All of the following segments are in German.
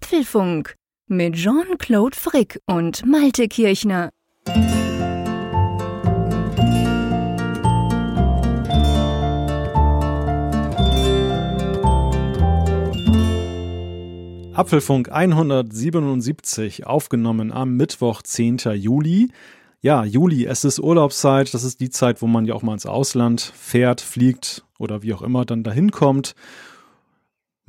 Apfelfunk mit Jean-Claude Frick und Malte Kirchner. Apfelfunk 177, aufgenommen am Mittwoch, 10. Juli. Ja, Juli, es ist Urlaubszeit, das ist die Zeit, wo man ja auch mal ins Ausland fährt, fliegt oder wie auch immer dann dahin kommt.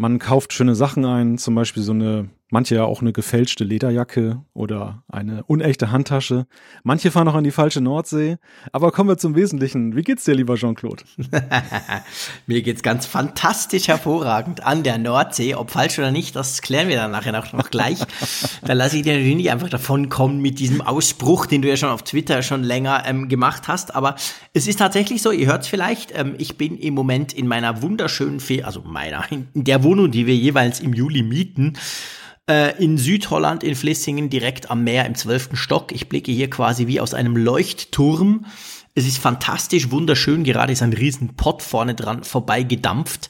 Man kauft schöne Sachen ein, zum Beispiel so eine Manche ja auch eine gefälschte Lederjacke oder eine unechte Handtasche. Manche fahren auch an die falsche Nordsee. Aber kommen wir zum Wesentlichen. Wie geht's dir, lieber Jean-Claude? Mir geht's ganz fantastisch hervorragend an der Nordsee. Ob falsch oder nicht, das klären wir dann nachher noch, noch gleich. da lasse ich dir natürlich nicht einfach davon kommen mit diesem Ausspruch, den du ja schon auf Twitter schon länger ähm, gemacht hast. Aber es ist tatsächlich so, ihr hört's vielleicht, ähm, ich bin im Moment in meiner wunderschönen, Fe also meiner, in der Wohnung, die wir jeweils im Juli mieten, äh, in Südholland, in Flissingen, direkt am Meer im zwölften Stock. Ich blicke hier quasi wie aus einem Leuchtturm. Es ist fantastisch, wunderschön. Gerade ist ein riesen Pott vorne dran vorbei gedampft.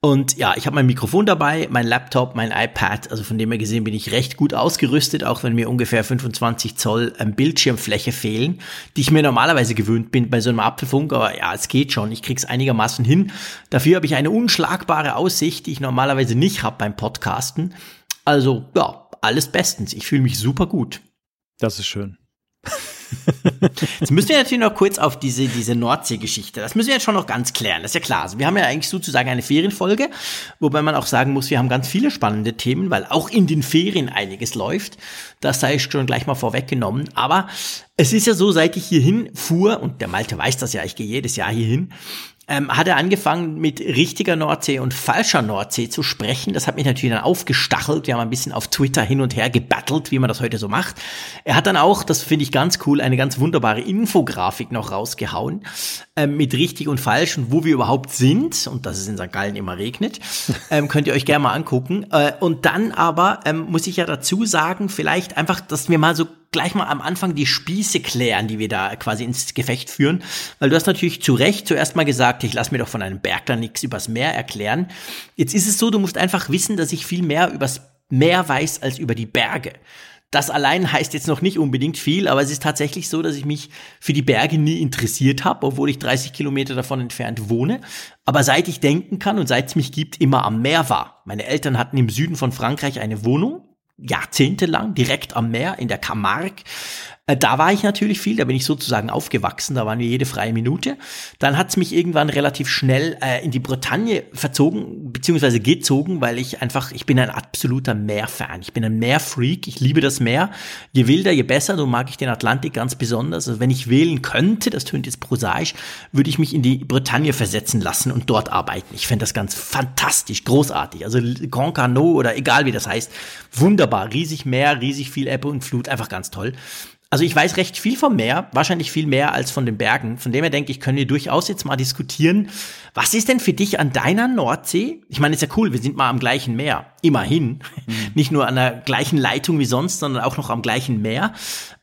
Und ja, ich habe mein Mikrofon dabei, mein Laptop, mein iPad. Also von dem her gesehen bin ich recht gut ausgerüstet, auch wenn mir ungefähr 25 Zoll ähm, Bildschirmfläche fehlen, die ich mir normalerweise gewöhnt bin bei so einem Apfelfunk. Aber ja, es geht schon. Ich krieg's einigermaßen hin. Dafür habe ich eine unschlagbare Aussicht, die ich normalerweise nicht habe beim Podcasten. Also, ja, alles bestens. Ich fühle mich super gut. Das ist schön. Jetzt müssen wir natürlich noch kurz auf diese, diese Nordsee-Geschichte. Das müssen wir jetzt schon noch ganz klären. Das ist ja klar. Also wir haben ja eigentlich sozusagen eine Ferienfolge, wobei man auch sagen muss, wir haben ganz viele spannende Themen, weil auch in den Ferien einiges läuft. Das sei schon gleich mal vorweggenommen. Aber es ist ja so, seit ich hierhin fuhr, und der Malte weiß das ja, ich gehe jedes Jahr hierhin, ähm, hat er angefangen mit richtiger Nordsee und falscher Nordsee zu sprechen. Das hat mich natürlich dann aufgestachelt. Wir haben ein bisschen auf Twitter hin und her gebattelt, wie man das heute so macht. Er hat dann auch, das finde ich ganz cool, eine ganz wunderbare Infografik noch rausgehauen ähm, mit richtig und falsch und wo wir überhaupt sind. Und dass es in St. Gallen immer regnet. Ähm, könnt ihr euch gerne mal angucken. Äh, und dann aber ähm, muss ich ja dazu sagen, vielleicht einfach, dass wir mal so gleich mal am Anfang die Spieße klären, die wir da quasi ins Gefecht führen. Weil du hast natürlich zu Recht zuerst mal gesagt, ich lass mir doch von einem Bergler nichts übers Meer erklären. Jetzt ist es so, du musst einfach wissen, dass ich viel mehr übers Meer weiß als über die Berge. Das allein heißt jetzt noch nicht unbedingt viel, aber es ist tatsächlich so, dass ich mich für die Berge nie interessiert habe, obwohl ich 30 Kilometer davon entfernt wohne. Aber seit ich denken kann und seit es mich gibt, immer am Meer war. Meine Eltern hatten im Süden von Frankreich eine Wohnung jahrzehntelang direkt am Meer in der Camargue. Äh, da war ich natürlich viel, da bin ich sozusagen aufgewachsen, da waren wir jede freie Minute. Dann hat's mich irgendwann relativ schnell äh, in die Bretagne verzogen, beziehungsweise gezogen, weil ich einfach, ich bin ein absoluter Meerfan. Ich bin ein Meerfreak, ich liebe das Meer. Je wilder, je besser, so mag ich den Atlantik ganz besonders. Also wenn ich wählen könnte, das tönt jetzt prosaisch, würde ich mich in die Bretagne versetzen lassen und dort arbeiten. Ich fände das ganz fantastisch, großartig. Also Grand Canot oder egal wie das heißt, wunderbar, riesig Meer, riesig viel Ebbe und Flut, einfach ganz toll. Also ich weiß recht viel vom Meer, wahrscheinlich viel mehr als von den Bergen. Von dem her denke ich, können wir durchaus jetzt mal diskutieren. Was ist denn für dich an deiner Nordsee? Ich meine, ist ja cool, wir sind mal am gleichen Meer. Immerhin. Mhm. Nicht nur an der gleichen Leitung wie sonst, sondern auch noch am gleichen Meer.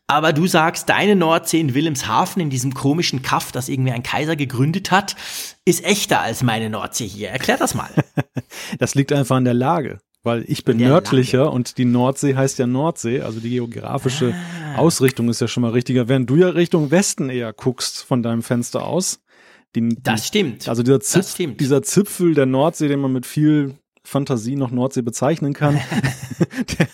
Aber du sagst, deine Nordsee in Wilhelmshaven, in diesem komischen Kaff, das irgendwie ein Kaiser gegründet hat, ist echter als meine Nordsee hier. Erklär das mal. das liegt einfach an der Lage weil ich bin nördlicher Lage. und die Nordsee heißt ja Nordsee, also die geografische ah. Ausrichtung ist ja schon mal richtiger, während du ja Richtung Westen eher guckst von deinem Fenster aus. Die, das stimmt. Also dieser, Zipf, dieser Zipfel der Nordsee, den man mit viel Fantasie noch Nordsee bezeichnen kann. der,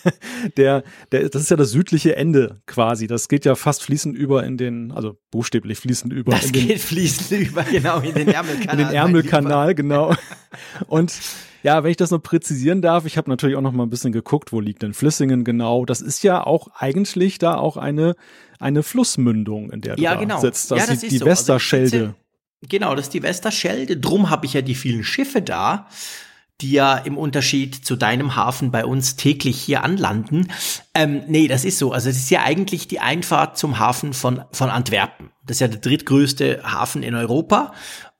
der, der, das ist ja das südliche Ende quasi. Das geht ja fast fließend über in den, also buchstäblich fließend über. Das geht den, fließend über, genau, in den Ärmelkanal. in den Ärmelkanal, genau. Und ja, wenn ich das noch präzisieren darf, ich habe natürlich auch noch mal ein bisschen geguckt, wo liegt denn Flissingen genau. Das ist ja auch eigentlich da auch eine, eine Flussmündung, in der du ja, da genau. sitzt. Das ja, das ist die so. Also Westerschelde. Also genau, das ist die Westerschelde. Drum habe ich ja die vielen Schiffe da die ja im Unterschied zu deinem Hafen bei uns täglich hier anlanden. Ähm, nee, das ist so. Also es ist ja eigentlich die Einfahrt zum Hafen von, von Antwerpen. Das ist ja der drittgrößte Hafen in Europa.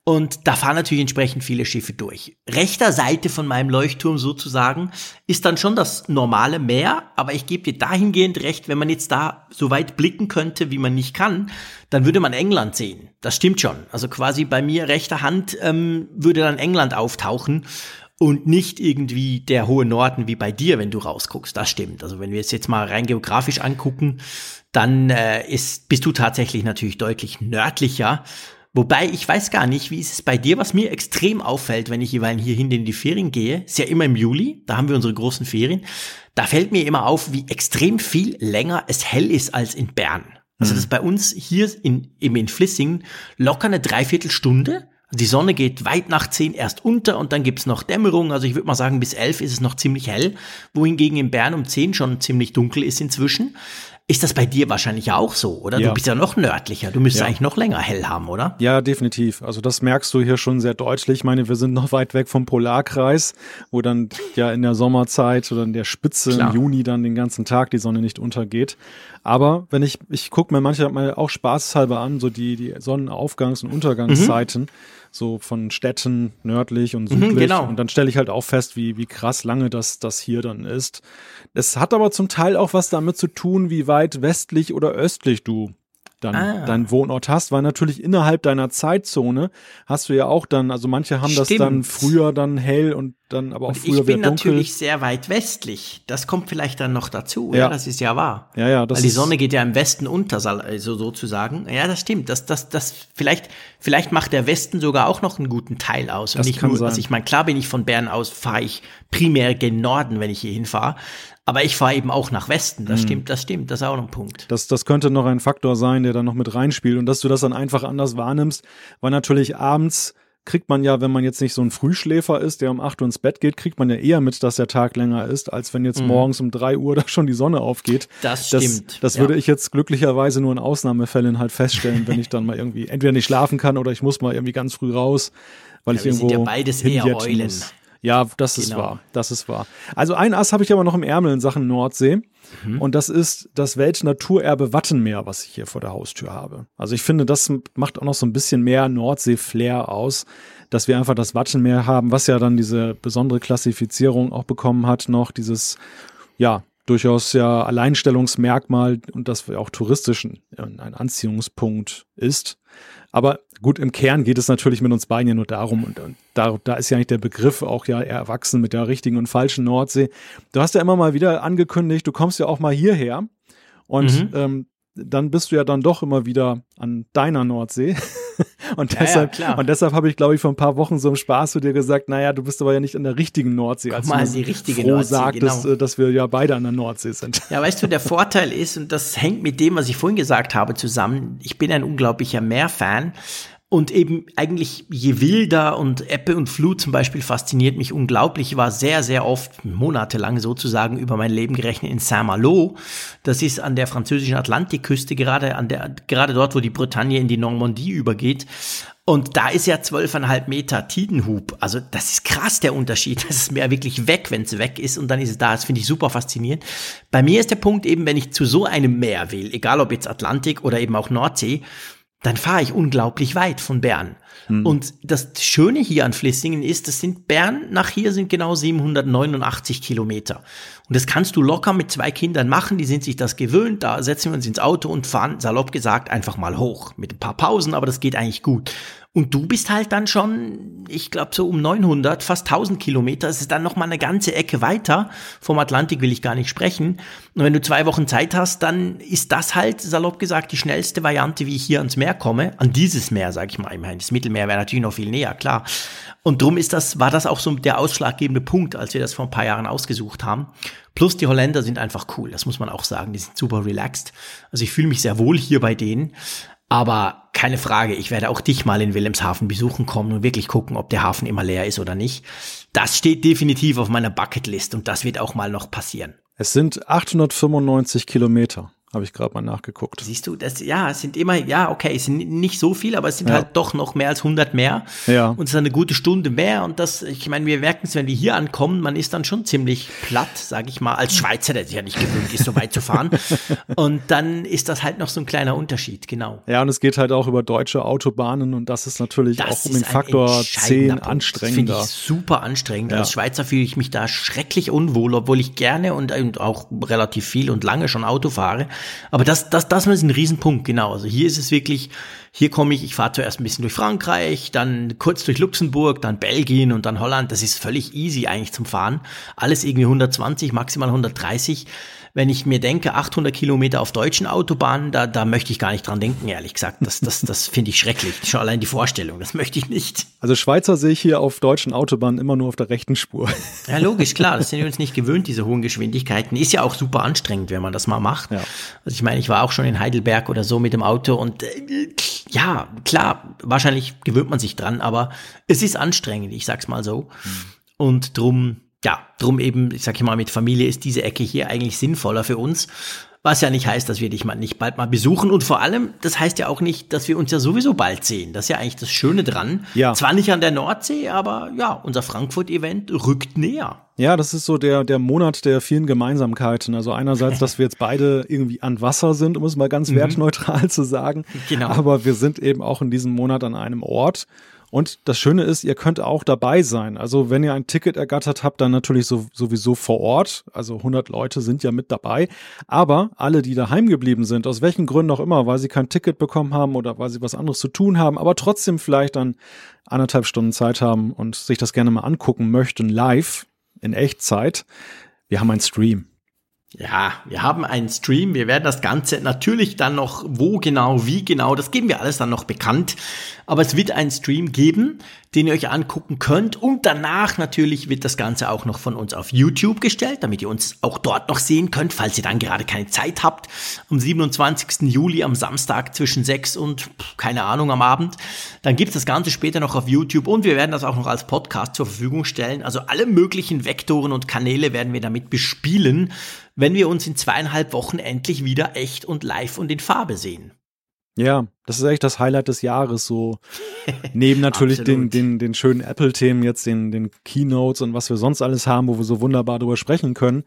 Und da fahren natürlich entsprechend viele Schiffe durch. Rechter Seite von meinem Leuchtturm sozusagen ist dann schon das normale Meer, aber ich gebe dir dahingehend recht, wenn man jetzt da so weit blicken könnte, wie man nicht kann, dann würde man England sehen. Das stimmt schon. Also quasi bei mir rechter Hand ähm, würde dann England auftauchen. und nicht irgendwie der hohe Norden wie bei dir, wenn du rausguckst. Das stimmt. Also wenn wir es jetzt mal rein geografisch angucken, dann äh, ist, bist du tatsächlich natürlich deutlich nördlicher. Wobei ich weiß gar nicht, wie ist es bei dir, was mir extrem auffällt, wenn ich jeweils hierhin in die Ferien gehe, ist ja immer im Juli, da haben wir unsere großen Ferien, da fällt mir immer auf, wie extrem viel länger es hell ist als in Bern. Also das ist bei uns hier in, eben in Flissingen locker eine Dreiviertelstunde die Sonne geht weit nach zehn erst unter und dann gibt's noch Dämmerung. Also ich würde mal sagen, bis elf ist es noch ziemlich hell, wohingegen in Bern um zehn schon ziemlich dunkel ist inzwischen. Ist das bei dir wahrscheinlich auch so, oder? Ja. Du bist ja noch nördlicher. Du müsstest Ja. eigentlich noch länger hell haben, oder? Ja, definitiv. Also das merkst du hier schon sehr deutlich. Ich meine, wir sind noch weit weg vom Polarkreis, wo dann ja in der Sommerzeit oder in der Spitze Klar. im Juni dann den ganzen Tag die Sonne nicht untergeht. Aber wenn ich, ich gucke mir manchmal mal auch spaßhalber an, so die, die Sonnenaufgangs- und Untergangszeiten, so von Städten nördlich und südlich. genau. Und dann stelle ich halt auch fest, wie, wie krass lange das, das hier dann ist. Es hat aber zum Teil auch was damit zu tun, wie weit westlich oder östlich du dann Ah. deinen Wohnort hast, weil natürlich innerhalb deiner Zeitzone hast du ja auch dann, also manche haben das Stimmt. dann früher dann hell und dann aber auch Und früher ich bin wieder dunkel. natürlich sehr weit westlich. Das kommt vielleicht dann noch dazu. Ja, Ja. das ist ja wahr. Ja, ja, das Weil die Sonne geht ja im Westen unter, also sozusagen. Ja, das stimmt. Das, das, das, vielleicht, vielleicht macht der Westen sogar auch noch einen guten Teil aus. Und Das nicht kann nur, sein. also ich meine, klar bin ich von Bern aus, fahre ich primär gen Norden, wenn ich hier hinfahre. Aber ich fahre eben auch nach Westen. Mhm. Das stimmt, das stimmt. Das ist auch noch ein Punkt. Das, das könnte noch ein Faktor sein, der dann noch mit reinspielt und dass du das dann einfach anders wahrnimmst, weil natürlich abends kriegt man ja, wenn man jetzt nicht so ein Frühschläfer ist, der um 8 Uhr ins Bett geht, kriegt man ja eher mit, dass der Tag länger ist, als wenn jetzt morgens um 3 Uhr da schon die Sonne aufgeht. Mhm. Das Das, stimmt, das ja. würde ich jetzt glücklicherweise nur in Ausnahmefällen halt feststellen, wenn ich dann mal irgendwie entweder nicht schlafen kann oder ich muss mal irgendwie ganz früh raus, weil Ja, ich wir irgendwo sind ja beides eher Eulen. muss. Ja, das ist Genau. wahr. Das ist wahr. Also ein Ass habe ich aber noch im Ärmel in Sachen Nordsee. Mhm. Und das ist das Weltnaturerbe Wattenmeer, was ich hier vor der Haustür habe. Also ich finde, das macht auch noch so ein bisschen mehr Nordsee-Flair aus, dass wir einfach das Wattenmeer haben, was ja dann diese besondere Klassifizierung auch bekommen hat, noch dieses, ja, durchaus ja Alleinstellungsmerkmal und das auch touristisch ein Anziehungspunkt ist. Aber gut, im Kern geht es natürlich mit uns beiden ja nur darum, und, und da, da ist ja eigentlich der Begriff auch ja erwachsen mit der richtigen und falschen Nordsee. Du hast ja immer mal wieder angekündigt, du kommst ja auch mal hierher und Mhm. ähm, dann bist du ja dann doch immer wieder an deiner Nordsee. und Ja, ja, deshalb, klar. und deshalb habe ich, glaube ich, vor ein paar Wochen so im Spaß zu dir gesagt, naja, du bist aber ja nicht an der richtigen Nordsee, als mal du die richtige froh Nordsee, sagtest, genau. äh, dass wir ja beide an der Nordsee sind. Ja, weißt du, der Vorteil ist, und das hängt mit dem, was ich vorhin gesagt habe, zusammen, ich bin ein unglaublicher Meerfan. Und eben eigentlich je wilder und Ebbe und Flut zum Beispiel fasziniert mich unglaublich. Ich war sehr, sehr oft, monatelang sozusagen, über mein Leben gerechnet in Saint-Malo. Das ist an der französischen Atlantikküste, gerade an der, gerade dort, wo die Bretagne in die Normandie übergeht. Und da ist ja zwölfeinhalb Meter Tidenhub. Also das ist krass, der Unterschied. Das ist mehr wirklich weg, wenn es weg ist und dann ist es da. Das finde ich super faszinierend. Bei mir ist der Punkt eben, wenn ich zu so einem Meer will, egal ob jetzt Atlantik oder eben auch Nordsee, dann fahre ich unglaublich weit von Bern. Und das Schöne hier an Flissingen ist, das sind Bern nach hier sind genau 789 Kilometer. Und das kannst du locker mit zwei Kindern machen, die sind sich das gewöhnt, da setzen wir uns ins Auto und fahren, salopp gesagt, einfach mal hoch. Mit ein paar Pausen, aber das geht eigentlich gut. Und du bist halt dann schon, ich glaube so um 900, fast 1000 Kilometer. Es ist dann noch mal eine ganze Ecke weiter. Vom Atlantik will ich gar nicht sprechen. Und wenn du zwei Wochen Zeit hast, dann ist das halt, salopp gesagt, die schnellste Variante, wie ich hier ans Meer komme. An dieses Meer, sage ich mal. Ich meine, das Mittelmeer wäre natürlich noch viel näher, klar. Und drum ist das, war das auch so der ausschlaggebende Punkt, als wir das vor ein paar Jahren ausgesucht haben. Plus die Holländer sind einfach cool, das muss man auch sagen. Die sind super relaxed. Also ich fühle mich sehr wohl hier bei denen. Aber keine Frage, ich werde auch dich mal in Wilhelmshaven besuchen kommen und wirklich gucken, ob der Hafen immer leer ist oder nicht. Das steht definitiv auf meiner Bucketlist und das wird auch mal noch passieren. Es sind 895 Kilometer, habe ich gerade mal nachgeguckt. Siehst du, das, ja, es sind immer, ja, okay, es sind nicht so viel, aber es sind Ja. halt doch noch mehr als 100 mehr. Ja. Und es ist eine gute Stunde mehr und das, ich meine, wir merken es, wenn wir hier ankommen, man ist dann schon ziemlich platt, sage ich mal, als Schweizer, der sich ja nicht gewöhnt ist, so weit zu fahren. Und dann ist das halt noch so ein kleiner Unterschied, genau. Ja, und es geht halt auch über deutsche Autobahnen und das ist natürlich auch um den Faktor entscheidender 10 Punkt. Das anstrengender. finde ich super anstrengend. Ja. Als Schweizer fühle ich mich da schrecklich unwohl, obwohl ich gerne und, und auch relativ viel und lange schon Auto fahre. Aber das, das, das ist ein Riesenpunkt, genau. Also hier ist es wirklich, hier komme ich, ich fahre zuerst ein bisschen durch Frankreich, dann kurz durch Luxemburg, dann Belgien und dann Holland. Das ist völlig easy eigentlich zum Fahren. Alles irgendwie 120, maximal 130 wenn ich mir denke, 800 Kilometer auf deutschen Autobahnen, da, da möchte ich gar nicht dran denken, ehrlich gesagt. Das, das, das finde ich schrecklich. Schon allein die Vorstellung, das möchte ich nicht. Also Schweizer sehe ich hier auf deutschen Autobahnen immer nur auf der rechten Spur. Ja, logisch, klar. Das sind wir uns nicht gewöhnt, diese hohen Geschwindigkeiten. Ist ja auch super anstrengend, wenn man das mal macht. Ja. Also ich meine, ich war auch schon in Heidelberg oder so mit dem Auto und äh, ja, klar, wahrscheinlich gewöhnt man sich dran, aber es ist anstrengend, ich sag's mal so. Mhm. Und drum ja, drum eben, ich sag mal, mit Familie ist diese Ecke hier eigentlich sinnvoller für uns. Was ja nicht heißt, dass wir dich mal nicht bald mal besuchen. Und vor allem, das heißt ja auch nicht, dass wir uns ja sowieso bald sehen. Das ist ja eigentlich das Schöne dran. Ja. Zwar nicht an der Nordsee, aber ja, unser Frankfurt-Event rückt näher. Ja, das ist so der, der Monat der vielen Gemeinsamkeiten. Also einerseits, dass wir jetzt beide irgendwie an Wasser sind, um es mal ganz mhm. wertneutral zu sagen. Genau. Aber wir sind eben auch in diesem Monat an einem Ort. Und das Schöne ist, ihr könnt auch dabei sein. Also wenn ihr ein Ticket ergattert habt, dann natürlich so, sowieso vor Ort. Also 100 Leute sind ja mit dabei. Aber alle, die daheim geblieben sind, aus welchen Gründen auch immer, weil sie kein Ticket bekommen haben oder weil sie was anderes zu tun haben, aber trotzdem vielleicht dann anderthalb Stunden Zeit haben und sich das gerne mal angucken möchten, live, in Echtzeit. Wir haben einen Stream. Ja, wir haben einen Stream. Wir werden das Ganze natürlich dann noch, wo genau, wie genau, das geben wir alles dann noch bekannt. Aber es wird einen Stream geben, den ihr euch angucken könnt. Und danach natürlich wird das Ganze auch noch von uns auf YouTube gestellt, damit ihr uns auch dort noch sehen könnt, falls ihr dann gerade keine Zeit habt. Am 27. Juli, am Samstag zwischen 6 und, keine Ahnung, am Abend. Dann gibt's das Ganze später noch auf YouTube und wir werden das auch noch als Podcast zur Verfügung stellen. Also alle möglichen Vektoren und Kanäle werden wir damit bespielen wenn wir uns in zweieinhalb Wochen endlich wieder echt und live und in Farbe sehen. Ja, das ist echt das Highlight des Jahres, so neben natürlich den, den, den schönen Apple-Themen, jetzt den, den Keynotes und was wir sonst alles haben, wo wir so wunderbar drüber sprechen können.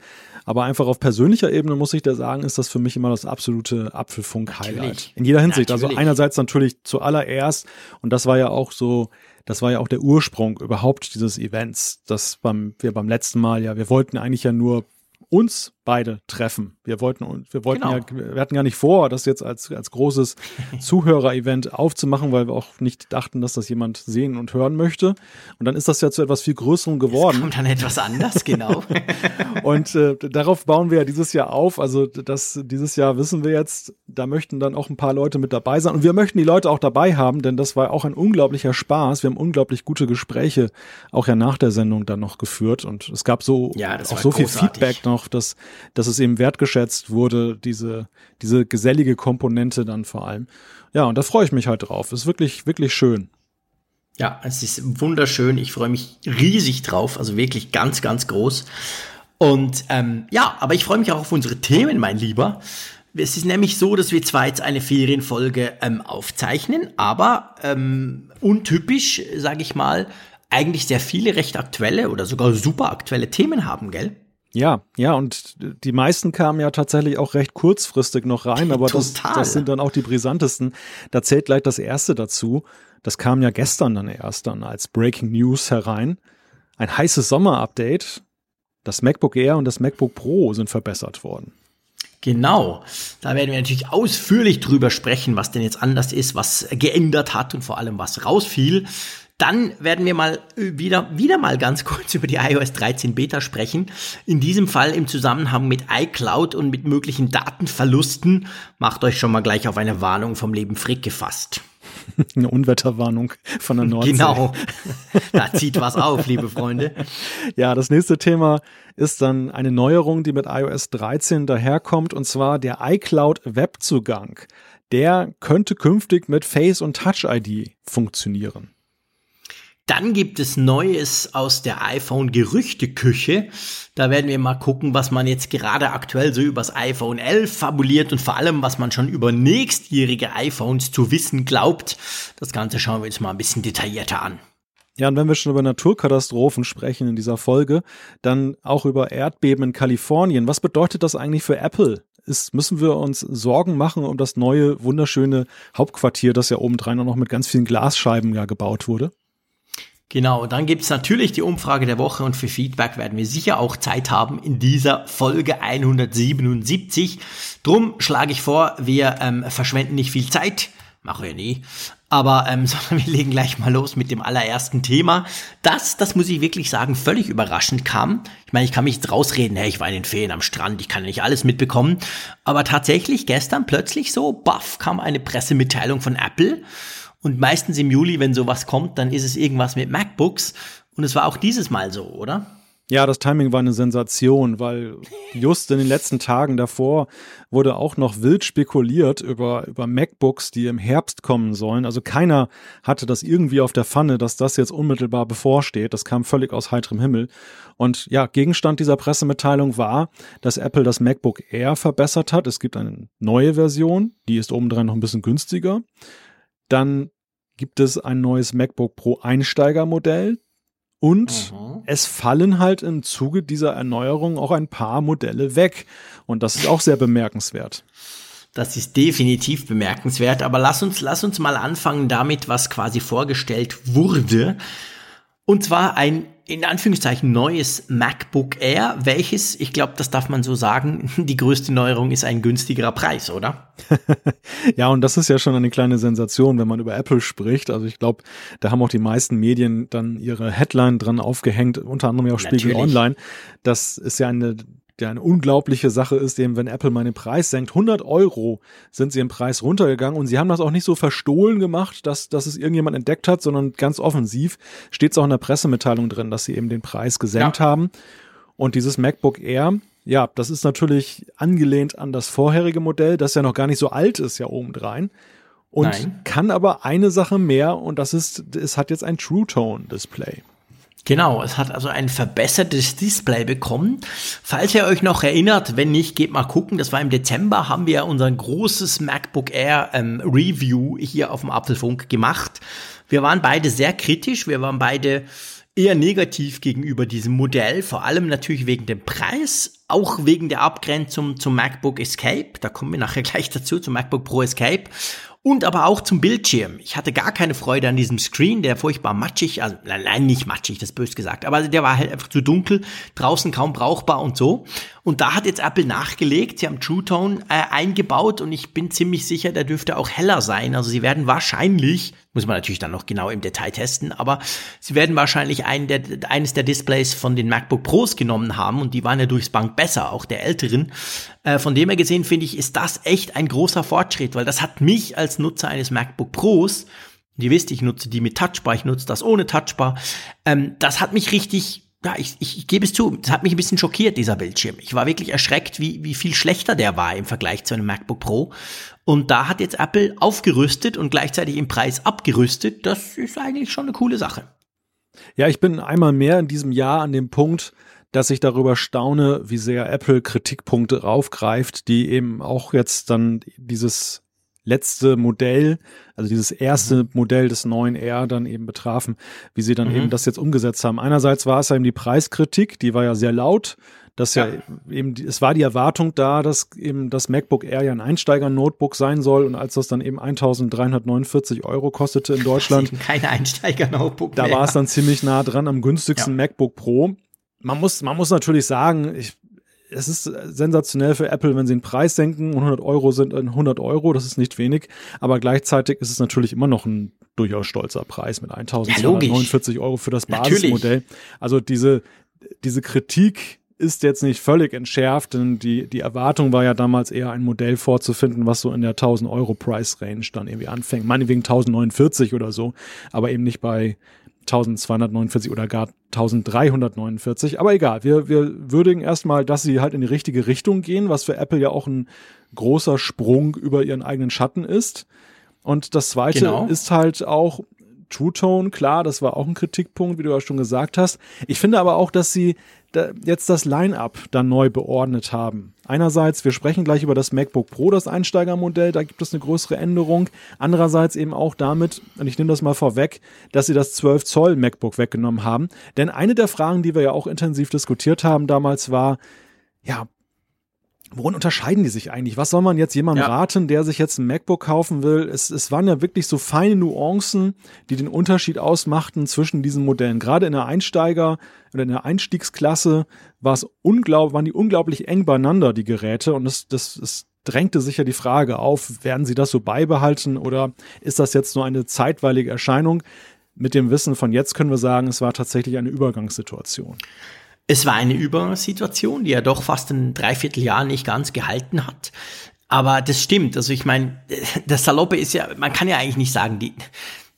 Aber einfach auf persönlicher Ebene muss ich da sagen, ist das für mich immer das absolute Apfelfunk-Highlight. In jeder Hinsicht. Also natürlich. Also einerseits natürlich zuallererst, und das war ja auch so, das war ja auch der Ursprung überhaupt dieses Events, das beim, wir beim letzten Mal ja, wir wollten eigentlich ja nur uns beide treffen. Wir wollten, wir wollten genau. ja, wir hatten gar nicht vor, das jetzt als, als großes Zuhörer-Event aufzumachen, weil wir auch nicht dachten, dass das jemand sehen und hören möchte. Und dann ist das ja zu etwas viel Größerem geworden. Kommt dann etwas anders, genau. und äh, darauf bauen wir ja dieses Jahr auf. Also das, dieses Jahr wissen wir jetzt, da möchten dann auch ein paar Leute mit dabei sein. Und wir möchten die Leute auch dabei haben, denn das war auch ein unglaublicher Spaß. Wir haben unglaublich gute Gespräche auch ja nach der Sendung dann noch geführt. Und es gab so ja, auch so großartig. viel Feedback noch, dass dass es eben wertgeschätzt wurde, diese, diese gesellige Komponente dann vor allem. Ja, und da freue ich mich halt drauf. Ist wirklich, wirklich schön. Ja, es ist wunderschön. Ich freue mich riesig drauf, also wirklich ganz, ganz groß. Und ähm, ja, aber ich freue mich auch auf unsere Themen, mein Lieber. Es ist nämlich so, dass wir zwar jetzt eine Ferienfolge ähm, aufzeichnen, aber ähm, untypisch, sage ich mal, eigentlich sehr viele recht aktuelle oder sogar super aktuelle Themen haben, gell? Ja, ja, und die meisten kamen ja tatsächlich auch recht kurzfristig noch rein, aber das, das sind dann auch die brisantesten. Da zählt gleich das erste dazu. Das kam ja gestern dann erst dann als Breaking News herein. Ein heißes Sommer-Update. Das MacBook Air und das MacBook Pro sind verbessert worden. Genau, da werden wir natürlich ausführlich drüber sprechen, was denn jetzt anders ist, was geändert hat und vor allem was rausfiel. Dann werden wir mal äh, wieder, wieder mal ganz kurz über die iOS 13 Beta sprechen. In diesem Fall im Zusammenhang mit iCloud und mit möglichen Datenverlusten. Macht euch schon mal gleich auf eine Warnung vom Leben Frick gefasst. Eine Unwetterwarnung von der Nordsee. Genau. Da zieht was auf, liebe Freunde. Ja, das nächste Thema ist dann eine Neuerung, die mit iOS 13 daherkommt, und zwar der iCloud Webzugang. Der könnte künftig mit Face und Touch ID funktionieren. Dann gibt es Neues aus der iPhone-Gerüchteküche. Da werden wir mal gucken, was man jetzt gerade aktuell so übers iPhone 11 fabuliert und vor allem, was man schon über nächstjährige iPhones zu wissen glaubt. Das Ganze schauen wir uns mal ein bisschen detaillierter an. Ja, und wenn wir schon über Naturkatastrophen sprechen in dieser Folge, dann auch über Erdbeben in Kalifornien. Was bedeutet das eigentlich für Apple? Ist, müssen wir uns Sorgen machen um das neue, wunderschöne Hauptquartier, das ja obendrein auch noch mit ganz vielen Glasscheiben ja gebaut wurde? Genau, dann gibt's natürlich die Umfrage der Woche und für Feedback werden wir sicher auch Zeit haben in dieser Folge 177. Drum schlage ich vor, wir ähm, verschwenden nicht viel Zeit Mache ja nie. Aber ähm, sondern wir legen gleich mal los mit dem allerersten Thema. Das, das muss ich wirklich sagen, völlig überraschend kam. Ich meine, ich kann mich jetzt rausreden, hey, ich war in den Ferien am Strand, ich kann ja nicht alles mitbekommen. Aber tatsächlich gestern plötzlich so, baff, kam eine Pressemitteilung von Apple. Und meistens im Juli, wenn sowas kommt, dann ist es irgendwas mit MacBooks. Und es war auch dieses Mal so, oder? Ja, das Timing war eine Sensation, weil just in den letzten Tagen davor wurde auch noch wild spekuliert über, über MacBooks, die im Herbst kommen sollen. Also keiner hatte das irgendwie auf der Pfanne, dass das jetzt unmittelbar bevorsteht. Das kam völlig aus heiterem Himmel. Und ja, Gegenstand dieser Pressemitteilung war, dass Apple das MacBook Air verbessert hat. Es gibt eine neue Version, die ist obendrein noch ein bisschen günstiger. Dann gibt es ein neues MacBook Pro Einsteigermodell. Und mhm. es fallen halt im Zuge dieser Erneuerung auch ein paar Modelle weg. Und das ist auch sehr bemerkenswert. Das ist definitiv bemerkenswert. Aber lass uns, lass uns mal anfangen damit, was quasi vorgestellt wurde. Und zwar ein in Anführungszeichen neues MacBook Air, welches, ich glaube, das darf man so sagen, die größte Neuerung ist ein günstigerer Preis, oder? ja, und das ist ja schon eine kleine Sensation, wenn man über Apple spricht. Also ich glaube, da haben auch die meisten Medien dann ihre Headline dran aufgehängt, unter anderem ja auch Spiegel Natürlich. Online. Das ist ja eine der eine unglaubliche Sache ist, eben wenn Apple mal den Preis senkt. 100 Euro sind sie im Preis runtergegangen und sie haben das auch nicht so verstohlen gemacht, dass, dass es irgendjemand entdeckt hat, sondern ganz offensiv steht es auch in der Pressemitteilung drin, dass sie eben den Preis gesenkt ja. haben. Und dieses MacBook Air, ja, das ist natürlich angelehnt an das vorherige Modell, das ja noch gar nicht so alt ist, ja obendrein. Und Nein. kann aber eine Sache mehr und das ist, es hat jetzt ein True Tone Display. Genau, es hat also ein verbessertes Display bekommen. Falls ihr euch noch erinnert, wenn nicht, geht mal gucken. Das war im Dezember, haben wir unser großes MacBook Air ähm, Review hier auf dem Apfelfunk gemacht. Wir waren beide sehr kritisch, wir waren beide eher negativ gegenüber diesem Modell, vor allem natürlich wegen dem Preis, auch wegen der Abgrenzung zum MacBook Escape. Da kommen wir nachher gleich dazu, zum MacBook Pro Escape und aber auch zum Bildschirm. Ich hatte gar keine Freude an diesem Screen, der furchtbar matschig, also nein, nicht matschig, das ist bös gesagt, aber der war halt einfach zu dunkel, draußen kaum brauchbar und so. Und da hat jetzt Apple nachgelegt, sie haben True Tone äh, eingebaut und ich bin ziemlich sicher, der dürfte auch heller sein. Also sie werden wahrscheinlich, muss man natürlich dann noch genau im Detail testen, aber sie werden wahrscheinlich einen der, eines der Displays von den MacBook Pros genommen haben und die waren ja durchs Bank besser, auch der älteren. Äh, von dem her gesehen finde ich, ist das echt ein großer Fortschritt, weil das hat mich als Nutzer eines MacBook Pros Ihr wisst, ich nutze die mit Touchbar, ich nutze das ohne Touchbar. Ähm, das hat mich richtig ja, ich, ich, ich gebe es zu, das hat mich ein bisschen schockiert, dieser Bildschirm. Ich war wirklich erschreckt, wie, wie viel schlechter der war im Vergleich zu einem MacBook Pro. Und da hat jetzt Apple aufgerüstet und gleichzeitig im Preis abgerüstet. Das ist eigentlich schon eine coole Sache. Ja, ich bin einmal mehr in diesem Jahr an dem Punkt, dass ich darüber staune, wie sehr Apple Kritikpunkte raufgreift, die eben auch jetzt dann dieses letzte Modell, also dieses erste mhm. Modell des neuen R dann eben betrafen, wie sie dann mhm. eben das jetzt umgesetzt haben. Einerseits war es ja eben die Preiskritik, die war ja sehr laut, dass ja, ja eben, es war die Erwartung da, dass eben das MacBook Air ja ein Einsteiger-Notebook sein soll und als das dann eben 1349 Euro kostete in Deutschland. Kein Einsteiger-Notebook. Da war es dann ziemlich nah dran am günstigsten ja. MacBook Pro. Man muss, man muss natürlich sagen, ich, es ist sensationell für Apple, wenn sie den Preis senken. 100 Euro sind 100 Euro, das ist nicht wenig. Aber gleichzeitig ist es natürlich immer noch ein durchaus stolzer Preis mit 1249 ja, Euro für das Basismodell. Natürlich. Also diese, diese Kritik ist jetzt nicht völlig entschärft, denn die, die Erwartung war ja damals eher ein Modell vorzufinden, was so in der 1000 Euro Price Range dann irgendwie anfängt. Meinetwegen 1049 oder so, aber eben nicht bei 1249 oder gar 1349. Aber egal, wir, wir würdigen erstmal, dass sie halt in die richtige Richtung gehen, was für Apple ja auch ein großer Sprung über ihren eigenen Schatten ist. Und das zweite genau. ist halt auch True Tone, klar, das war auch ein Kritikpunkt, wie du ja schon gesagt hast. Ich finde aber auch, dass sie jetzt das Line-up dann neu beordnet haben. Einerseits, wir sprechen gleich über das MacBook Pro, das Einsteigermodell, da gibt es eine größere Änderung. Andererseits eben auch damit, und ich nehme das mal vorweg, dass sie das 12 Zoll MacBook weggenommen haben. Denn eine der Fragen, die wir ja auch intensiv diskutiert haben damals war, ja, Worin unterscheiden die sich eigentlich? Was soll man jetzt jemandem ja. raten, der sich jetzt ein MacBook kaufen will? Es, es waren ja wirklich so feine Nuancen, die den Unterschied ausmachten zwischen diesen Modellen. Gerade in der Einsteiger- oder in der Einstiegsklasse war es unglaublich, waren die unglaublich eng beieinander, die Geräte. Und das, das, das drängte sich ja die Frage auf, werden sie das so beibehalten oder ist das jetzt nur eine zeitweilige Erscheinung? Mit dem Wissen von jetzt können wir sagen, es war tatsächlich eine Übergangssituation. Es war eine Übergangssituation, die ja doch fast ein Dreivierteljahr nicht ganz gehalten hat. Aber das stimmt. Also ich meine, das Saloppe ist ja, man kann ja eigentlich nicht sagen, die,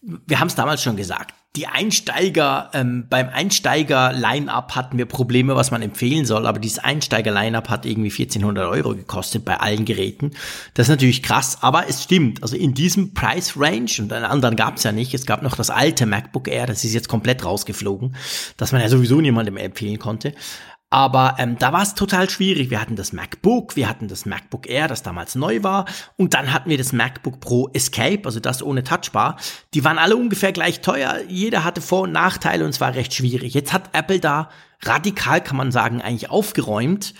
wir haben es damals schon gesagt, die Einsteiger, ähm, beim Einsteiger-Line-Up hatten wir Probleme, was man empfehlen soll, aber dieses Einsteiger-Line-Up hat irgendwie 1400 Euro gekostet bei allen Geräten. Das ist natürlich krass, aber es stimmt. Also in diesem Price-Range, und einen anderen gab es ja nicht, es gab noch das alte MacBook Air, das ist jetzt komplett rausgeflogen, dass man ja sowieso niemandem empfehlen konnte. Aber ähm, da war es total schwierig. Wir hatten das MacBook, wir hatten das MacBook Air, das damals neu war, und dann hatten wir das MacBook Pro Escape, also das ohne Touchbar. Die waren alle ungefähr gleich teuer. Jeder hatte Vor- und Nachteile und es war recht schwierig. Jetzt hat Apple da radikal, kann man sagen, eigentlich aufgeräumt.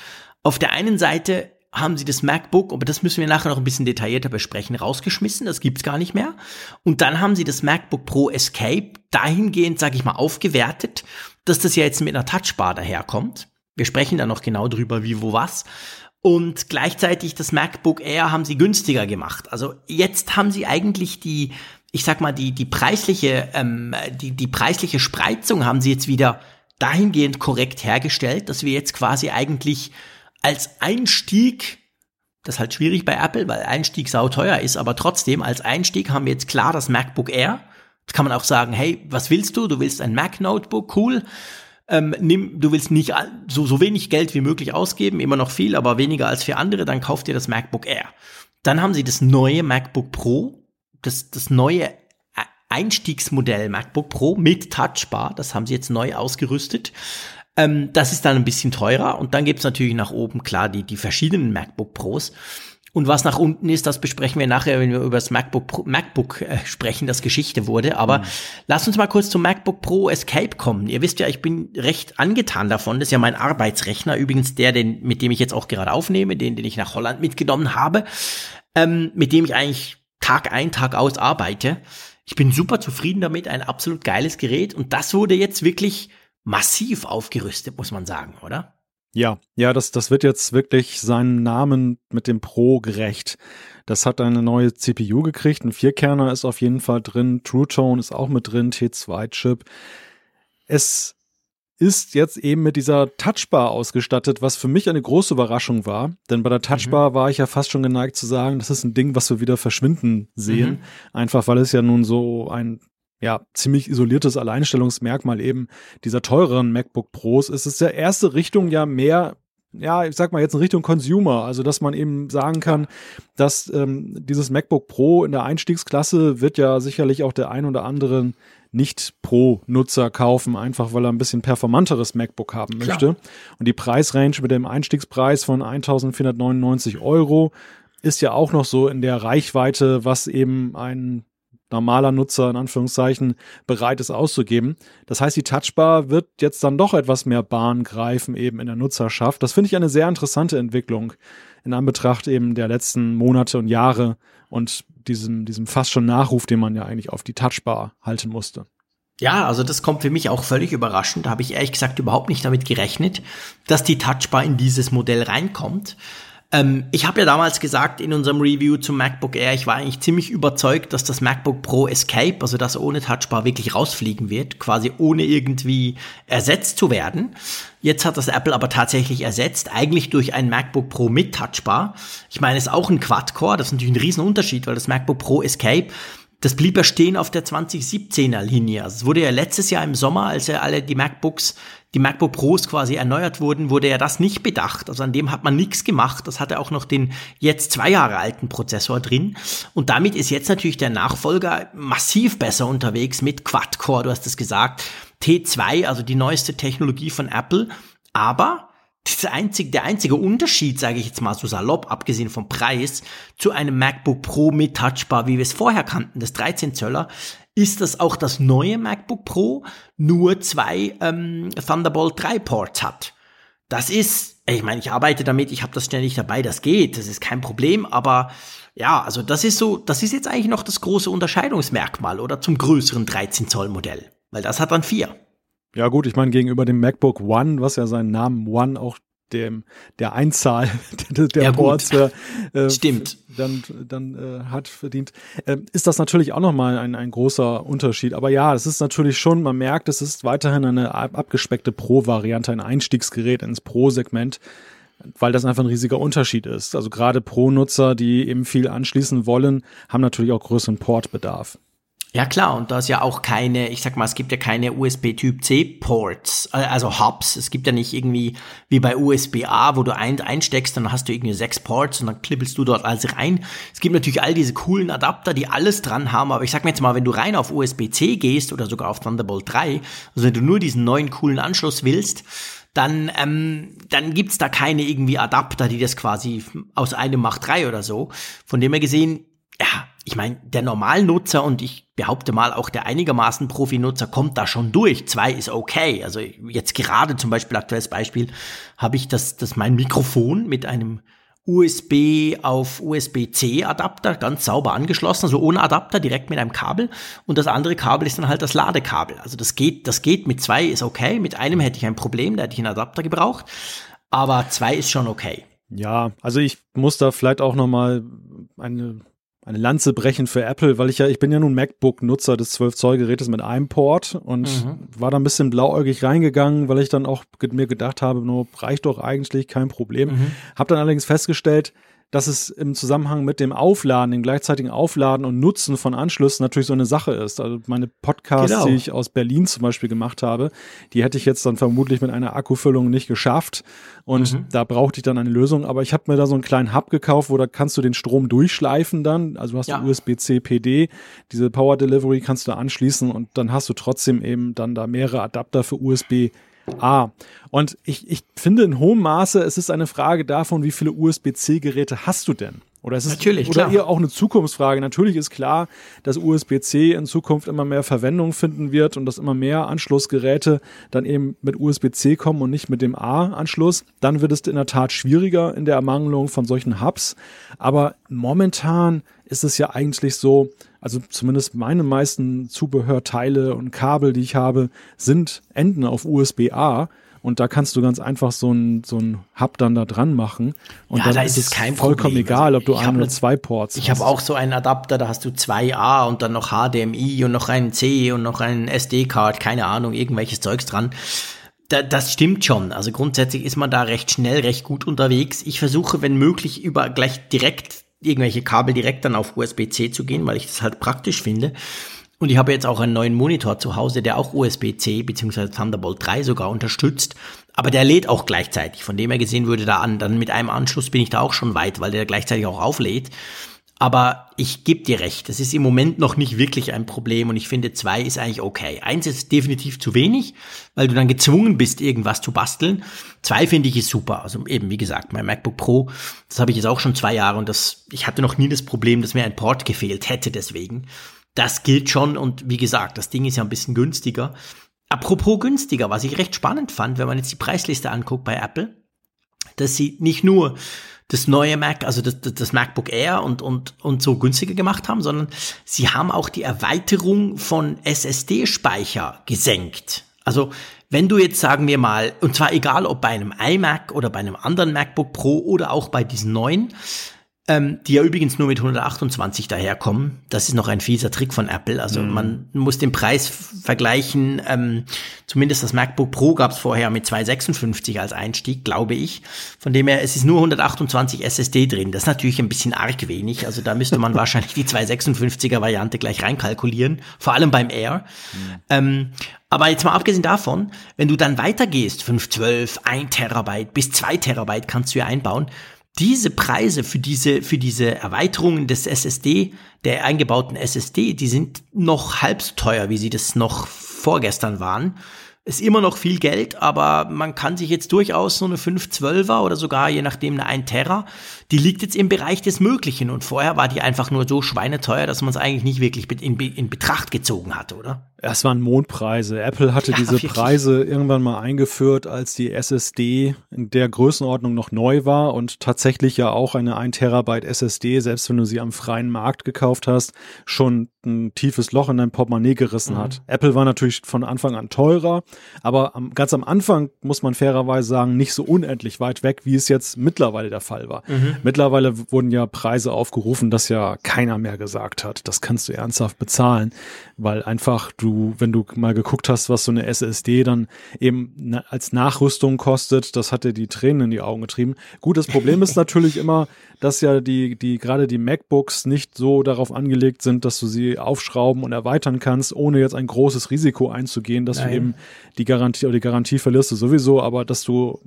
Auf der einen Seite haben sie das MacBook, aber das müssen wir nachher noch ein bisschen detaillierter besprechen, rausgeschmissen. Das gibt's gar nicht mehr. Und dann haben sie das MacBook Pro Escape dahingehend, sage ich mal, aufgewertet, dass das ja jetzt mit einer Touchbar daherkommt. Wir sprechen da noch genau drüber, wie, wo, was. Und gleichzeitig das MacBook Air haben sie günstiger gemacht. Also jetzt haben sie eigentlich die, ich sag mal, die, die preisliche, ähm, die, die preisliche Spreizung haben sie jetzt wieder dahingehend korrekt hergestellt, dass wir jetzt quasi eigentlich als Einstieg, das ist halt schwierig bei Apple, weil Einstieg sauteuer ist, aber trotzdem als Einstieg haben wir jetzt klar das MacBook Air. Jetzt kann man auch sagen, hey, was willst du? Du willst ein Mac Notebook, cool ähm, nimm, du willst nicht so, so wenig Geld wie möglich ausgeben, immer noch viel, aber weniger als für andere, dann kauf dir das MacBook Air. Dann haben sie das neue MacBook Pro, das, das neue Einstiegsmodell MacBook Pro mit Touchbar, das haben sie jetzt neu ausgerüstet. Ähm, das ist dann ein bisschen teurer und dann gibt's natürlich nach oben klar die, die verschiedenen MacBook Pros. Und was nach unten ist, das besprechen wir nachher, wenn wir über das MacBook, MacBook äh, sprechen, das Geschichte wurde. Aber mhm. lass uns mal kurz zum MacBook Pro Escape kommen. Ihr wisst ja, ich bin recht angetan davon. Das ist ja mein Arbeitsrechner. Übrigens der, den, mit dem ich jetzt auch gerade aufnehme, den, den ich nach Holland mitgenommen habe, ähm, mit dem ich eigentlich Tag ein, Tag aus arbeite. Ich bin super zufrieden damit. Ein absolut geiles Gerät. Und das wurde jetzt wirklich massiv aufgerüstet, muss man sagen, oder? Ja, ja, das, das wird jetzt wirklich seinen Namen mit dem Pro gerecht. Das hat eine neue CPU gekriegt, ein Vierkerner ist auf jeden Fall drin, True Tone ist auch mit drin, T2-Chip. Es ist jetzt eben mit dieser Touchbar ausgestattet, was für mich eine große Überraschung war. Denn bei der Touchbar mhm. war ich ja fast schon geneigt zu sagen, das ist ein Ding, was wir wieder verschwinden sehen. Mhm. Einfach weil es ja nun so ein ja, ziemlich isoliertes Alleinstellungsmerkmal eben dieser teureren MacBook Pros ist es der erste Richtung ja mehr ja, ich sag mal jetzt in Richtung Consumer, also dass man eben sagen kann, dass ähm, dieses MacBook Pro in der Einstiegsklasse wird ja sicherlich auch der ein oder andere nicht Pro-Nutzer kaufen, einfach weil er ein bisschen performanteres MacBook haben möchte. Klar. Und die Preisrange mit dem Einstiegspreis von 1499 Euro ist ja auch noch so in der Reichweite, was eben ein normaler Nutzer in Anführungszeichen bereit ist auszugeben. Das heißt, die Touchbar wird jetzt dann doch etwas mehr Bahn greifen eben in der Nutzerschaft. Das finde ich eine sehr interessante Entwicklung in Anbetracht eben der letzten Monate und Jahre und diesem, diesem fast schon Nachruf, den man ja eigentlich auf die Touchbar halten musste. Ja, also das kommt für mich auch völlig überraschend. Da habe ich ehrlich gesagt überhaupt nicht damit gerechnet, dass die Touchbar in dieses Modell reinkommt. Ähm, ich habe ja damals gesagt in unserem Review zum MacBook Air, ich war eigentlich ziemlich überzeugt, dass das MacBook Pro Escape, also das ohne Touchbar, wirklich rausfliegen wird, quasi ohne irgendwie ersetzt zu werden. Jetzt hat das Apple aber tatsächlich ersetzt, eigentlich durch ein MacBook Pro mit Touchbar. Ich meine, es ist auch ein Quad-Core, das ist natürlich ein Riesenunterschied, weil das MacBook Pro Escape das blieb ja stehen auf der 2017er Linie. Also es wurde ja letztes Jahr im Sommer, als ja alle die MacBooks die MacBook Pros quasi erneuert wurden, wurde ja das nicht bedacht. Also an dem hat man nichts gemacht. Das hatte auch noch den jetzt zwei Jahre alten Prozessor drin. Und damit ist jetzt natürlich der Nachfolger massiv besser unterwegs mit Quad-Core, du hast es gesagt, T2, also die neueste Technologie von Apple. Aber einzige, der einzige Unterschied, sage ich jetzt mal so salopp, abgesehen vom Preis, zu einem MacBook Pro mit Touchbar, wie wir es vorher kannten, das 13 Zöller, ist das auch das neue MacBook Pro nur zwei ähm, Thunderbolt 3 Ports hat. Das ist, ich meine, ich arbeite damit, ich habe das ständig dabei, das geht, das ist kein Problem, aber ja, also das ist so, das ist jetzt eigentlich noch das große Unterscheidungsmerkmal oder zum größeren 13 Zoll Modell, weil das hat dann vier. Ja gut, ich meine gegenüber dem MacBook One, was ja seinen Namen One auch dem, der Einzahl der, der ja, Ports äh, Stimmt. dann, dann äh, hat verdient, äh, ist das natürlich auch nochmal ein, ein großer Unterschied. Aber ja, es ist natürlich schon, man merkt, es ist weiterhin eine abgespeckte Pro-Variante, ein Einstiegsgerät ins Pro-Segment weil das einfach ein riesiger Unterschied ist. Also gerade Pro-Nutzer, die eben viel anschließen wollen, haben natürlich auch größeren Portbedarf. Ja klar, und da ist ja auch keine, ich sag mal, es gibt ja keine USB-Typ-C-Ports, äh, also Hubs. Es gibt ja nicht irgendwie wie bei USB-A, wo du ein, einsteckst, dann hast du irgendwie sechs Ports und dann klippelst du dort alles rein. Es gibt natürlich all diese coolen Adapter, die alles dran haben, aber ich sag mir jetzt mal, wenn du rein auf USB-C gehst oder sogar auf Thunderbolt 3, also wenn du nur diesen neuen coolen Anschluss willst, dann, ähm, dann gibt's da keine irgendwie Adapter, die das quasi aus einem macht drei oder so. Von dem her gesehen, ja, ich meine, der Normalnutzer und ich behaupte mal auch der einigermaßen Profi-Nutzer kommt da schon durch. Zwei ist okay. Also jetzt gerade zum Beispiel aktuelles Beispiel habe ich das, das mein Mikrofon mit einem USB auf USB-C Adapter ganz sauber angeschlossen, also ohne Adapter, direkt mit einem Kabel. Und das andere Kabel ist dann halt das Ladekabel. Also das geht, das geht mit zwei ist okay. Mit einem hätte ich ein Problem, da hätte ich einen Adapter gebraucht. Aber zwei ist schon okay. Ja, also ich muss da vielleicht auch noch mal eine eine Lanze brechen für Apple, weil ich ja, ich bin ja nun MacBook-Nutzer des 12-Zoll-Gerätes mit einem Port und mhm. war da ein bisschen blauäugig reingegangen, weil ich dann auch mir gedacht habe, nur reicht doch eigentlich, kein Problem. Mhm. Hab dann allerdings festgestellt, dass es im Zusammenhang mit dem Aufladen, dem gleichzeitigen Aufladen und Nutzen von Anschlüssen natürlich so eine Sache ist. Also meine Podcasts, genau. die ich aus Berlin zum Beispiel gemacht habe, die hätte ich jetzt dann vermutlich mit einer Akkufüllung nicht geschafft. Und mhm. da brauchte ich dann eine Lösung. Aber ich habe mir da so einen kleinen Hub gekauft, wo da kannst du den Strom durchschleifen dann. Also du hast ja. USB-C PD, diese Power Delivery kannst du da anschließen und dann hast du trotzdem eben dann da mehrere Adapter für USB Ah, und ich, ich finde in hohem Maße, es ist eine Frage davon, wie viele USB-C-Geräte hast du denn? Oder ist es Natürlich, oder klar. eher auch eine Zukunftsfrage? Natürlich ist klar, dass USB-C in Zukunft immer mehr Verwendung finden wird und dass immer mehr Anschlussgeräte dann eben mit USB-C kommen und nicht mit dem A-Anschluss. Dann wird es in der Tat schwieriger in der Ermangelung von solchen Hubs. Aber momentan ist es ja eigentlich so, also zumindest meine meisten Zubehörteile und Kabel, die ich habe, sind enden auf USB-A. Und da kannst du ganz einfach so ein, so ein Hub dann da dran machen. Und ja, dann da ist es kein vollkommen Problem. egal, ob du ein oder zwei Ports Ich habe auch so einen Adapter, da hast du zwei A und dann noch HDMI und noch einen C und noch einen SD-Card, keine Ahnung, irgendwelches Zeugs dran. Da, das stimmt schon. Also grundsätzlich ist man da recht schnell, recht gut unterwegs. Ich versuche, wenn möglich, über gleich direkt irgendwelche Kabel direkt dann auf USB-C zu gehen, weil ich das halt praktisch finde. Und ich habe jetzt auch einen neuen Monitor zu Hause, der auch USB-C bzw. Thunderbolt 3 sogar unterstützt. Aber der lädt auch gleichzeitig. Von dem her gesehen würde da an, dann mit einem Anschluss bin ich da auch schon weit, weil der gleichzeitig auch auflädt. Aber ich gebe dir recht, das ist im Moment noch nicht wirklich ein Problem und ich finde zwei ist eigentlich okay. Eins ist definitiv zu wenig, weil du dann gezwungen bist, irgendwas zu basteln. Zwei finde ich ist super. Also eben, wie gesagt, mein MacBook Pro, das habe ich jetzt auch schon zwei Jahre und das, ich hatte noch nie das Problem, dass mir ein Port gefehlt hätte deswegen. Das gilt schon und wie gesagt, das Ding ist ja ein bisschen günstiger. Apropos günstiger, was ich recht spannend fand, wenn man jetzt die Preisliste anguckt bei Apple, dass sie nicht nur das neue Mac, also das, das MacBook Air und, und, und so günstiger gemacht haben, sondern sie haben auch die Erweiterung von SSD-Speicher gesenkt. Also wenn du jetzt sagen wir mal, und zwar egal ob bei einem iMac oder bei einem anderen MacBook Pro oder auch bei diesen neuen, ähm, die ja übrigens nur mit 128 daherkommen. Das ist noch ein fieser Trick von Apple. Also mm. man muss den Preis vergleichen. Ähm, zumindest das MacBook Pro gab es vorher mit 256 als Einstieg, glaube ich. Von dem her, es ist nur 128 SSD drin. Das ist natürlich ein bisschen arg wenig. Also da müsste man wahrscheinlich die 256er Variante gleich reinkalkulieren. Vor allem beim Air. Mm. Ähm, aber jetzt mal abgesehen davon, wenn du dann weitergehst, 512, 1 Terabyte bis 2 Terabyte kannst du ja einbauen, diese Preise für diese, für diese Erweiterungen des SSD, der eingebauten SSD, die sind noch halb so teuer, wie sie das noch vorgestern waren. Ist immer noch viel Geld, aber man kann sich jetzt durchaus so eine 512er oder sogar je nachdem eine 1 Terra, die liegt jetzt im Bereich des Möglichen und vorher war die einfach nur so schweineteuer, dass man es eigentlich nicht wirklich in, in Betracht gezogen hatte, oder? Es waren Mondpreise. Apple hatte Ja, diese wirklich. Preise irgendwann mal eingeführt, als die SSD in der Größenordnung noch neu war und tatsächlich ja auch eine 1 Terabyte SSD, selbst wenn du sie am freien Markt gekauft hast, schon ein tiefes Loch in dein Portemonnaie gerissen hat. Apple war natürlich von Anfang an teurer, aber am, ganz am Anfang muss man fairerweise sagen, nicht so unendlich weit weg, wie es jetzt mittlerweile der Fall war. Mittlerweile wurden ja Preise aufgerufen, dass ja keiner mehr gesagt hat, das kannst du ernsthaft bezahlen, weil einfach du, wenn du mal geguckt hast, was so eine SSD dann eben als Nachrüstung kostet, das hat dir die Tränen in die Augen getrieben. Gut, das Problem ist natürlich immer, dass ja die, die, gerade die MacBooks nicht so darauf angelegt sind, dass du sie aufschrauben und erweitern kannst, ohne jetzt ein großes Risiko einzugehen, dass Nein. du eben die Garantie oder die Garantie verlierst du sowieso, aber dass du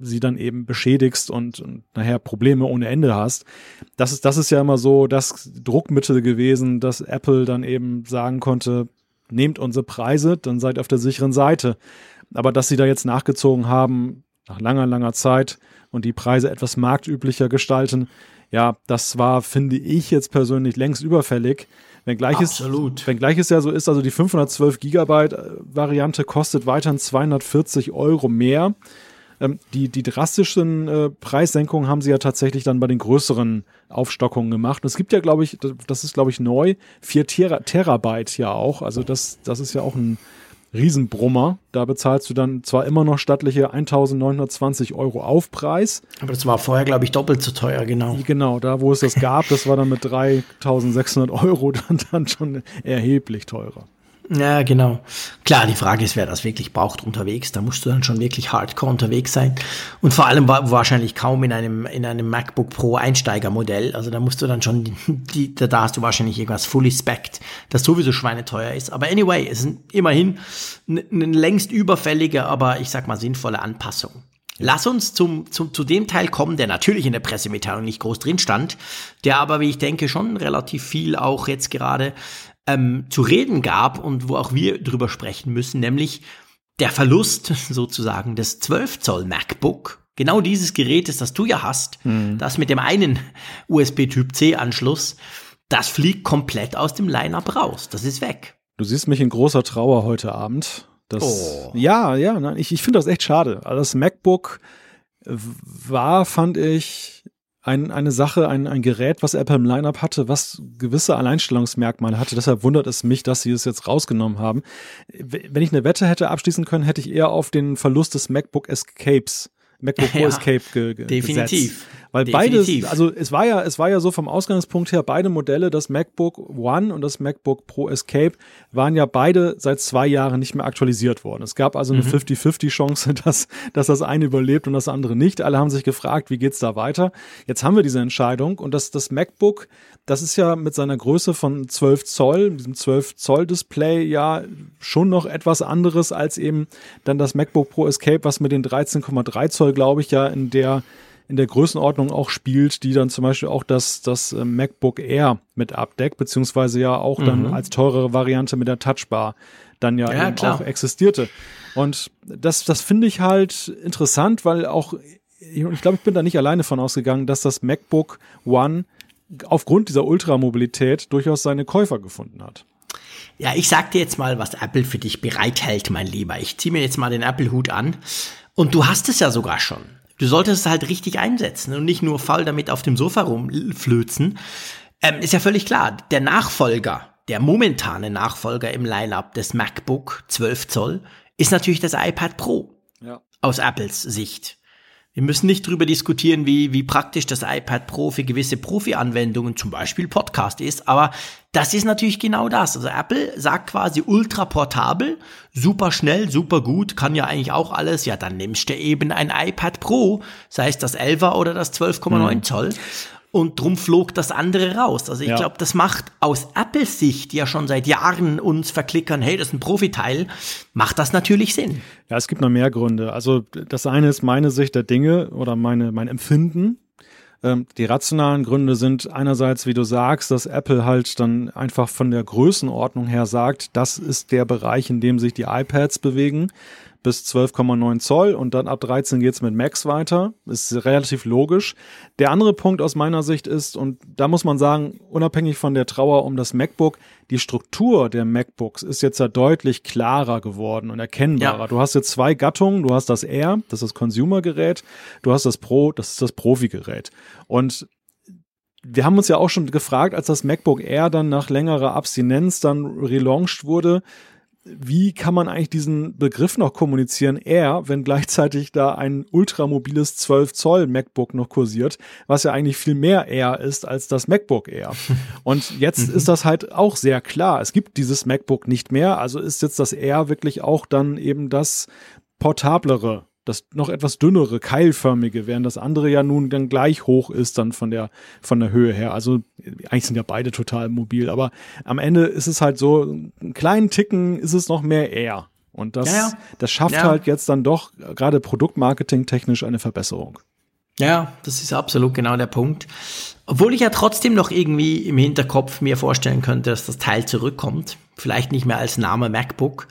sie dann eben beschädigst und, und nachher Probleme ohne Ende hast. Das ist, das ist ja immer so das Druckmittel gewesen, dass Apple dann eben sagen konnte, nehmt unsere Preise, dann seid ihr auf der sicheren Seite. Aber dass sie da jetzt nachgezogen haben, nach langer, langer Zeit und die Preise etwas marktüblicher gestalten, ja, das war, finde ich jetzt persönlich längst überfällig. Wenngleich es, Absolut. wenngleich es ja so ist, also die 512 Gigabyte äh, Variante kostet weiterhin 240 Euro mehr. Ähm, die, die drastischen äh, Preissenkungen haben sie ja tatsächlich dann bei den größeren Aufstockungen gemacht. Und es gibt ja, glaube ich, das- ist, glaube ich, neu, 4 Tera Terabyte ja auch. Also das, das ist ja auch ein Riesenbrummer. Da bezahlst du dann zwar immer noch stattliche 1920 Euro Aufpreis. Aber das war vorher, glaube ich, doppelt so teuer, genau. Genau, da wo es das gab, das war dann mit 3600 Euro dann, dann schon erheblich teurer. Ja, genau. Klar, die Frage ist, wer das wirklich braucht unterwegs. Da musst du dann schon wirklich hardcore unterwegs sein. Und vor allem wa wahrscheinlich kaum in einem, in einem MacBook Pro Einsteigermodell. Also da musst du dann schon, die, da hast du wahrscheinlich irgendwas fully spec'd, das sowieso schweineteuer ist. Aber anyway, es ist immerhin eine längst überfällige, aber ich sag mal sinnvolle Anpassung. Lass uns zum, zum, zu dem Teil kommen, der natürlich in der Pressemitteilung nicht groß drin stand, der aber, wie ich denke, schon relativ viel auch jetzt gerade ähm, zu reden gab und wo auch wir drüber sprechen müssen, nämlich der Verlust sozusagen des 12 Zoll MacBook. Genau dieses Gerätes, das du ja hast, das mit dem einen USB-Typ C-Anschluss, das fliegt komplett aus dem Line-Up raus. Das ist weg. Du siehst mich in großer Trauer heute Abend. Das, Oh. Ja, ja, nein, ich, ich finde das echt schade. Also das MacBook war, fand ich, ein, eine Sache, ein, ein Gerät, was Apple im Lineup hatte, was gewisse Alleinstellungsmerkmale hatte. Deshalb wundert es mich, dass sie es jetzt rausgenommen haben. Wenn ich eine Wette hätte abschließen können, hätte ich eher auf den Verlust des MacBook Escapes, MacBook Pro Ja, Escape ge ge definitiv. gesetzt. Weil Definitiv. beides, also es war ja, es war ja so vom Ausgangspunkt her, beide Modelle, das MacBook One und das MacBook Pro Escape, waren ja beide seit zwei Jahren nicht mehr aktualisiert worden. Es gab also eine 50-50 Chance, dass, dass das eine überlebt und das andere nicht. Alle haben sich gefragt, wie geht's da weiter? Jetzt haben wir diese Entscheidung und das, das MacBook, das ist ja mit seiner Größe von 12 Zoll, diesem 12 Zoll Display ja schon noch etwas anderes als eben dann das MacBook Pro Escape, was mit den 13,3 Zoll, glaube ich, ja in der in der Größenordnung auch spielt, die dann zum Beispiel auch das, das äh, MacBook Air mit abdeckt, beziehungsweise ja auch dann als teurere Variante mit der Touchbar dann ja, Ja, auch existierte. Und das, das finde ich halt interessant, weil auch, ich glaube, ich bin da nicht alleine von ausgegangen, dass das MacBook One aufgrund dieser Ultramobilität durchaus seine Käufer gefunden hat. Ja, ich sag dir jetzt mal, was Apple für dich bereithält, mein Lieber. Ich zieh mir jetzt mal den Apple-Hut an. Und du hast es ja sogar schon. Du solltest es halt richtig einsetzen und nicht nur faul damit auf dem Sofa rumflözen. Ähm, ist ja völlig klar, der Nachfolger, der momentane Nachfolger im Lineup des MacBook 12 Zoll, ist natürlich das iPad Pro Ja. aus Apples Sicht. Wir müssen nicht drüber diskutieren, wie, wie praktisch das iPad Pro für gewisse Profi-Anwendungen, zum Beispiel Podcast ist, aber das ist natürlich genau das. Also Apple sagt quasi ultra portabel, super schnell, super gut, kann ja eigentlich auch alles. Ja, dann nimmst du eben ein iPad Pro, sei es das 11er oder das 12,9 Zoll. Und drum flog das andere raus. Also ich Ja. glaube, das macht aus Apples Sicht, die ja schon seit Jahren uns verklickern, hey, das ist ein Profiteil, macht das natürlich Sinn. Ja, es gibt noch mehr Gründe. Also das eine ist meine Sicht der Dinge oder meine, mein Empfinden. Ähm, die rationalen Gründe sind einerseits, wie du sagst, dass Apple halt dann einfach von der Größenordnung her sagt, das ist der Bereich, in dem sich die iPads bewegen. Bis 12,9 Zoll und dann ab 13 geht's mit Max weiter. Ist relativ logisch. Der andere Punkt aus meiner Sicht ist, und da muss man sagen, unabhängig von der Trauer um das MacBook, die Struktur der MacBooks ist jetzt ja deutlich klarer geworden und erkennbarer. Ja. Du hast jetzt zwei Gattungen, du hast das Air, das ist das Consumer-Gerät, du hast das Pro, das ist das Profi-Gerät. Und wir haben uns ja auch schon gefragt, als das MacBook Air dann nach längerer Abstinenz dann relaunched wurde, wie kann man eigentlich diesen Begriff noch kommunizieren, Air, wenn gleichzeitig da ein ultramobiles 12 Zoll MacBook noch kursiert, was ja eigentlich viel mehr Air ist als das MacBook Air. Und jetzt mhm. ist das halt auch sehr klar. Es gibt dieses MacBook nicht mehr, also ist jetzt das Air wirklich auch dann eben das portablere das noch etwas dünnere, keilförmige, während das andere ja nun dann gleich hoch ist dann von der, von der Höhe her. Also eigentlich sind ja beide total mobil, aber am Ende ist es halt so, einen kleinen Ticken ist es noch mehr Air. Und das, ja, ja. das schafft ja. halt jetzt dann doch gerade Produktmarketing technisch eine Verbesserung. Ja, das ist absolut genau der Punkt. Obwohl ich ja trotzdem noch irgendwie im Hinterkopf mir vorstellen könnte, dass das Teil zurückkommt. Vielleicht nicht mehr als Name MacBook,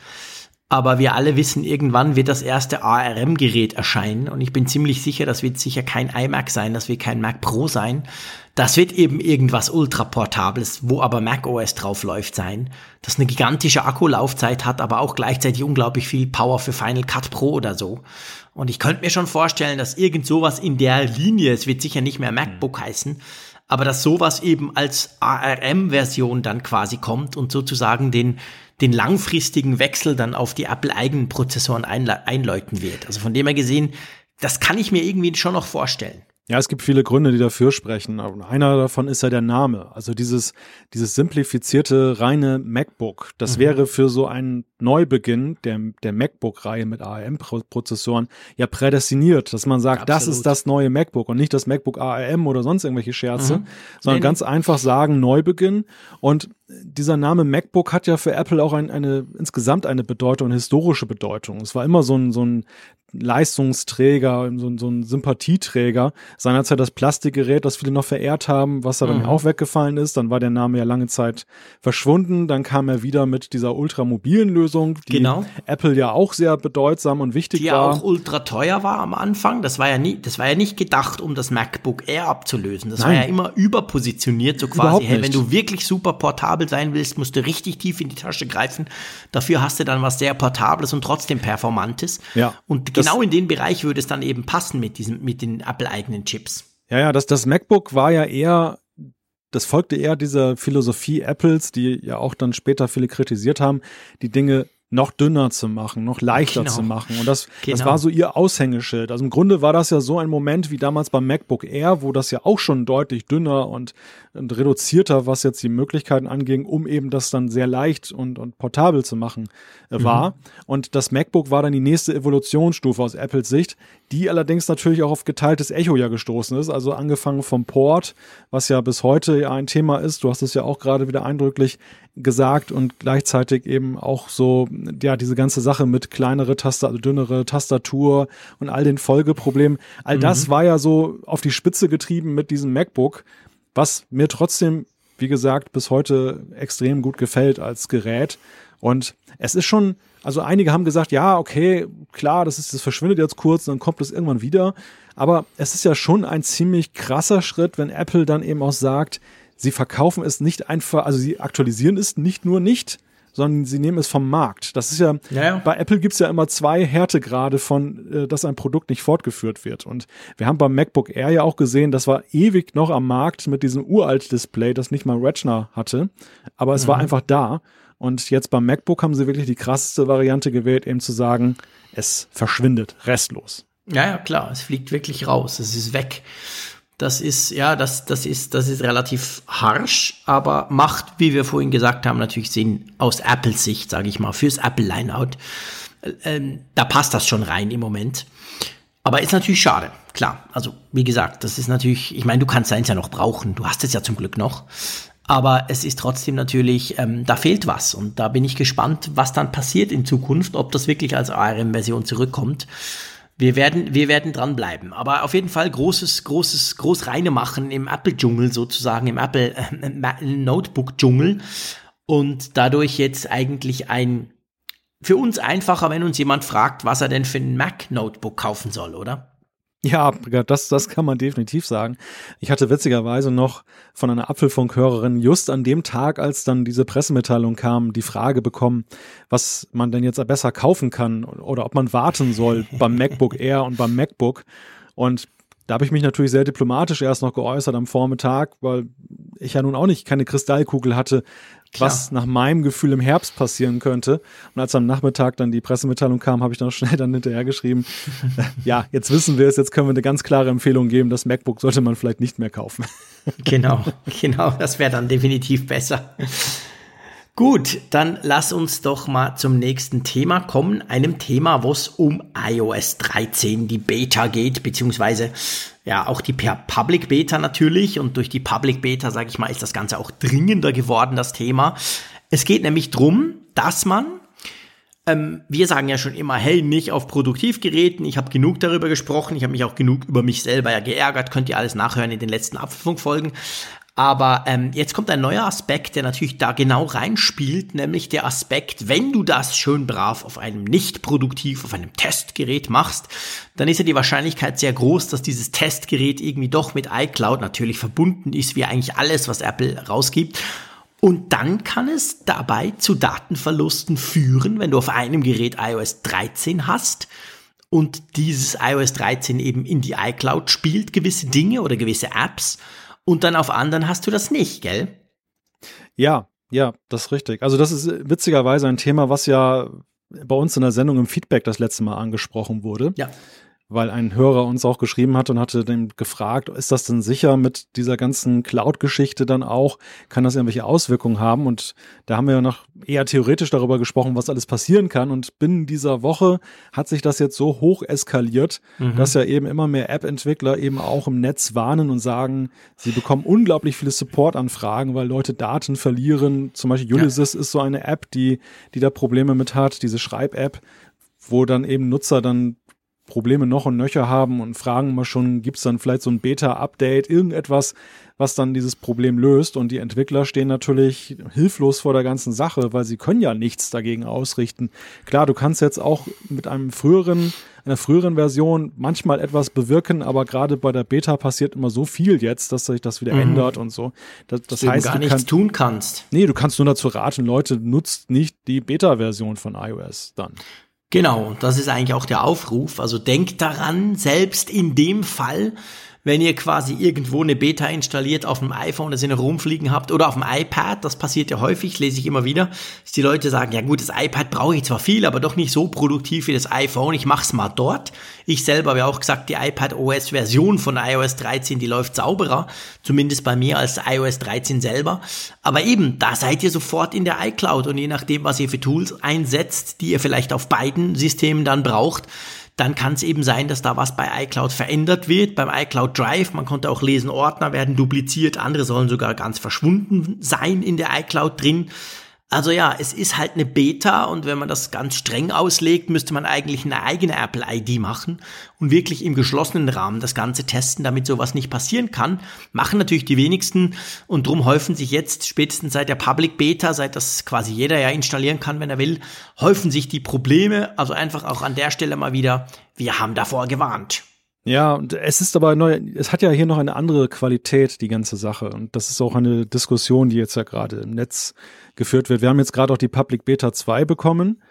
aber wir alle wissen, irgendwann wird das erste ARM-Gerät erscheinen und ich bin ziemlich sicher, das wird sicher kein iMac sein, das wird kein Mac Pro sein. Das wird eben irgendwas ultraportables, wo aber Mac OS drauf läuft sein, das eine gigantische Akkulaufzeit hat, aber auch gleichzeitig unglaublich viel Power für Final Cut Pro oder so. Und ich könnte mir schon vorstellen, dass irgend sowas in der Linie, es wird sicher nicht mehr MacBook heißen, aber dass sowas eben als ARM-Version dann quasi kommt und sozusagen den den langfristigen Wechsel dann auf die Apple-eigenen Prozessoren einläuten wird. Also von dem her gesehen, das kann ich mir irgendwie schon noch vorstellen. Ja, es gibt viele Gründe, die dafür sprechen. Einer davon ist ja der Name. Also dieses, dieses simplifizierte, reine MacBook. Das mhm. wäre für so einen Neubeginn der, der MacBook-Reihe mit ARM-Prozessoren ja prädestiniert, dass man sagt, Absolut. das ist das neue MacBook und nicht das MacBook ARM oder sonst irgendwelche Scherze, mhm. sondern nee, ganz nee. einfach sagen, Neubeginn. Und dieser Name MacBook hat ja für Apple auch ein, eine, insgesamt eine Bedeutung, eine historische Bedeutung. Es war immer so ein, so ein Leistungsträger, so, so ein Sympathieträger. Seinerzeit das Plastikgerät, das viele noch verehrt haben, was da dann mhm. auch weggefallen ist. Dann war der Name ja lange Zeit verschwunden. Dann kam er wieder mit dieser ultramobilen Lösung, die genau. Apple ja auch sehr bedeutsam und wichtig die war. Die auch ultra teuer war am Anfang. Das war ja nie, das war ja nicht gedacht, um das MacBook Air abzulösen. Das Nein. war ja immer überpositioniert, so quasi. Hey, wenn du wirklich super portabel sein willst, musst du richtig tief in die Tasche greifen. Dafür hast du dann was sehr Portables und trotzdem Performantes. Ja. Und genau in den Bereich würde es dann eben passen mit diesem, mit den Apple-eigenen Chips. Ja, ja, das, das MacBook war ja eher, das folgte eher dieser Philosophie Apples, die ja auch dann später viele kritisiert haben, die Dinge noch dünner zu machen, noch leichter genau. zu machen. Und das, genau. das war so ihr Aushängeschild. Also im Grunde war das ja so ein Moment wie damals beim MacBook Air, wo das ja auch schon deutlich dünner und, und reduzierter, was jetzt die Möglichkeiten anging, um eben das dann sehr leicht und, und portabel zu machen, äh, war. Mhm. Und das MacBook war dann die nächste Evolutionsstufe aus Apples Sicht, die allerdings natürlich auch auf geteiltes Echo ja gestoßen ist. Also angefangen vom Port, was ja bis heute ja ein Thema ist. Du hast es ja auch gerade wieder eindrücklich gesagt und gleichzeitig eben auch so, ja, diese ganze Sache mit kleinere Taster, also dünnere Tastatur und all den Folgeproblemen. All mhm. das war ja so auf die Spitze getrieben mit diesem MacBook, was mir trotzdem, wie gesagt, bis heute extrem gut gefällt als Gerät. Und es ist schon, also einige haben gesagt, ja, okay, klar, das ist, das verschwindet jetzt kurz, dann kommt es irgendwann wieder. Aber es ist ja schon ein ziemlich krasser Schritt, wenn Apple dann eben auch sagt, sie verkaufen es nicht einfach, also sie aktualisieren es nicht nur nicht, sondern sie nehmen es vom Markt. Das ist ja, ja, ja. bei Apple gibt's ja immer zwei Härtegrade von, äh, dass ein Produkt nicht fortgeführt wird. Und wir haben beim MacBook Air ja auch gesehen, das war ewig noch am Markt mit diesem uralt Display, das nicht mal Retina hatte, aber es mhm. war einfach da. Und jetzt beim MacBook haben sie wirklich die krasseste Variante gewählt, eben zu sagen, es verschwindet restlos. Ja, ja, klar, es fliegt wirklich raus, es ist weg. Das ist, ja, das, das ist, das ist relativ harsh, aber macht, wie wir vorhin gesagt haben, natürlich Sinn aus Apples Sicht, sage ich mal, fürs Apple Lineout. Ähm, da passt das schon rein im Moment. Aber ist natürlich schade, klar. Also, wie gesagt, das ist natürlich, ich meine, du kannst eins ja noch brauchen. Du hast es ja zum Glück noch. Aber es ist trotzdem natürlich, ähm, da fehlt was. Und da bin ich gespannt, was dann passiert in Zukunft, ob das wirklich als ARM-Version zurückkommt wir werden, wir werden dranbleiben. Aber auf jeden Fall großes, großes, groß reine machen im Apple-Dschungel sozusagen, im Apple äh, Notebook-Dschungel. Und dadurch jetzt eigentlich ein für uns einfacher, wenn uns jemand fragt, was er denn für ein Mac-Notebook kaufen soll, oder? Ja, das, das kann man definitiv sagen. Ich hatte witzigerweise noch von einer Apfelfunkhörerin just an dem Tag, als dann diese Pressemitteilung kam, die Frage bekommen, was man denn jetzt besser kaufen kann oder ob man warten soll beim MacBook Air und beim MacBook. Und da habe ich mich natürlich sehr diplomatisch erst noch geäußert am Vormittag, weil ich ja nun auch nicht keine Kristallkugel hatte, Klar. was nach meinem Gefühl im Herbst passieren könnte. Und als am Nachmittag dann die Pressemitteilung kam, habe ich noch schnell dann hinterher geschrieben, ja, jetzt wissen wir es, jetzt können wir eine ganz klare Empfehlung geben, das MacBook sollte man vielleicht nicht mehr kaufen. genau, genau, das wäre dann definitiv besser. Gut, dann lass uns doch mal zum nächsten Thema kommen. Einem Thema, wo es um iOS 13, die Beta geht, beziehungsweise ja auch die Public Beta natürlich. Und durch die Public Beta, sage ich mal, ist das Ganze auch dringender geworden, das Thema. Es geht nämlich drum, dass man ähm, wir sagen ja schon immer, hey, nicht auf Produktivgeräten. Ich habe genug darüber gesprochen. Ich habe mich auch genug über mich selber ja geärgert. Könnt ihr alles nachhören in den letzten Apfelfunkfolgen. Aber ähm, jetzt kommt ein neuer Aspekt, der natürlich da genau reinspielt, nämlich der Aspekt, wenn du das schön brav auf einem nicht produktiv, auf einem Testgerät machst, dann ist ja die Wahrscheinlichkeit sehr groß, dass dieses Testgerät irgendwie doch mit iCloud natürlich verbunden ist, wie eigentlich alles, was Apple rausgibt. Und dann kann es dabei zu Datenverlusten führen, wenn du auf einem Gerät iOS 13 hast und dieses iOS 13 eben in die iCloud spielt, gewisse Dinge oder gewisse Apps und dann auf anderen hast du das nicht, gell? Ja, ja, das ist richtig. Also das ist witzigerweise ein Thema, was ja bei uns in der Sendung im Feedback das letzte Mal angesprochen wurde. Ja weil ein Hörer uns auch geschrieben hat und hatte dem gefragt, ist das denn sicher mit dieser ganzen Cloud-Geschichte dann auch? Kann das irgendwelche Auswirkungen haben? Und da haben wir ja noch eher theoretisch darüber gesprochen, was alles passieren kann. Und binnen dieser Woche hat sich das jetzt so hoch eskaliert, mhm. dass ja eben immer mehr App-Entwickler eben auch im Netz warnen und sagen, sie bekommen unglaublich viele Support-Anfragen, weil Leute Daten verlieren. Zum Beispiel Ulysses ja. ist so eine App, die, die da Probleme mit hat, diese Schreib-App wo dann eben Nutzer dann Probleme noch und nöcher haben und fragen mal schon, gibt es dann vielleicht so ein Beta-Update, irgendetwas, was dann dieses Problem löst. Und die Entwickler stehen natürlich hilflos vor der ganzen Sache, weil sie können ja nichts dagegen ausrichten. Klar, du kannst jetzt auch mit einem früheren, einer früheren Version manchmal etwas bewirken, aber gerade bei der Beta passiert immer so viel jetzt, dass sich das wieder mhm. ändert und so. Das, das du heißt, gar du nichts tun kannst. Nee, du kannst nur dazu raten, Leute, nutzt nicht die Beta-Version von iOS dann. Genau, das ist eigentlich auch der Aufruf. Also denkt daran, selbst in dem Fall, wenn ihr quasi irgendwo eine Beta installiert auf dem iPhone, das ihr noch rumfliegen habt oder auf dem iPad, das passiert ja häufig, lese ich immer wieder, dass die Leute sagen, ja gut, das iPad brauche ich zwar viel, aber doch nicht so produktiv wie das iPhone, ich mach's mal dort. Ich selber habe ja auch gesagt, die iPad OS Version von iOS 13, die läuft sauberer, zumindest bei mir als iOS 13 selber. Aber eben, da seid ihr sofort in der iCloud und je nachdem, was ihr für Tools einsetzt, die ihr vielleicht auf beiden Systemen dann braucht, dann kann es eben sein, dass da was bei iCloud verändert wird. Beim iCloud Drive, man konnte auch lesen, Ordner werden dupliziert, andere sollen sogar ganz verschwunden sein in der iCloud drin. Also ja, es ist halt eine Beta und wenn man das ganz streng auslegt, müsste man eigentlich eine eigene Apple ID machen und wirklich im geschlossenen Rahmen das Ganze testen, damit sowas nicht passieren kann. Machen natürlich die wenigsten und drum häufen sich jetzt spätestens seit der Public Beta, seit das quasi jeder ja installieren kann, wenn er will, häufen sich die Probleme. Also einfach auch an der Stelle mal wieder, wir haben davor gewarnt. Ja, und es ist aber neu, es hat ja hier noch eine andere Qualität, die ganze Sache. Und das ist auch eine Diskussion, die jetzt ja gerade im Netz geführt wird. Wir haben jetzt gerade auch die Public Beta 2 bekommen,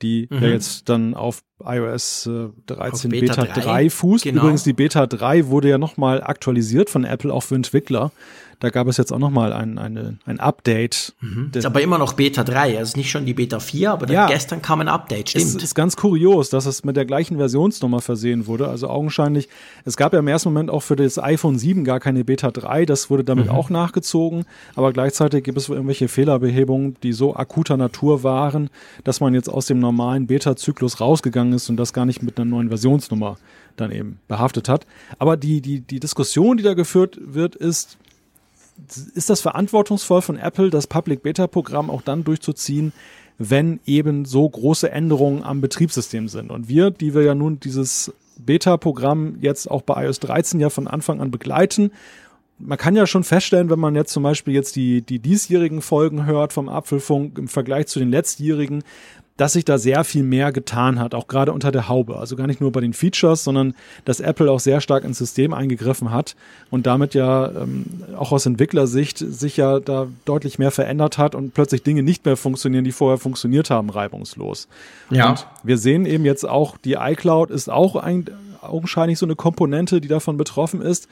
die mhm. ja jetzt dann auf iOS äh, 13 auf Beta, Beta 3, 3 fußt. Genau. Übrigens, die Beta 3 wurde ja nochmal aktualisiert von Apple auch für Entwickler. Da gab es jetzt auch nochmal ein, eine, ein Update. Mhm. Ist aber immer noch Beta 3, also nicht schon die Beta 4, aber ja, gestern kam ein Update, stimmt. Es ist ganz kurios, dass es mit der gleichen Versionsnummer versehen wurde. Also augenscheinlich, es gab ja im ersten Moment auch für das iPhone 7 gar keine Beta 3, das wurde damit mhm. auch nachgezogen, aber gleichzeitig gibt es irgendwelche Fehlerbehebungen, die so akuter Natur waren, dass man jetzt aus dem normalen Beta-Zyklus rausgegangen ist und das gar nicht mit einer neuen Versionsnummer dann eben behaftet hat. Aber die, die, die Diskussion, die da geführt wird, ist, ist das verantwortungsvoll von Apple, das Public Beta Programm auch dann durchzuziehen, wenn eben so große Änderungen am Betriebssystem sind? Und wir, die wir ja nun dieses Beta-Programm jetzt auch bei iOS 13 ja von Anfang an begleiten, man kann ja schon feststellen, wenn man jetzt zum Beispiel jetzt die, die diesjährigen Folgen hört vom Apfelfunk im Vergleich zu den letztjährigen, dass sich da sehr viel mehr getan hat, auch gerade unter der Haube. Also gar nicht nur bei den Features, sondern dass Apple auch sehr stark ins System eingegriffen hat und damit ja ähm, auch aus Entwicklersicht sich ja da deutlich mehr verändert hat und plötzlich Dinge nicht mehr funktionieren, die vorher funktioniert haben, reibungslos. Ja. Und wir sehen eben jetzt auch, die iCloud ist auch ein, augenscheinlich so eine Komponente, die davon betroffen ist.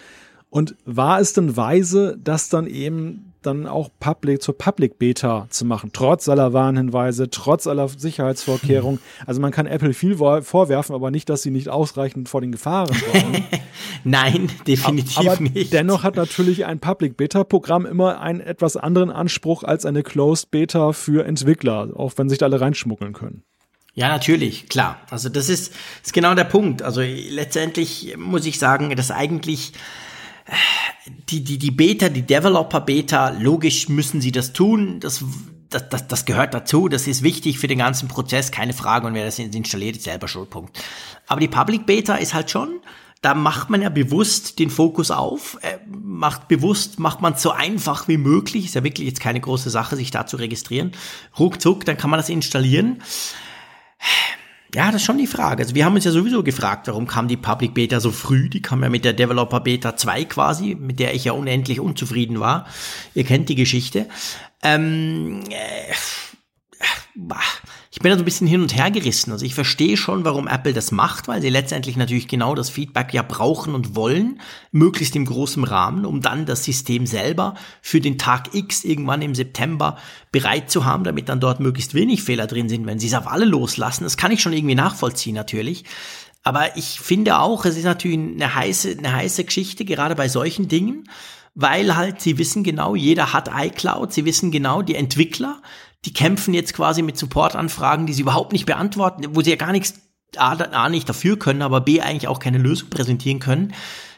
Und war es denn weise, das dann eben dann auch Public zur Public Beta zu machen, trotz aller Warnhinweise, trotz aller Sicherheitsvorkehrungen. Also man kann Apple viel vorwerfen, aber nicht, dass sie nicht ausreichend vor den Gefahren waren. Nein, definitiv aber nicht. Dennoch hat natürlich ein Public Beta Programm immer einen etwas anderen Anspruch als eine Closed Beta für Entwickler, auch wenn sich da alle reinschmuggeln können. Ja, natürlich, klar. Also das ist, ist genau der Punkt. Also letztendlich muss ich sagen, dass eigentlich die, die, die Beta, die Developer-Beta, logisch müssen sie das tun. Das, das, das, das gehört dazu. Das ist wichtig für den ganzen Prozess, keine Frage. Und wer das installiert, ist selber Schulpunkt. Aber die Public Beta ist halt schon, da macht man ja bewusst den Fokus auf, äh, macht bewusst, macht man es so einfach wie möglich. Ist ja wirklich jetzt keine große Sache, sich da zu registrieren. Ruckzuck, dann kann man das installieren. Ja, das ist schon die Frage. Also wir haben uns ja sowieso gefragt, warum kam die Public Beta so früh? Die kam ja mit der Developer Beta 2 quasi, mit der ich ja unendlich unzufrieden war. Ihr kennt die Geschichte. Ähm, äh, ich bin da so ein bisschen hin und her gerissen. Also ich verstehe schon, warum Apple das macht, weil sie letztendlich natürlich genau das Feedback ja brauchen und wollen, möglichst im großen Rahmen, um dann das System selber für den Tag X irgendwann im September bereit zu haben, damit dann dort möglichst wenig Fehler drin sind, wenn sie es auf alle loslassen. Das kann ich schon irgendwie nachvollziehen natürlich. Aber ich finde auch, es ist natürlich eine heiße, eine heiße Geschichte, gerade bei solchen Dingen, weil halt sie wissen genau, jeder hat iCloud, sie wissen genau, die Entwickler, die kämpfen jetzt quasi mit Supportanfragen, die sie überhaupt nicht beantworten, wo sie ja gar nichts A, A nicht dafür können, aber B eigentlich auch keine Lösung präsentieren können.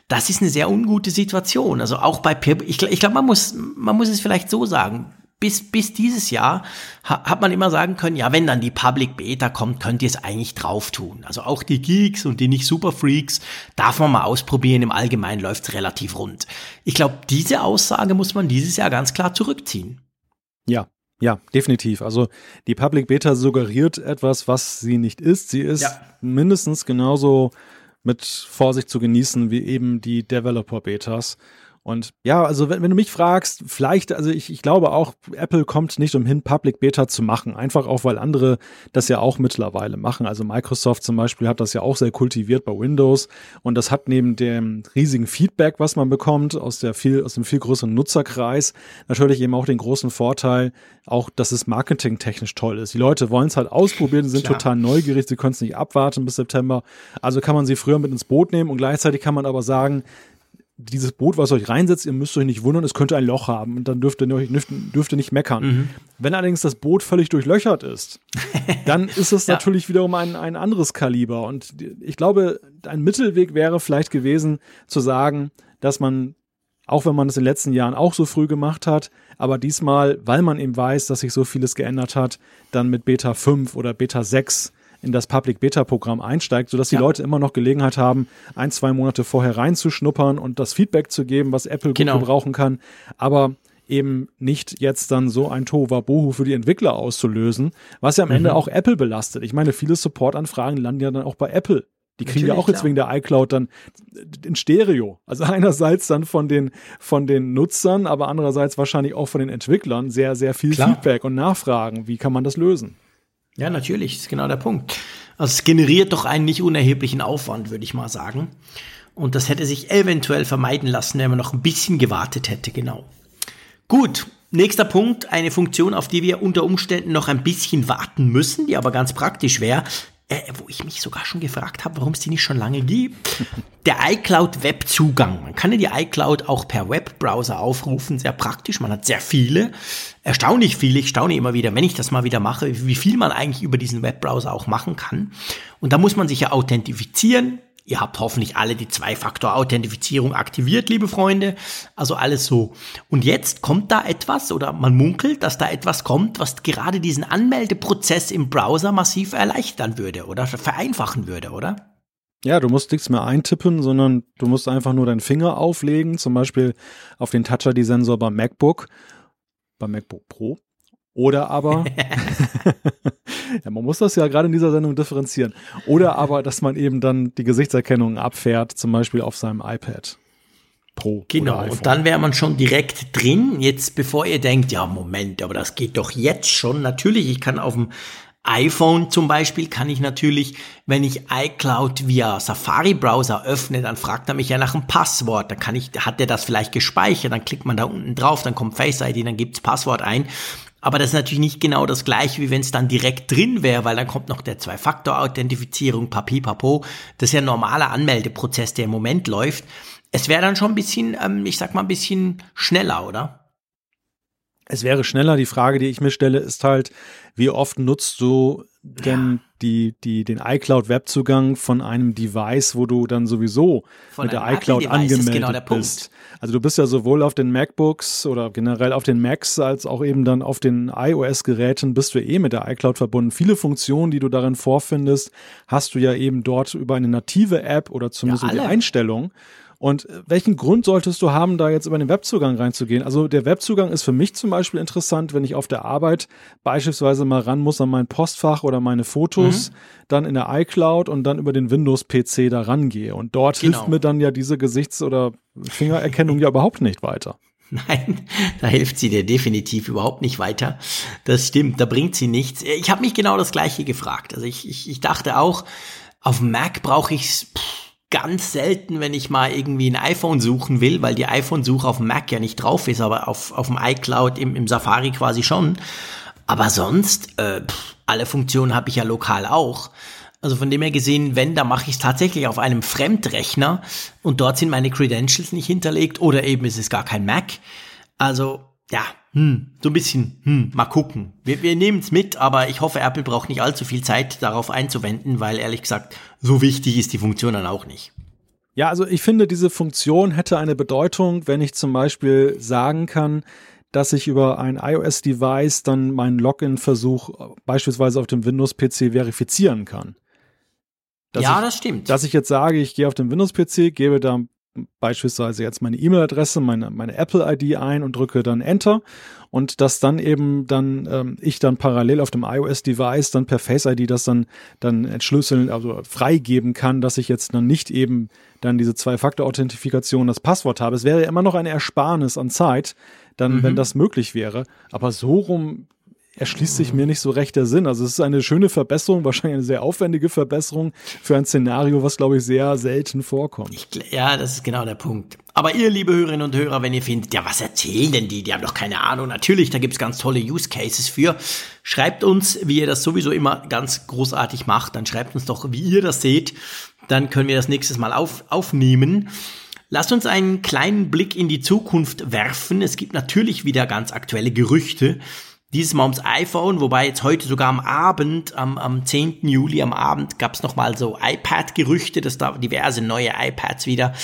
Das ist eine sehr ungute Situation. Also auch bei ich, ich glaube, man muss, man muss es vielleicht so sagen. Bis, bis dieses Jahr hat man immer sagen können, ja, wenn dann die Public Beta kommt, könnt ihr es eigentlich drauf tun. Also auch die Geeks und die nicht Super Freaks darf man mal ausprobieren. Im Allgemeinen läuft es relativ rund. Ich glaube, diese Aussage muss man dieses Jahr ganz klar zurückziehen. Ja, ja, definitiv. Also die Public Beta suggeriert etwas, was sie nicht ist. Sie ist ja. mindestens genauso mit Vorsicht zu genießen wie eben die Developer Betas. Und ja, also wenn, wenn du mich fragst, vielleicht, also ich, ich glaube auch, Apple kommt nicht umhin, Public Beta zu machen. Einfach auch, weil andere das ja auch mittlerweile machen. Also Microsoft zum Beispiel hat das ja auch sehr kultiviert bei Windows. Und das hat neben dem riesigen Feedback, was man bekommt, aus der viel, aus dem viel größeren Nutzerkreis, natürlich eben auch den großen Vorteil, auch, dass es marketingtechnisch toll ist. Die Leute wollen es halt ausprobieren, sind Klar. total neugierig, sie können es nicht abwarten bis September. Also kann man sie früher mit ins Boot nehmen und gleichzeitig kann man aber sagen, dieses Boot, was euch reinsetzt, ihr müsst euch nicht wundern, es könnte ein Loch haben und dann dürft ihr nicht, dürft ihr nicht meckern. Mhm. Wenn allerdings das Boot völlig durchlöchert ist, dann ist es ja. natürlich wiederum ein, ein anderes Kaliber. Und ich glaube, ein Mittelweg wäre vielleicht gewesen, zu sagen, dass man, auch wenn man es in den letzten Jahren auch so früh gemacht hat, aber diesmal, weil man eben weiß, dass sich so vieles geändert hat, dann mit Beta 5 oder Beta 6 in das Public Beta Programm einsteigt, sodass die ja. Leute immer noch Gelegenheit haben, ein, zwei Monate vorher reinzuschnuppern und das Feedback zu geben, was Apple genau. gut gebrauchen kann. Aber eben nicht jetzt dann so ein Tohuwabohu für die Entwickler auszulösen, was ja am mhm. Ende auch Apple belastet. Ich meine, viele Supportanfragen landen ja dann auch bei Apple. Die kriegen Natürlich, ja auch jetzt klar. wegen der iCloud dann in Stereo. Also einerseits dann von den, von den Nutzern, aber andererseits wahrscheinlich auch von den Entwicklern sehr, sehr viel klar. Feedback und Nachfragen. Wie kann man das lösen? Ja, natürlich, ist genau der Punkt. Also es generiert doch einen nicht unerheblichen Aufwand, würde ich mal sagen. Und das hätte sich eventuell vermeiden lassen, wenn man noch ein bisschen gewartet hätte, genau. Gut, nächster Punkt, eine Funktion, auf die wir unter Umständen noch ein bisschen warten müssen, die aber ganz praktisch wäre, äh, wo ich mich sogar schon gefragt habe, warum es die nicht schon lange gibt. Der iCloud Webzugang. Man kann ja die iCloud auch per Webbrowser aufrufen, sehr praktisch. Man hat sehr viele, erstaunlich viele. Ich staune immer wieder, wenn ich das mal wieder mache, wie viel man eigentlich über diesen Webbrowser auch machen kann. Und da muss man sich ja authentifizieren. Ihr habt hoffentlich alle die Zwei-Faktor-Authentifizierung aktiviert, liebe Freunde. Also alles so. Und jetzt kommt da etwas oder man munkelt, dass da etwas kommt, was gerade diesen Anmeldeprozess im Browser massiv erleichtern würde oder vereinfachen würde, oder? Ja, du musst nichts mehr eintippen, sondern du musst einfach nur deinen Finger auflegen, zum Beispiel auf den Touch ID-Sensor beim MacBook, beim MacBook Pro Oder aber, ja, man muss das ja gerade in dieser Sendung differenzieren. Oder aber, dass man eben dann die Gesichtserkennung abfährt, zum Beispiel auf seinem iPad. Pro. Genau, und dann wäre man schon direkt drin. Jetzt, bevor ihr denkt, ja, Moment, aber das geht doch jetzt schon. Natürlich, ich kann auf dem iPhone zum Beispiel kann ich natürlich, wenn ich iCloud via Safari-Browser öffne, dann fragt er mich ja nach einem Passwort. Dann kann ich, hat er das vielleicht gespeichert, dann klickt man da unten drauf, dann kommt Face ID, dann gibt's Passwort ein. Aber das ist natürlich nicht genau das gleiche, wie wenn es dann direkt drin wäre, weil dann kommt noch der Zwei-Faktor-Authentifizierung, Papi, Papo. Das ist ja ein normaler Anmeldeprozess, der im Moment läuft. Es wäre dann schon ein bisschen, ähm, ich sag mal, ein bisschen schneller, oder? Es wäre schneller. Die Frage, die ich mir stelle, ist halt, wie oft nutzt du denn ja. die, die, den iCloud-Webzugang von einem Device, wo du dann sowieso von mit der iCloud angemeldet genau bist? Also du bist ja sowohl auf den MacBooks oder generell auf den Macs als auch eben dann auf den iOS-Geräten bist du eh mit der iCloud verbunden. Viele Funktionen, die du darin vorfindest, hast du ja eben dort über eine native App oder zumindest ja, die Einstellung. Und welchen Grund solltest du haben, da jetzt über den Webzugang reinzugehen? Also der Webzugang ist für mich zum Beispiel interessant, wenn ich auf der Arbeit beispielsweise mal ran muss an mein Postfach oder meine Fotos, mhm. dann in der iCloud und dann über den Windows-PC da rangehe. Und dort genau. hilft mir dann ja diese Gesichts- oder Fingererkennung ja überhaupt nicht weiter. Nein, da hilft sie dir definitiv überhaupt nicht weiter. Das stimmt, da bringt sie nichts. Ich habe mich genau das gleiche gefragt. Also ich, ich, ich dachte auch, auf Mac brauche ich's. Pff, ganz selten, wenn ich mal irgendwie ein iPhone suchen will, weil die iPhone-Suche auf dem Mac ja nicht drauf ist, aber auf, auf dem iCloud im, im Safari quasi schon. Aber sonst, äh, pff, alle Funktionen habe ich ja lokal auch. Also von dem her gesehen, wenn, dann mache ich es tatsächlich auf einem Fremdrechner und dort sind meine Credentials nicht hinterlegt oder eben ist es gar kein Mac. Also ja, hm, so ein bisschen, hm, mal gucken. Wir, wir nehmen es mit, aber ich hoffe, Apple braucht nicht allzu viel Zeit darauf einzuwenden, weil ehrlich gesagt, so wichtig ist die Funktion dann auch nicht. Ja, also ich finde, diese Funktion hätte eine Bedeutung, wenn ich zum Beispiel sagen kann, dass ich über ein iOS-Device dann meinen Login-Versuch beispielsweise auf dem Windows-PC verifizieren kann. Dass ja, ich, das stimmt. Dass ich jetzt sage, ich gehe auf den Windows-PC, gebe da beispielsweise jetzt meine E-Mail-Adresse, meine, meine Apple-ID ein und drücke dann Enter und dass dann eben dann ähm, ich dann parallel auf dem iOS-Device dann per Face-ID das dann dann entschlüsseln, also freigeben kann, dass ich jetzt dann nicht eben dann diese Zwei-Faktor-Authentifikation das Passwort habe. Es wäre ja immer noch eine Ersparnis an Zeit, dann, mhm. wenn das möglich wäre. Aber so rum erschließt sich mir nicht so recht der Sinn. Also es ist eine schöne Verbesserung, wahrscheinlich eine sehr aufwendige Verbesserung für ein Szenario, was, glaube ich, sehr selten vorkommt. Ich, ja, das ist genau der Punkt. Aber ihr, liebe Hörerinnen und Hörer, wenn ihr findet, ja, was erzählen denn die? Die haben doch keine Ahnung. Natürlich, da gibt's ganz tolle Use Cases für. Schreibt uns, wie ihr das sowieso immer ganz großartig macht. Dann schreibt uns doch, wie ihr das seht. Dann können wir das nächstes Mal auf, aufnehmen. Lasst uns einen kleinen Blick in die Zukunft werfen. Es gibt natürlich wieder ganz aktuelle Gerüchte dieses Mal ums iPhone, wobei jetzt heute sogar am Abend, am, am 10. Juli am Abend gab es nochmal so iPad-Gerüchte, dass da diverse neue iPads wieder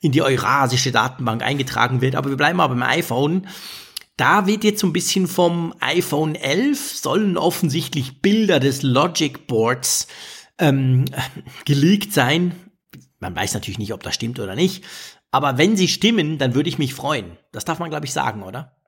in die eurasische Datenbank eingetragen wird. Aber wir bleiben mal beim iPhone. Da wird jetzt so ein bisschen vom iPhone 11 sollen offensichtlich Bilder des Logic Boards ähm, geleakt sein. Man weiß natürlich nicht, ob das stimmt oder nicht. Aber wenn sie stimmen, dann würde ich mich freuen. Das darf man, glaube ich, sagen, oder?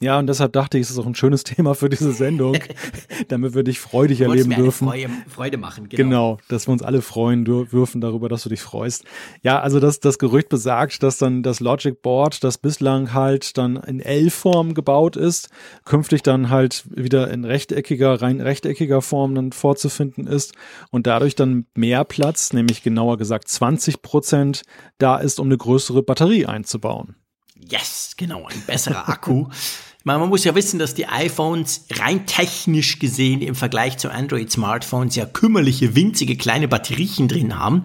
Ja, und deshalb dachte ich, es ist auch ein schönes Thema für diese Sendung, damit wir dich freudig erleben dürfen. Freude, Freude machen, genau. Genau, dass wir uns alle freuen dürfen darüber, dass du dich freust. Ja, also das, das Gerücht besagt, dass dann das Logic Board, das bislang halt dann in L-Form gebaut ist, künftig dann halt wieder in rechteckiger, rein rechteckiger Form dann vorzufinden ist und dadurch dann mehr Platz, nämlich genauer gesagt 20 Prozent, da ist, um eine größere Batterie einzubauen. Yes, genau, ein besserer Akku. Man muss ja wissen, dass die iPhones rein technisch gesehen im Vergleich zu Android-Smartphones ja kümmerliche, winzige kleine Batteriechen drin haben.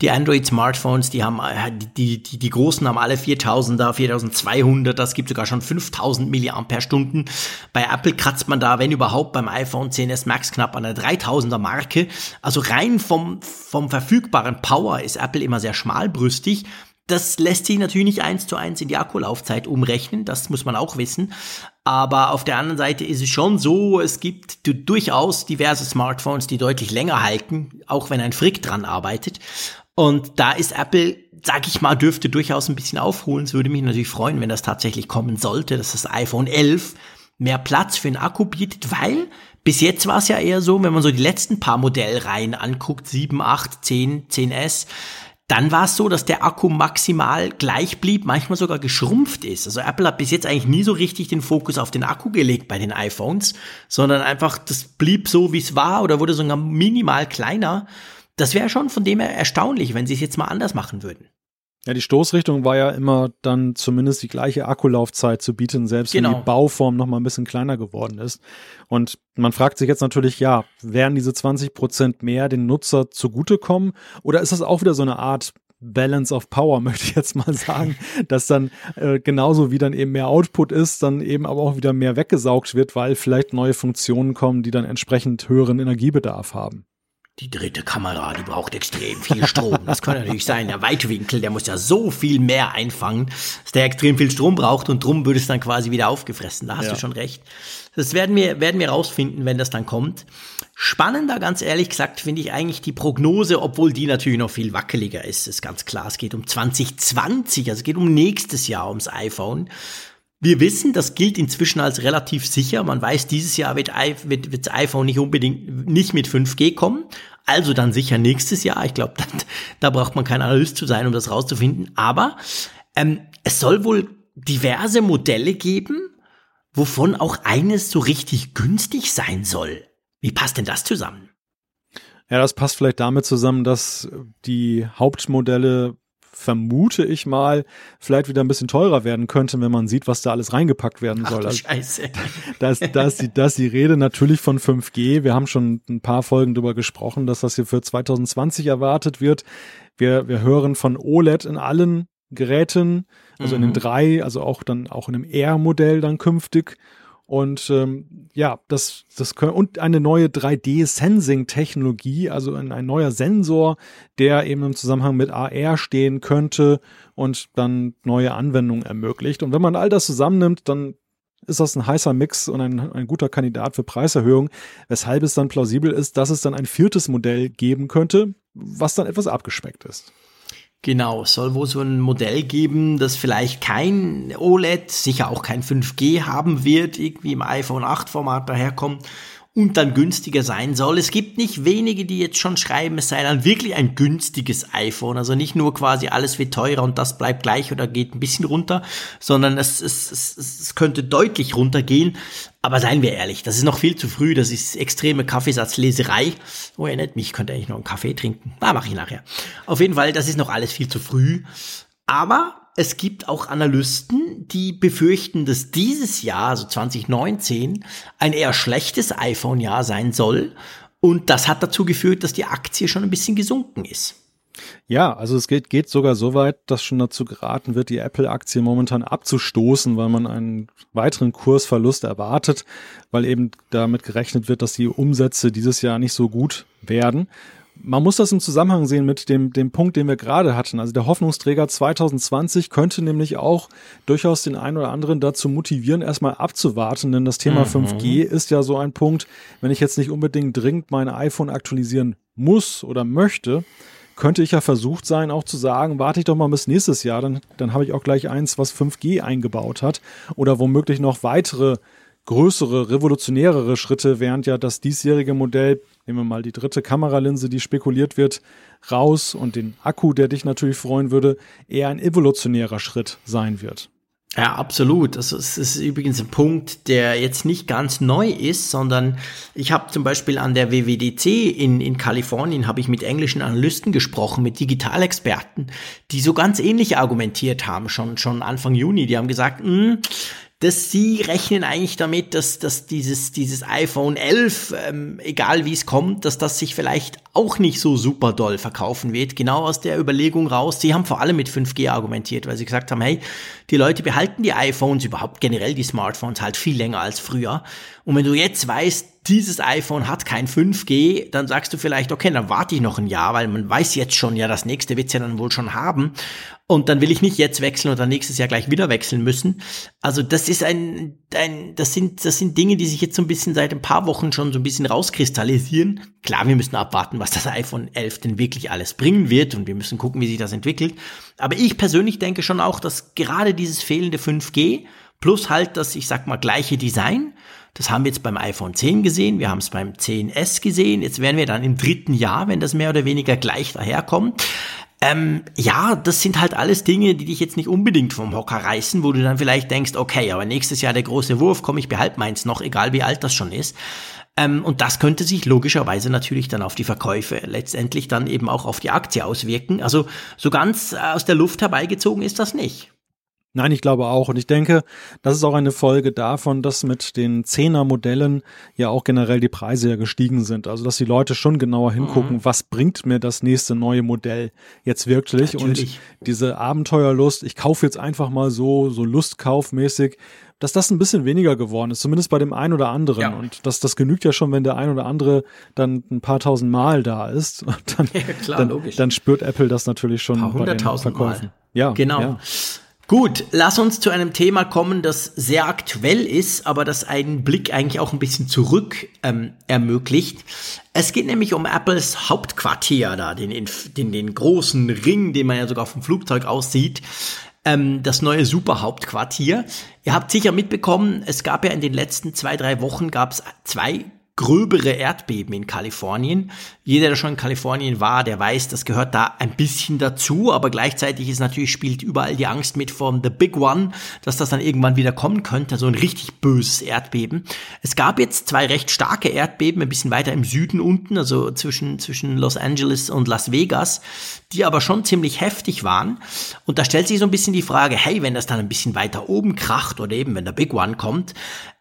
Die Android-Smartphones, die haben, äh, die, die, die großen haben alle 4000er, 4200, das gibt sogar schon 5000 Milliampere-Stunden. Bei Apple kratzt man da, wenn überhaupt, beim iPhone 10s Max knapp an der 3000er Marke. Also rein vom, vom verfügbaren Power ist Apple immer sehr schmalbrüstig. Das lässt sich natürlich nicht eins zu eins in die Akkulaufzeit umrechnen, das muss man auch wissen. Aber auf der anderen Seite ist es schon so, es gibt durchaus diverse Smartphones, die deutlich länger halten, auch wenn ein Frick dran arbeitet. Und da ist Apple, sag ich mal, dürfte durchaus ein bisschen aufholen. Es würde mich natürlich freuen, wenn das tatsächlich kommen sollte, dass das iPhone 11 mehr Platz für den Akku bietet, weil bis jetzt war es ja eher so, wenn man so die letzten paar Modellreihen anguckt, 7, 8, 10, 10S, dann war es so, dass der Akku maximal gleich blieb, manchmal sogar geschrumpft ist. Also Apple hat bis jetzt eigentlich nie so richtig den Fokus auf den Akku gelegt bei den iPhones, sondern einfach, das blieb so, wie es war oder wurde sogar minimal kleiner. Das wäre schon von dem her erstaunlich, wenn sie es jetzt mal anders machen würden. Ja, die Stoßrichtung war ja immer dann zumindest die gleiche Akkulaufzeit zu bieten, selbst genau. wenn die Bauform noch mal ein bisschen kleiner geworden ist. Und man fragt sich jetzt natürlich, ja, werden diese 20 Prozent mehr den Nutzer zugutekommen? Oder ist das auch wieder so eine Art Balance of Power, möchte ich jetzt mal sagen, dass dann äh, genauso wie dann eben mehr Output ist, dann eben aber auch wieder mehr weggesaugt wird, weil vielleicht neue Funktionen kommen, die dann entsprechend höheren Energiebedarf haben. Die dritte Kamera, die braucht extrem viel Strom. Das kann natürlich sein. Der Weitwinkel, der muss ja so viel mehr einfangen, dass der extrem viel Strom braucht und drum würde es dann quasi wieder aufgefressen. Da hast ja. du schon recht. Das werden wir, werden wir rausfinden, wenn das dann kommt. Spannender, ganz ehrlich gesagt, finde ich eigentlich die Prognose, obwohl die natürlich noch viel wackeliger ist. Ist ganz klar. Es geht um 2020, also es geht um nächstes Jahr ums iPhone. Wir wissen, das gilt inzwischen als relativ sicher. Man weiß, dieses Jahr wird, wird, wird das iPhone nicht unbedingt nicht mit 5G kommen. Also dann sicher nächstes Jahr. Ich glaube, da braucht man kein Analyst zu sein, um das rauszufinden. Aber ähm, es soll wohl diverse Modelle geben, wovon auch eines so richtig günstig sein soll. Wie passt denn das zusammen? Ja, das passt vielleicht damit zusammen, dass die Hauptmodelle vermute ich mal, vielleicht wieder ein bisschen teurer werden könnte, wenn man sieht, was da alles reingepackt werden soll. Ach, also, Scheiße. Da ist, da, ist die, da ist die Rede natürlich von 5G. Wir haben schon ein paar Folgen darüber gesprochen, dass das hier für 2020 erwartet wird. Wir, wir hören von OLED in allen Geräten, also mhm. in den mhm. drei, also auch dann auch in einem R-Modell dann künftig. Und ähm, ja, das, das können, und eine neue 3D-Sensing-Technologie, also ein, ein neuer Sensor, der eben im Zusammenhang mit AR stehen könnte und dann neue Anwendungen ermöglicht. Und wenn man all das zusammennimmt, dann ist das ein heißer Mix und ein, ein guter Kandidat für Preiserhöhung, weshalb es dann plausibel ist, dass es dann ein viertes Modell geben könnte, was dann etwas abgespeckt ist. Genau, soll wohl so ein Modell geben, das vielleicht kein OLED, sicher auch kein 5G haben wird, irgendwie im iPhone 8 Format daherkommt und dann günstiger sein soll. Es gibt nicht wenige, die jetzt schon schreiben, es sei dann wirklich ein günstiges iPhone. Also nicht nur quasi alles wird teurer und das bleibt gleich oder geht ein bisschen runter, sondern es, es, es, es könnte deutlich runtergehen. Aber seien wir ehrlich, das ist noch viel zu früh. Das ist extreme Kaffeesatzleserei. Oh, erinnert mich, ich könnte eigentlich noch einen Kaffee trinken. Na, mache ich nachher. Auf jeden Fall, das ist noch alles viel zu früh. Aber es gibt auch Analysten, die befürchten, dass dieses Jahr, also 2019, ein eher schlechtes iPhone-Jahr sein soll. Und das hat dazu geführt, dass die Aktie schon ein bisschen gesunken ist. Ja, also es geht, geht sogar so weit, dass schon dazu geraten wird, die Apple-Aktie momentan abzustoßen, weil man einen weiteren Kursverlust erwartet, weil eben damit gerechnet wird, dass die Umsätze dieses Jahr nicht so gut werden man muss das im Zusammenhang sehen mit dem, dem Punkt, den wir gerade hatten. Also der Hoffnungsträger 2020 könnte nämlich auch durchaus den einen oder anderen dazu motivieren, erstmal abzuwarten, denn das Thema mhm. 5G ist ja so ein Punkt, wenn ich jetzt nicht unbedingt dringend mein iPhone aktualisieren muss oder möchte, könnte ich ja versucht sein, auch zu sagen, warte ich doch mal bis nächstes Jahr, dann, dann habe ich auch gleich eins, was 5G eingebaut hat oder womöglich noch weitere größere, revolutionärere Schritte, während ja das diesjährige Modell, nehmen wir mal die dritte Kameralinse, die spekuliert wird, raus und den Akku, der dich natürlich freuen würde, eher ein evolutionärer Schritt sein wird. Ja, absolut. Also es ist übrigens ein Punkt, der jetzt nicht ganz neu ist, sondern ich habe zum Beispiel an der WWDC in, in Kalifornien habe ich mit englischen Analysten gesprochen, mit Digitalexperten, die so ganz ähnlich argumentiert haben, schon, schon Anfang Juni. Die haben gesagt, hm, dass sie rechnen eigentlich damit, dass, dass dieses, dieses iPhone 11, ähm, egal wie es kommt, dass das sich vielleicht auch nicht so super doll verkaufen wird. Genau aus der Überlegung raus. Sie haben vor allem mit 5G argumentiert, weil sie gesagt haben, hey, die Leute behalten die iPhones, überhaupt generell die Smartphones halt viel länger als früher. Und wenn du jetzt weißt, dieses iPhone hat kein 5G, dann sagst du vielleicht, okay, dann warte ich noch ein Jahr, weil man weiß jetzt schon, ja, das nächste wird's ja dann wohl schon haben. Und dann will ich nicht jetzt wechseln oder nächstes Jahr gleich wieder wechseln müssen. Also das ist ein, ein das sind, das sind Dinge, die sich jetzt so ein bisschen seit ein paar Wochen schon so ein bisschen rauskristallisieren. Klar, wir müssen abwarten, was das iPhone 11 denn wirklich alles bringen wird und wir müssen gucken, wie sich das entwickelt. Aber ich persönlich denke schon auch, dass gerade dieses fehlende 5G plus halt das, ich sag mal, gleiche Design. Das haben wir jetzt beim iPhone 10 gesehen, wir haben es beim 10S gesehen, jetzt wären wir dann im dritten Jahr, wenn das mehr oder weniger gleich daherkommt. Ähm, ja, das sind halt alles Dinge, die dich jetzt nicht unbedingt vom Hocker reißen, wo du dann vielleicht denkst, okay, aber nächstes Jahr der große Wurf, komm, ich behalte meins noch, egal wie alt das schon ist. Ähm, und das könnte sich logischerweise natürlich dann auf die Verkäufe, letztendlich dann eben auch auf die Aktie auswirken. Also so ganz aus der Luft herbeigezogen ist das nicht. Nein, ich glaube auch. Und ich denke, das ist auch eine Folge davon, dass mit den Zehner-Modellen ja auch generell die Preise ja gestiegen sind. Also, dass die Leute schon genauer hingucken, mhm. was bringt mir das nächste neue Modell jetzt wirklich? Natürlich. Und diese Abenteuerlust, ich kaufe jetzt einfach mal so, so lustkaufmäßig, dass das ein bisschen weniger geworden ist, zumindest bei dem einen oder anderen. Ja. Und das, das genügt ja schon, wenn der ein oder andere dann ein paar tausend Mal da ist. Und dann, ja, klar, dann, dann, spürt Apple das natürlich schon bei den Verkäufen. Mal. Ja, genau. Ja. Gut, lass uns zu einem Thema kommen, das sehr aktuell ist, aber das einen Blick eigentlich auch ein bisschen zurück ähm, ermöglicht. Es geht nämlich um Apples Hauptquartier da, den, den, den großen Ring, den man ja sogar vom Flugzeug aussieht. Ähm, das neue Superhauptquartier. Ihr habt sicher mitbekommen, es gab ja in den letzten zwei, drei Wochen gab es zwei gröbere Erdbeben in Kalifornien. Jeder, der schon in Kalifornien war, der weiß, das gehört da ein bisschen dazu, aber gleichzeitig ist natürlich, spielt überall die Angst mit von The Big One, dass das dann irgendwann wieder kommen könnte, so ein richtig böses Erdbeben. Es gab jetzt zwei recht starke Erdbeben, ein bisschen weiter im Süden unten, also zwischen, zwischen Los Angeles und Las Vegas, die aber schon ziemlich heftig waren. Und da stellt sich so ein bisschen die Frage, hey, wenn das dann ein bisschen weiter oben kracht oder eben wenn der Big One kommt,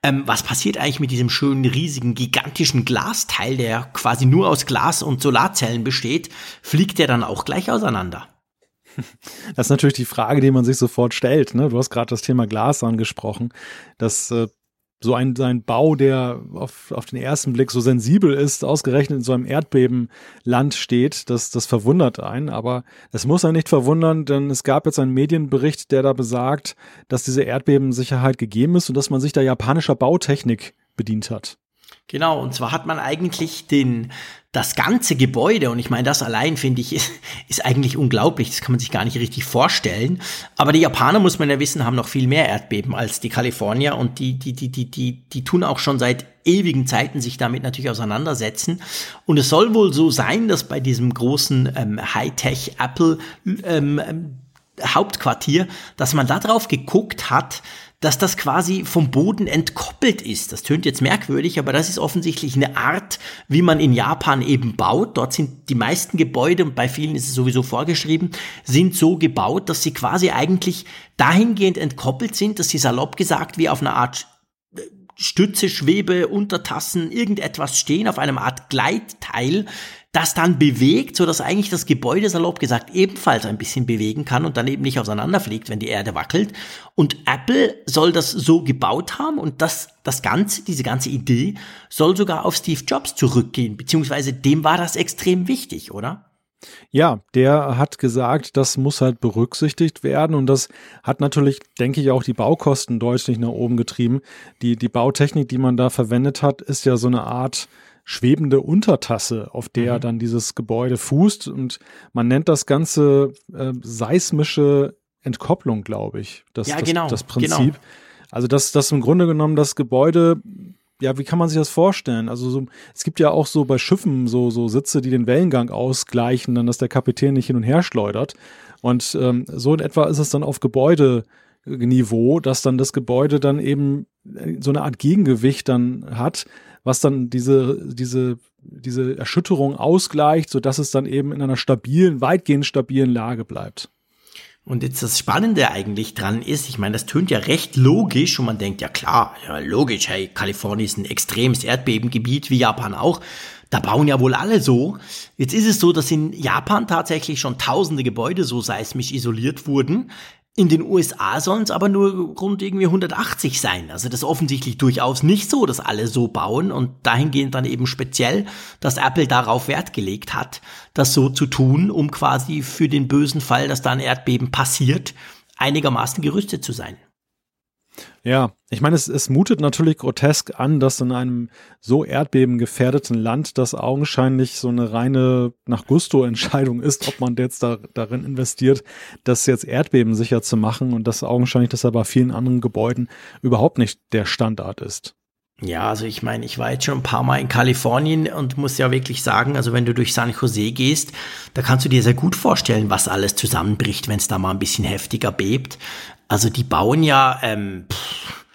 ähm, was passiert eigentlich mit diesem schönen, riesigen, gigantischen Glasteil, der quasi nur aus Glas und Solarzellen besteht? Fliegt der dann auch gleich auseinander? Das ist natürlich die Frage, die man sich sofort stellt. Ne? Du hast gerade das Thema Glas angesprochen. Das äh, so ein, ein Bau, der auf, auf den ersten Blick so sensibel ist, ausgerechnet in so einem Erdbebenland steht, das, das verwundert einen. Aber es muss einen nicht verwundern, denn es gab jetzt einen Medienbericht, der da besagt, dass diese Erdbebensicherheit gegeben ist und dass man sich da japanischer Bautechnik bedient hat. Genau, und zwar hat man eigentlich den, das ganze Gebäude, und ich meine, das allein finde ich, ist, ist eigentlich unglaublich, das kann man sich gar nicht richtig vorstellen. Aber die Japaner, muss man ja wissen, haben noch viel mehr Erdbeben als die Kalifornier und die, die, die, die, die, die tun auch schon seit ewigen Zeiten sich damit natürlich auseinandersetzen. Und es soll wohl so sein, dass bei diesem großen ähm, Hightech Apple ähm, Hauptquartier, dass man da drauf geguckt hat, dass das quasi vom Boden entkoppelt ist. Das tönt jetzt merkwürdig, aber das ist offensichtlich eine Art, wie man in Japan eben baut. Dort sind die meisten Gebäude, und bei vielen ist es sowieso vorgeschrieben, sind so gebaut, dass sie quasi eigentlich dahingehend entkoppelt sind, dass sie salopp gesagt wie auf einer Art äh, Stütze, Schwebe, Untertassen, irgendetwas stehen auf einem Art Gleitteil, das dann bewegt, so dass eigentlich das Gebäude, salopp gesagt, ebenfalls ein bisschen bewegen kann und dann eben nicht auseinanderfliegt, wenn die Erde wackelt. Und Apple soll das so gebaut haben und das, das Ganze, diese ganze Idee soll sogar auf Steve Jobs zurückgehen, beziehungsweise dem war das extrem wichtig, oder? Ja, der hat gesagt, das muss halt berücksichtigt werden und das hat natürlich, denke ich, auch die Baukosten deutlich nach oben getrieben. Die, die Bautechnik, die man da verwendet hat, ist ja so eine Art schwebende Untertasse, auf der mhm. dann dieses Gebäude fußt. Und man nennt das Ganze äh, seismische Entkopplung, glaube ich. Das, ja, das, genau, das Prinzip. Genau. Also, dass das im Grunde genommen das Gebäude ja, wie kann man sich das vorstellen? Also so, es gibt ja auch so bei Schiffen so, so Sitze, die den Wellengang ausgleichen, dann dass der Kapitän nicht hin und her schleudert. Und ähm, so in etwa ist es dann auf Gebäudeniveau, dass dann das Gebäude dann eben äh, so eine Art Gegengewicht dann hat, was dann diese, diese, diese Erschütterung ausgleicht, sodass es dann eben in einer stabilen, weitgehend stabilen Lage bleibt. Und jetzt das Spannende eigentlich dran ist, ich meine, das tönt ja recht logisch und man denkt, ja klar, ja logisch, hey, Kalifornien ist ein extremes Erdbebengebiet, wie Japan auch. Da bauen ja wohl alle so. Jetzt ist es so, dass in Japan tatsächlich schon tausende Gebäude so seismisch isoliert wurden. In den USA sollen es aber nur rund irgendwie 180 sein. Also das ist offensichtlich durchaus nicht so, dass alle so bauen und dahingehend dann eben speziell, dass Apple darauf Wert gelegt hat, das so zu tun, um quasi für den bösen Fall, dass da ein Erdbeben passiert, einigermaßen gerüstet zu sein. Ja, ich meine, es, es mutet natürlich grotesk an, dass in einem so erdbebengefährdeten Land das augenscheinlich so eine reine nach Gusto-Entscheidung ist, ob man jetzt da, darin investiert, das jetzt erdbebensicher zu machen und das augenscheinlich das aber vielen anderen Gebäuden überhaupt nicht der Standard ist. Ja, also ich meine, ich war jetzt schon ein paar Mal in Kalifornien und muss ja wirklich sagen, also wenn du durch San Jose gehst, da kannst du dir sehr gut vorstellen, was alles zusammenbricht, wenn es da mal ein bisschen heftiger bebt. Also die bauen ja, ähm, pff,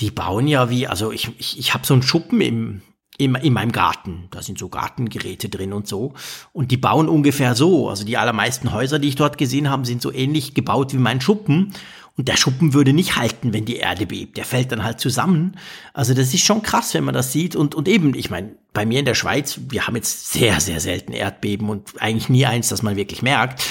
die bauen ja wie, also ich, ich, ich habe so einen Schuppen im, im, in meinem Garten. Da sind so Gartengeräte drin und so. Und die bauen ungefähr so. Also die allermeisten Häuser, die ich dort gesehen habe, sind so ähnlich gebaut wie mein Schuppen. Und der Schuppen würde nicht halten, wenn die Erde bebt. Der fällt dann halt zusammen. Also das ist schon krass, wenn man das sieht. Und, und eben, ich meine, bei mir in der Schweiz, wir haben jetzt sehr, sehr selten Erdbeben und eigentlich nie eins, das man wirklich merkt.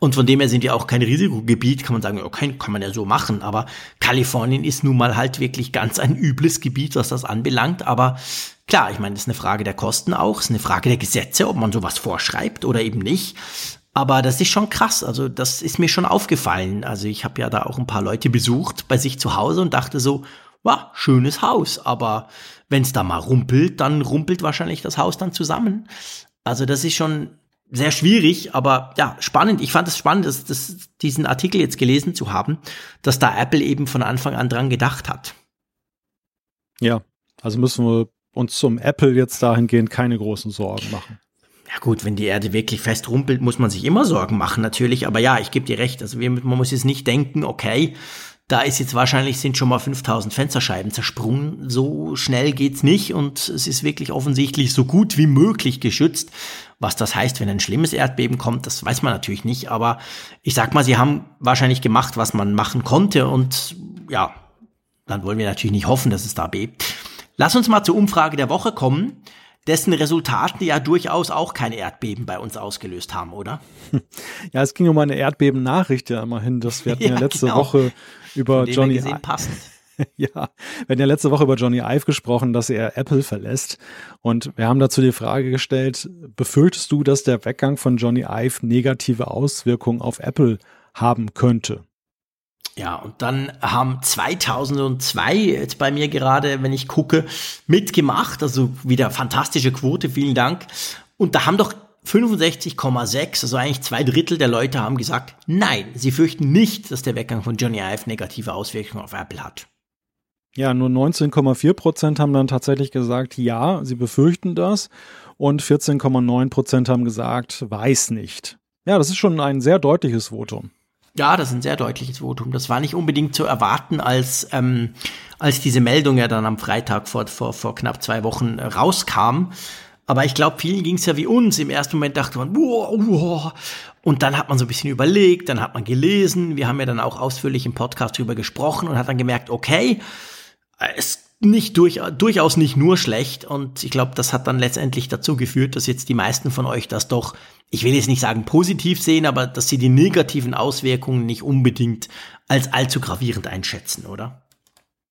Und von dem her sind wir auch kein Risikogebiet, kann man sagen, okay, kann man ja so machen. Aber Kalifornien ist nun mal halt wirklich ganz ein übles Gebiet, was das anbelangt. Aber klar, ich meine, das ist eine Frage der Kosten auch, es ist eine Frage der Gesetze, ob man sowas vorschreibt oder eben nicht. Aber das ist schon krass. Also das ist mir schon aufgefallen. Also ich habe ja da auch ein paar Leute besucht bei sich zu Hause und dachte so, wow, schönes Haus. Aber wenn es da mal rumpelt, dann rumpelt wahrscheinlich das Haus dann zusammen. Also das ist schon sehr schwierig, aber ja, spannend. Ich fand es spannend, dass, dass diesen Artikel jetzt gelesen zu haben, dass da Apple eben von Anfang an dran gedacht hat. Ja, also müssen wir uns zum Apple jetzt dahingehend keine großen Sorgen machen. Ja gut, wenn die Erde wirklich fest rumpelt, muss man sich immer Sorgen machen, natürlich. Aber ja, ich gebe dir recht. Also wir, man muss jetzt nicht denken, okay, da ist jetzt wahrscheinlich sind schon mal 5000 Fensterscheiben zersprungen. So schnell geht's nicht und es ist wirklich offensichtlich so gut wie möglich geschützt. Was das heißt, wenn ein schlimmes Erdbeben kommt, das weiß man natürlich nicht. Aber ich sag mal, sie haben wahrscheinlich gemacht, was man machen konnte und ja, dann wollen wir natürlich nicht hoffen, dass es da bebt. Lass uns mal zur Umfrage der Woche kommen dessen Resultate ja durchaus auch kein Erdbeben bei uns ausgelöst haben, oder? Ja, es ging um eine Erdbeben-Nachricht ja immerhin. Das wir hatten ja, ja letzte genau. Woche über Johnny. Gesehen, passend. ja, wir hatten ja letzte Woche über Johnny Ive gesprochen, dass er Apple verlässt. Und wir haben dazu die Frage gestellt, befürchtest du, dass der Weggang von Johnny Ive negative Auswirkungen auf Apple haben könnte? Ja, und dann haben 2002 jetzt bei mir gerade, wenn ich gucke, mitgemacht. Also wieder fantastische Quote, vielen Dank. Und da haben doch 65,6, also eigentlich zwei Drittel der Leute haben gesagt, nein, sie fürchten nicht, dass der Weggang von Johnny Ive negative Auswirkungen auf Apple hat. Ja, nur 19,4 Prozent haben dann tatsächlich gesagt, ja, sie befürchten das. Und 14,9 Prozent haben gesagt, weiß nicht. Ja, das ist schon ein sehr deutliches Votum. Ja, das ist ein sehr deutliches Votum. Das war nicht unbedingt zu erwarten, als, ähm, als diese Meldung ja dann am Freitag vor, vor, vor knapp zwei Wochen rauskam. Aber ich glaube, vielen ging es ja wie uns. Im ersten Moment dachte man, wow, wow. Und dann hat man so ein bisschen überlegt, dann hat man gelesen. Wir haben ja dann auch ausführlich im Podcast drüber gesprochen und hat dann gemerkt, okay, es nicht durch, durchaus nicht nur schlecht. Und ich glaube, das hat dann letztendlich dazu geführt, dass jetzt die meisten von euch das doch, ich will jetzt nicht sagen positiv sehen, aber dass sie die negativen Auswirkungen nicht unbedingt als allzu gravierend einschätzen, oder?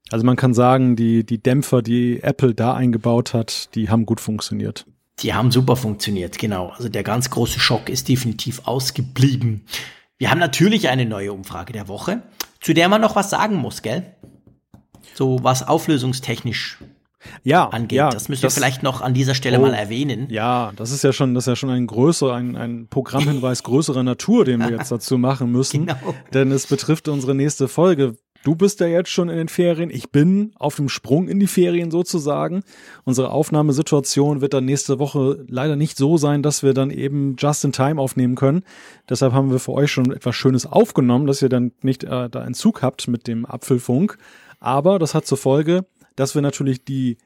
Also man kann sagen, die, die Dämpfer, die Apple da eingebaut hat, die haben gut funktioniert. Die haben super funktioniert, genau. Also der ganz große Schock ist definitiv ausgeblieben. Wir haben natürlich eine neue Umfrage der Woche, zu der man noch was sagen muss, gell? So was auflösungstechnisch ja, angeht. Ja, das müssen wir vielleicht noch an dieser Stelle oh, mal erwähnen. Ja, das ist ja schon, das ist ja schon ein größerer, ein, ein Programmhinweis größerer Natur, den wir jetzt dazu machen müssen. Genau. Denn es betrifft unsere nächste Folge. Du bist ja jetzt schon in den Ferien. Ich bin auf dem Sprung in die Ferien sozusagen. Unsere Aufnahmesituation wird dann nächste Woche leider nicht so sein, dass wir dann eben just in time aufnehmen können. Deshalb haben wir für euch schon etwas Schönes aufgenommen, dass ihr dann nicht äh, da einen Zug habt mit dem Apfelfunk. Aber das hat zur Folge, dass wir natürlich die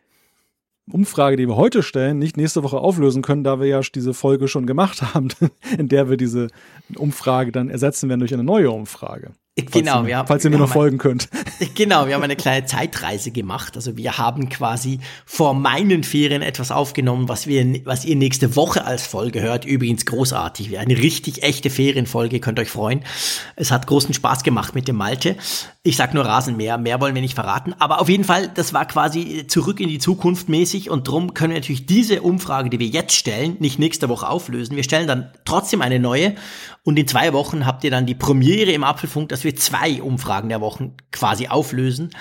Umfrage, die wir heute stellen, nicht nächste Woche auflösen können, da wir ja diese Folge schon gemacht haben, in der wir diese Umfrage dann ersetzen werden durch eine neue Umfrage. Genau, falls ihr, falls ihr mir noch folgen könnt. Genau, wir haben eine kleine Zeitreise gemacht. Also wir haben quasi vor meinen Ferien etwas aufgenommen, was wir, was ihr nächste Woche als Folge hört. Übrigens großartig. Eine richtig echte Ferienfolge, könnt euch freuen. Es hat großen Spaß gemacht mit dem Malte. Ich sag nur Rasenmäher, mehr wollen wir nicht verraten. Aber auf jeden Fall, das war quasi zurück in die Zukunft mäßig und drum können wir natürlich diese Umfrage, die wir jetzt stellen, nicht nächste Woche auflösen. Wir stellen dann trotzdem eine neue und in zwei Wochen habt ihr dann die Premiere im Apfelfunk, dass wir zwei Umfragen der Wochen quasi auflösen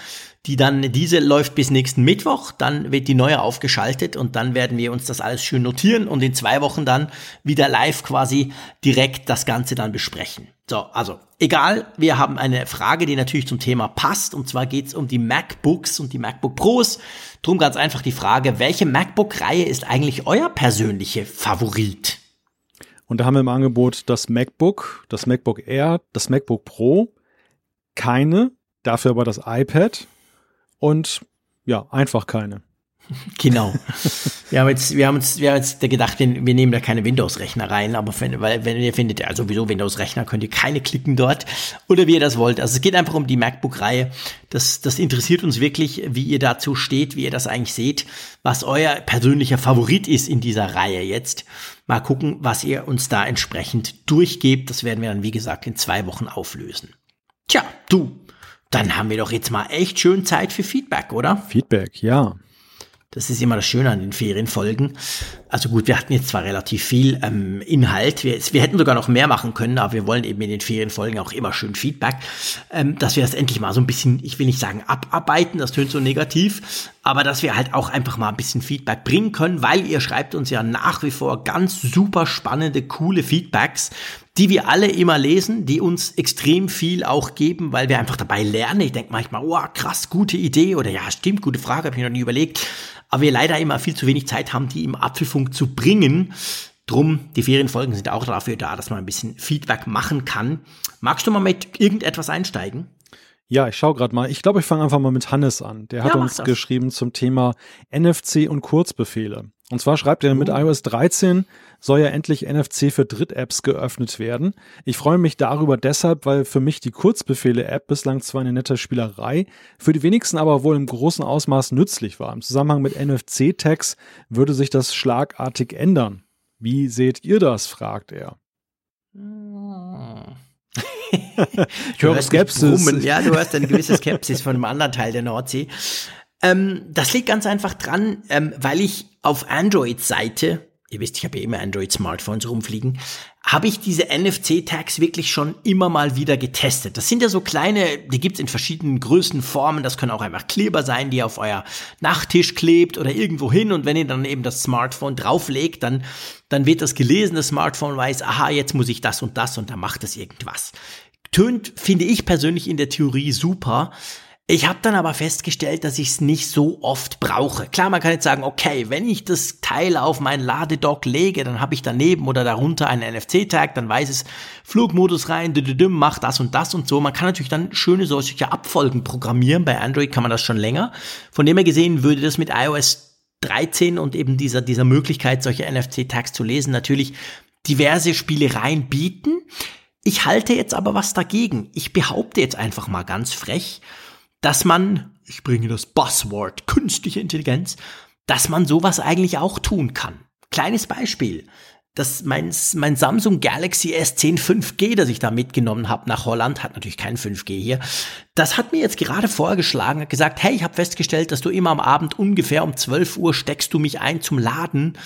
die dann, diese läuft bis nächsten Mittwoch, dann wird die neue aufgeschaltet und dann werden wir uns das alles schön notieren und in zwei Wochen dann wieder live quasi direkt das Ganze dann besprechen. So, also egal, wir haben eine Frage, die natürlich zum Thema passt und zwar geht es um die MacBooks und die MacBook Pros. Drum ganz einfach die Frage, welche MacBook-Reihe ist eigentlich euer persönliche Favorit? Und da haben wir im Angebot das MacBook, das MacBook Air, das MacBook Pro, keine, dafür aber das iPad und ja, einfach keine. Genau. wir haben jetzt, wir haben uns, wir haben jetzt gedacht, wir, nehmen da keine Windows-Rechner rein, aber wenn, weil, wenn ihr findet, ja sowieso Windows-Rechner, könnt ihr keine klicken dort oder wie ihr das wollt. Also es geht einfach um die MacBook-Reihe. Das, das interessiert uns wirklich, wie ihr dazu steht, wie ihr das eigentlich seht, was euer persönlicher Favorit ist in dieser Reihe jetzt. Mal gucken, was ihr uns da entsprechend durchgebt. Das werden wir dann, wie gesagt, in zwei Wochen auflösen. Tja, du, dann haben wir doch jetzt mal echt schön Zeit für Feedback, oder? Feedback, ja. Das ist immer das Schöne an den Ferienfolgen. Also gut, wir hatten jetzt zwar relativ viel ähm, Inhalt, wir, wir hätten sogar noch mehr machen können, aber wir wollen eben in den Ferienfolgen auch immer schön Feedback, ähm, dass wir das endlich mal so ein bisschen, ich will nicht sagen abarbeiten, das tönt so negativ, aber dass wir halt auch einfach mal ein bisschen Feedback bringen können, weil ihr schreibt uns ja nach wie vor ganz super spannende, coole Feedbacks, die wir alle immer lesen, die uns extrem viel auch geben, weil wir einfach dabei lernen. Ich denke manchmal, oh krass, gute Idee oder ja, stimmt, gute Frage, habe ich mir noch nie überlegt aber wir leider immer viel zu wenig Zeit haben, die im Apfelfunk zu bringen. Drum, die Ferienfolgen sind auch dafür da, dass man ein bisschen Feedback machen kann. Magst du mal mit irgendetwas einsteigen? Ja, ich schaue gerade mal. Ich glaube, ich fange einfach mal mit Hannes an. Der hat ja, uns geschrieben zum Thema NFC und Kurzbefehle. Und zwar schreibt er, mit uh. iOS 13 soll ja endlich NFC für Dritt-Apps geöffnet werden. Ich freue mich darüber deshalb, weil für mich die Kurzbefehle-App bislang zwar eine nette Spielerei, für die wenigsten aber wohl im großen Ausmaß nützlich war. Im Zusammenhang mit NFC-Tags würde sich das schlagartig ändern. Wie seht ihr das? fragt er. ich höre Skepsis. Ja, du hörst eine gewisse Skepsis von einem anderen Teil der Nordsee. Ähm, das liegt ganz einfach dran, ähm, weil ich auf Android-Seite, ihr wisst, ich habe ja immer Android-Smartphones rumfliegen, habe ich diese NFC-Tags wirklich schon immer mal wieder getestet. Das sind ja so kleine, die gibt's in verschiedenen Größen, Formen. Das können auch einfach Kleber sein, die ihr auf euer Nachttisch klebt oder irgendwo hin. Und wenn ihr dann eben das Smartphone drauflegt, dann, dann wird das gelesen. Das Smartphone weiß, aha, jetzt muss ich das und das und dann macht es irgendwas. Tönt, finde ich persönlich in der Theorie super. Ich habe dann aber festgestellt, dass ich es nicht so oft brauche. Klar, man kann jetzt sagen, okay, wenn ich das Teil auf mein Ladedock lege, dann habe ich daneben oder darunter einen NFC-Tag, dann weiß es Flugmodus rein, mach das und das und so. Man kann natürlich dann schöne solche Abfolgen programmieren. Bei Android kann man das schon länger. Von dem her gesehen würde das mit iOS 13 und eben dieser, dieser Möglichkeit, solche NFC-Tags zu lesen, natürlich diverse Spielereien bieten. Ich halte jetzt aber was dagegen. Ich behaupte jetzt einfach mal ganz frech, dass man, ich bringe das Buzzword künstliche Intelligenz, dass man sowas eigentlich auch tun kann. Kleines Beispiel. Das mein, mein Samsung Galaxy S10 5G, das ich da mitgenommen habe nach Holland, hat natürlich kein 5G hier. Das hat mir jetzt gerade vorgeschlagen, hat gesagt, hey, ich habe festgestellt, dass du immer am Abend ungefähr um 12 Uhr steckst du mich ein zum Laden.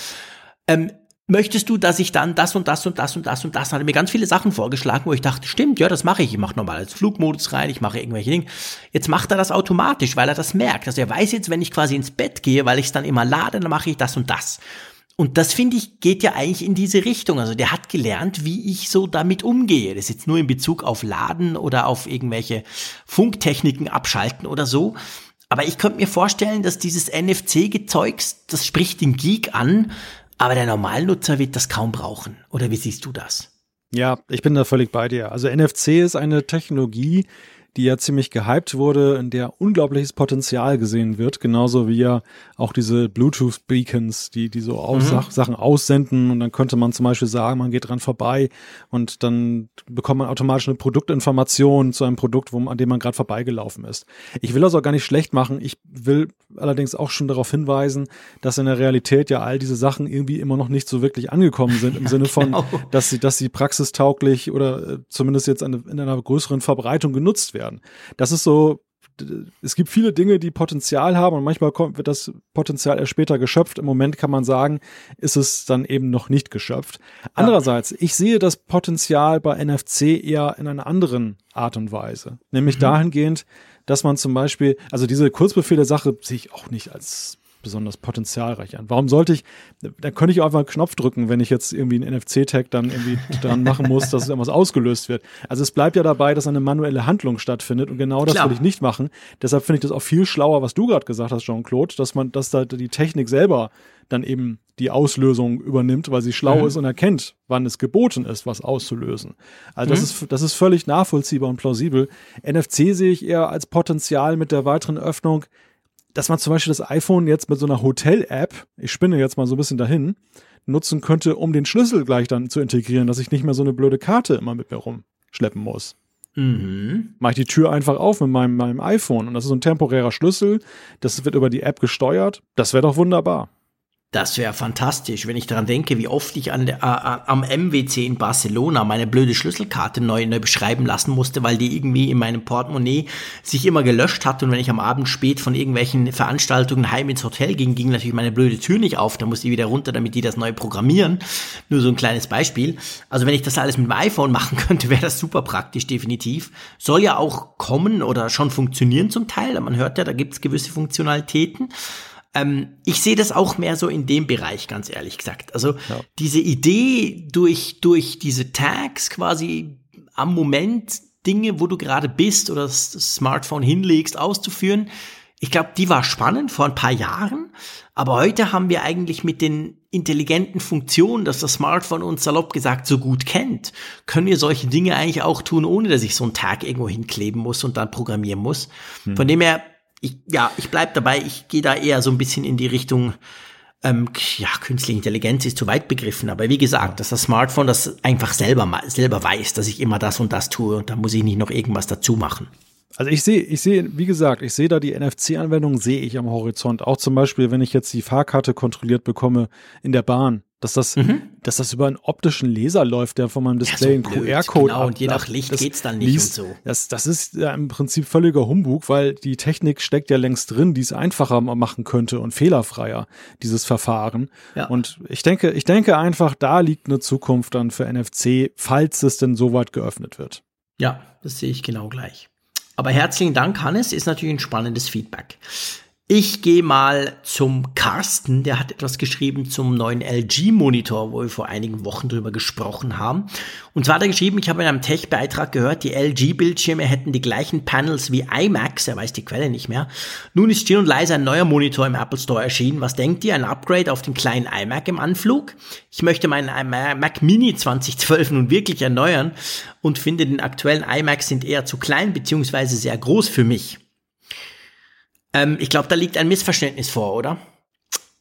Ähm, möchtest du, dass ich dann das und das und das und das und das, hat mir ganz viele Sachen vorgeschlagen, wo ich dachte, stimmt, ja, das mache ich. Ich mache nochmal als Flugmodus rein, ich mache irgendwelche Dinge. Jetzt macht er das automatisch, weil er das merkt. Also er weiß jetzt, wenn ich quasi ins Bett gehe, weil ich es dann immer lade, dann mache ich das und das. Und das finde ich geht ja eigentlich in diese Richtung. Also der hat gelernt, wie ich so damit umgehe. Das ist jetzt nur in Bezug auf Laden oder auf irgendwelche Funktechniken abschalten oder so. Aber ich könnte mir vorstellen, dass dieses NFC-Gezeugs, das spricht den Geek an, aber der Normalnutzer wird das kaum brauchen. Oder wie siehst du das? Ja, ich bin da völlig bei dir. Also NFC ist eine Technologie, die ja ziemlich gehypt wurde, in der unglaubliches Potenzial gesehen wird, genauso wie ja auch diese Bluetooth-Beacons, die, die so mhm. Sachen aussenden und dann könnte man zum Beispiel sagen, man geht dran vorbei und dann bekommt man automatisch eine Produktinformation zu einem Produkt, wo, an dem man gerade vorbeigelaufen ist. Ich will das auch gar nicht schlecht machen. Ich will allerdings auch schon darauf hinweisen, dass in der Realität ja all diese Sachen irgendwie immer noch nicht so wirklich angekommen sind, im ja, Sinne von, genau. dass sie, dass sie praxistauglich oder äh, zumindest jetzt eine, in einer größeren Verbreitung genutzt werden werden. Das ist so, es gibt viele Dinge, die Potenzial haben und manchmal kommt, wird das Potenzial erst später geschöpft. Im Moment kann man sagen, ist es dann eben noch nicht geschöpft. Andererseits, ich sehe das Potenzial bei NFC eher in einer anderen Art und Weise. Nämlich mhm. dahingehend, dass man zum Beispiel, also diese Kurzbefehle-Sache sehe ich auch nicht als besonders potenzialreich an. Warum sollte ich, da könnte ich auch einfach einen Knopf drücken, wenn ich jetzt irgendwie einen NFC-Tag dann irgendwie dran machen muss, dass irgendwas ausgelöst wird. Also es bleibt ja dabei, dass eine manuelle Handlung stattfindet und genau das Klar. will ich nicht machen. Deshalb finde ich das auch viel schlauer, was du gerade gesagt hast, Jean-Claude, dass man, dass da die Technik selber dann eben die Auslösung übernimmt, weil sie schlau mhm. ist und erkennt, wann es geboten ist, was auszulösen. Also das mhm. ist, das ist völlig nachvollziehbar und plausibel. NFC sehe ich eher als Potenzial mit der weiteren Öffnung dass man zum Beispiel das iPhone jetzt mit so einer Hotel-App, ich spinne jetzt mal so ein bisschen dahin, nutzen könnte, um den Schlüssel gleich dann zu integrieren, dass ich nicht mehr so eine blöde Karte immer mit mir rumschleppen muss. Mhm. Mache ich die Tür einfach auf mit meinem, meinem iPhone und das ist so ein temporärer Schlüssel, das wird über die App gesteuert. Das wäre doch wunderbar. Das wäre fantastisch, wenn ich daran denke, wie oft ich an der, äh, am MWC in Barcelona meine blöde Schlüsselkarte neu, neu beschreiben lassen musste, weil die irgendwie in meinem Portemonnaie sich immer gelöscht hat und wenn ich am Abend spät von irgendwelchen Veranstaltungen heim ins Hotel ging, ging natürlich meine blöde Tür nicht auf, da musste ich wieder runter, damit die das neu programmieren. Nur so ein kleines Beispiel. Also wenn ich das alles mit dem iPhone machen könnte, wäre das super praktisch, definitiv. Soll ja auch kommen oder schon funktionieren zum Teil, man hört ja, da gibt es gewisse Funktionalitäten. Ähm, ich sehe das auch mehr so in dem Bereich, ganz ehrlich gesagt. Also ja. diese Idee durch, durch diese Tags quasi am Moment Dinge, wo du gerade bist oder das Smartphone hinlegst, auszuführen. Ich glaube, die war spannend vor ein paar Jahren, aber heute haben wir eigentlich mit den intelligenten Funktionen, dass das Smartphone uns salopp gesagt so gut kennt, können wir solche Dinge eigentlich auch tun, ohne dass ich so einen Tag irgendwo hinkleben muss und dann programmieren muss. Hm. Von dem her, ich, ja, ich bleib dabei, ich gehe da eher so ein bisschen in die Richtung, ähm, ja, künstliche Intelligenz ist zu weit begriffen, aber wie gesagt, dass das Smartphone das einfach selber, selber weiß, dass ich immer das und das tue und da muss ich nicht noch irgendwas dazu machen. Also ich sehe, ich sehe, wie gesagt, ich sehe da die NFC-Anwendung, sehe ich am Horizont. Auch zum Beispiel, wenn ich jetzt die Fahrkarte kontrolliert bekomme in der Bahn, dass das, mhm. dass das über einen optischen Laser läuft, der von meinem Display ja, so einen QR-Code Genau, und je nach Licht das geht's dann nicht liest, und so. Das, das ist ja im Prinzip völliger Humbug, weil die Technik steckt ja längst drin, die es einfacher machen könnte und fehlerfreier, dieses Verfahren. Ja. Und ich denke, ich denke einfach, da liegt eine Zukunft dann für NFC, falls es denn so weit geöffnet wird. Ja, das sehe ich genau gleich. Aber herzlichen Dank, Hannes, ist natürlich ein spannendes Feedback. Ich gehe mal zum Carsten, der hat etwas geschrieben zum neuen LG-Monitor, wo wir vor einigen Wochen drüber gesprochen haben. Und zwar hat er geschrieben, ich habe in einem Tech-Beitrag gehört, die LG-Bildschirme hätten die gleichen Panels wie iMacs, er weiß die Quelle nicht mehr. Nun ist still und leise ein neuer Monitor im Apple Store erschienen. Was denkt ihr? Ein Upgrade auf den kleinen iMac im Anflug? Ich möchte meinen Mac Mini 2012 nun wirklich erneuern und finde, den aktuellen iMacs sind eher zu klein bzw. sehr groß für mich. Ähm, ich glaube, da liegt ein Missverständnis vor, oder?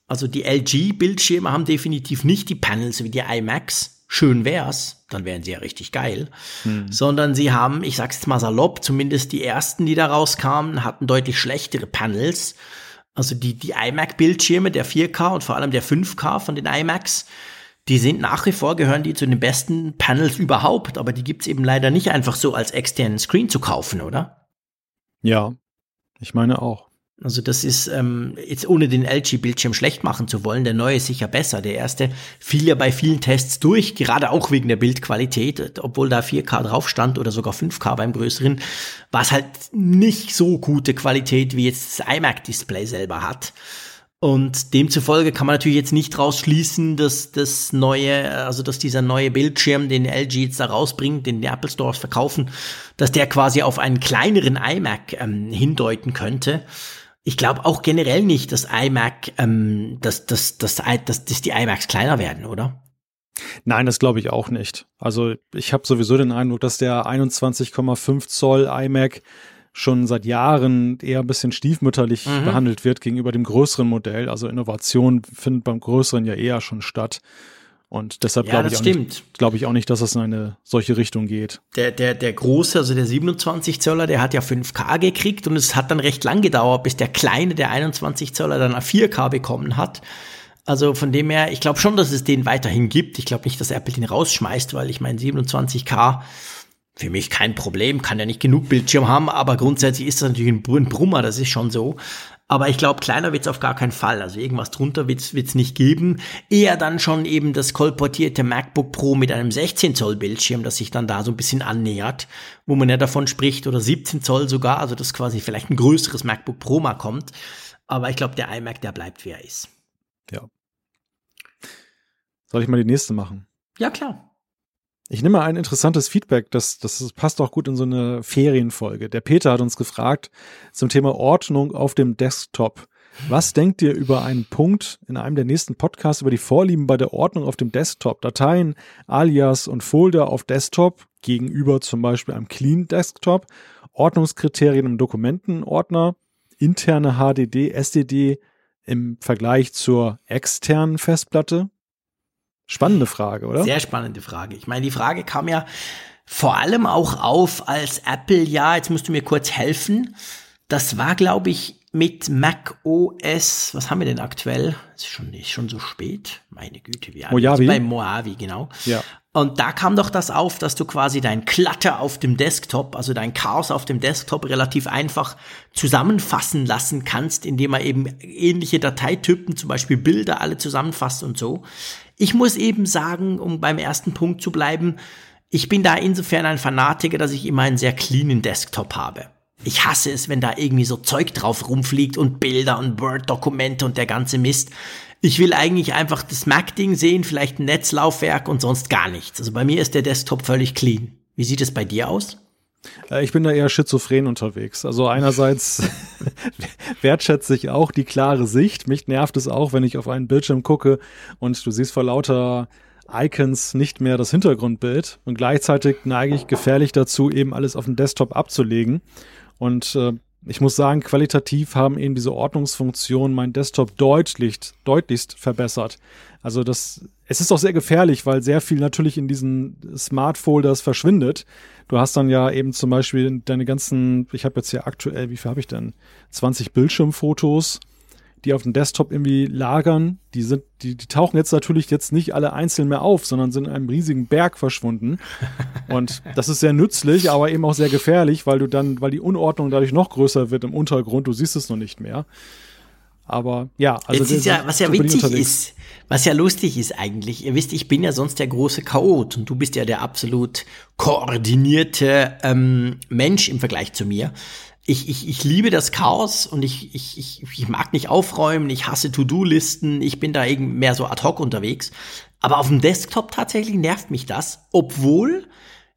Also die LG-Bildschirme haben definitiv nicht die Panels wie die iMacs. Schön wär's, dann wären sie ja richtig geil. Hm. Sondern sie haben, ich sag's jetzt mal salopp, zumindest die ersten, die da rauskamen, hatten deutlich schlechtere Panels. Also die, die iMac-Bildschirme der 4K und vor allem der 5K von den iMacs, die sind nach wie vor, gehören die zu den besten Panels überhaupt, aber die gibt's eben leider nicht einfach so als externen Screen zu kaufen, oder? Ja, ich meine auch. Also das ist ähm, jetzt ohne den LG-Bildschirm schlecht machen zu wollen, der neue ist sicher besser. Der erste fiel ja bei vielen Tests durch, gerade auch wegen der Bildqualität, obwohl da 4K drauf stand oder sogar 5K beim größeren, war es halt nicht so gute Qualität, wie jetzt das iMac-Display selber hat. Und demzufolge kann man natürlich jetzt nicht rausschließen, dass das neue, also dass dieser neue Bildschirm, den LG jetzt da rausbringt, den die Apple Stores verkaufen, dass der quasi auf einen kleineren iMac ähm, hindeuten könnte. Ich glaube auch generell nicht, dass iMac, ähm, dass, dass, dass, dass, dass die iMacs kleiner werden, oder? Nein, das glaube ich auch nicht. Also ich habe sowieso den Eindruck, dass der 21,5 Zoll iMac schon seit Jahren eher ein bisschen stiefmütterlich mhm. behandelt wird gegenüber dem größeren Modell. Also Innovation findet beim größeren ja eher schon statt. Und deshalb ja, glaube ich, glaub ich auch nicht, dass es in eine solche Richtung geht. Der, der, der große, also der 27 Zöller, der hat ja 5K gekriegt und es hat dann recht lang gedauert, bis der kleine, der 21 Zöller, dann 4K bekommen hat. Also von dem her, ich glaube schon, dass es den weiterhin gibt. Ich glaube nicht, dass Apple den rausschmeißt, weil ich meine 27K für mich kein Problem, kann ja nicht genug Bildschirm haben, aber grundsätzlich ist das natürlich ein Brummer, das ist schon so. Aber ich glaube, kleiner wird's auf gar keinen Fall. Also irgendwas drunter wird's wird's nicht geben. Eher dann schon eben das kolportierte MacBook Pro mit einem 16 Zoll Bildschirm, das sich dann da so ein bisschen annähert, wo man ja davon spricht, oder 17 Zoll sogar, also dass quasi vielleicht ein größeres MacBook Pro mal kommt. Aber ich glaube, der iMac, der bleibt, wie er ist. Ja. Soll ich mal die nächste machen? Ja, klar. Ich nehme ein interessantes Feedback, das, das passt auch gut in so eine Ferienfolge. Der Peter hat uns gefragt zum Thema Ordnung auf dem Desktop. Was denkt ihr über einen Punkt in einem der nächsten Podcasts über die Vorlieben bei der Ordnung auf dem Desktop? Dateien, Alias und Folder auf Desktop gegenüber zum Beispiel einem Clean Desktop, Ordnungskriterien im Dokumentenordner, interne HDD, SDD im Vergleich zur externen Festplatte. Spannende Frage, oder? Sehr spannende Frage. Ich meine, die Frage kam ja vor allem auch auf, als Apple, ja, jetzt musst du mir kurz helfen. Das war, glaube ich, mit Mac OS, was haben wir denn aktuell? ist schon, ist schon so spät. Meine Güte, wie Mojave. Bei Mojave, genau. Ja. Und da kam doch das auf, dass du quasi dein Klatter auf dem Desktop, also dein Chaos auf dem Desktop relativ einfach zusammenfassen lassen kannst, indem man eben ähnliche Dateitypen, zum Beispiel Bilder, alle zusammenfasst und so. Ich muss eben sagen, um beim ersten Punkt zu bleiben, ich bin da insofern ein Fanatiker, dass ich immer einen sehr cleanen Desktop habe. Ich hasse es, wenn da irgendwie so Zeug drauf rumfliegt und Bilder und Word-Dokumente und der ganze Mist. Ich will eigentlich einfach das Mac-Ding sehen, vielleicht ein Netzlaufwerk und sonst gar nichts. Also bei mir ist der Desktop völlig clean. Wie sieht es bei dir aus? Äh, ich bin da eher schizophren unterwegs. Also einerseits wertschätze ich auch die klare Sicht. Mich nervt es auch, wenn ich auf einen Bildschirm gucke und du siehst vor lauter Icons nicht mehr das Hintergrundbild. Und gleichzeitig neige ich gefährlich dazu, eben alles auf dem Desktop abzulegen. Und äh, ich muss sagen, qualitativ haben eben diese Ordnungsfunktionen mein Desktop deutlich, deutlichst verbessert. Also das, es ist auch sehr gefährlich, weil sehr viel natürlich in diesen Smart Folders verschwindet. Du hast dann ja eben zum Beispiel deine ganzen, ich habe jetzt hier aktuell, wie viel habe ich denn? 20 Bildschirmfotos die auf dem Desktop irgendwie lagern, die sind, die, die tauchen jetzt natürlich jetzt nicht alle einzeln mehr auf, sondern sind in einem riesigen Berg verschwunden. Und das ist sehr nützlich, aber eben auch sehr gefährlich, weil du dann, weil die Unordnung dadurch noch größer wird im Untergrund, du siehst es noch nicht mehr. Aber ja, also ist ja, was ja witzig ist, was ja lustig ist eigentlich. Ihr wisst, ich bin ja sonst der große Chaot und du bist ja der absolut koordinierte ähm, Mensch im Vergleich zu mir ich, ich, ich liebe das Chaos und ich, ich, ich, ich mag nicht aufräumen, ich hasse To-Do-Listen, ich bin da eben mehr so ad hoc unterwegs. Aber auf dem Desktop tatsächlich nervt mich das, obwohl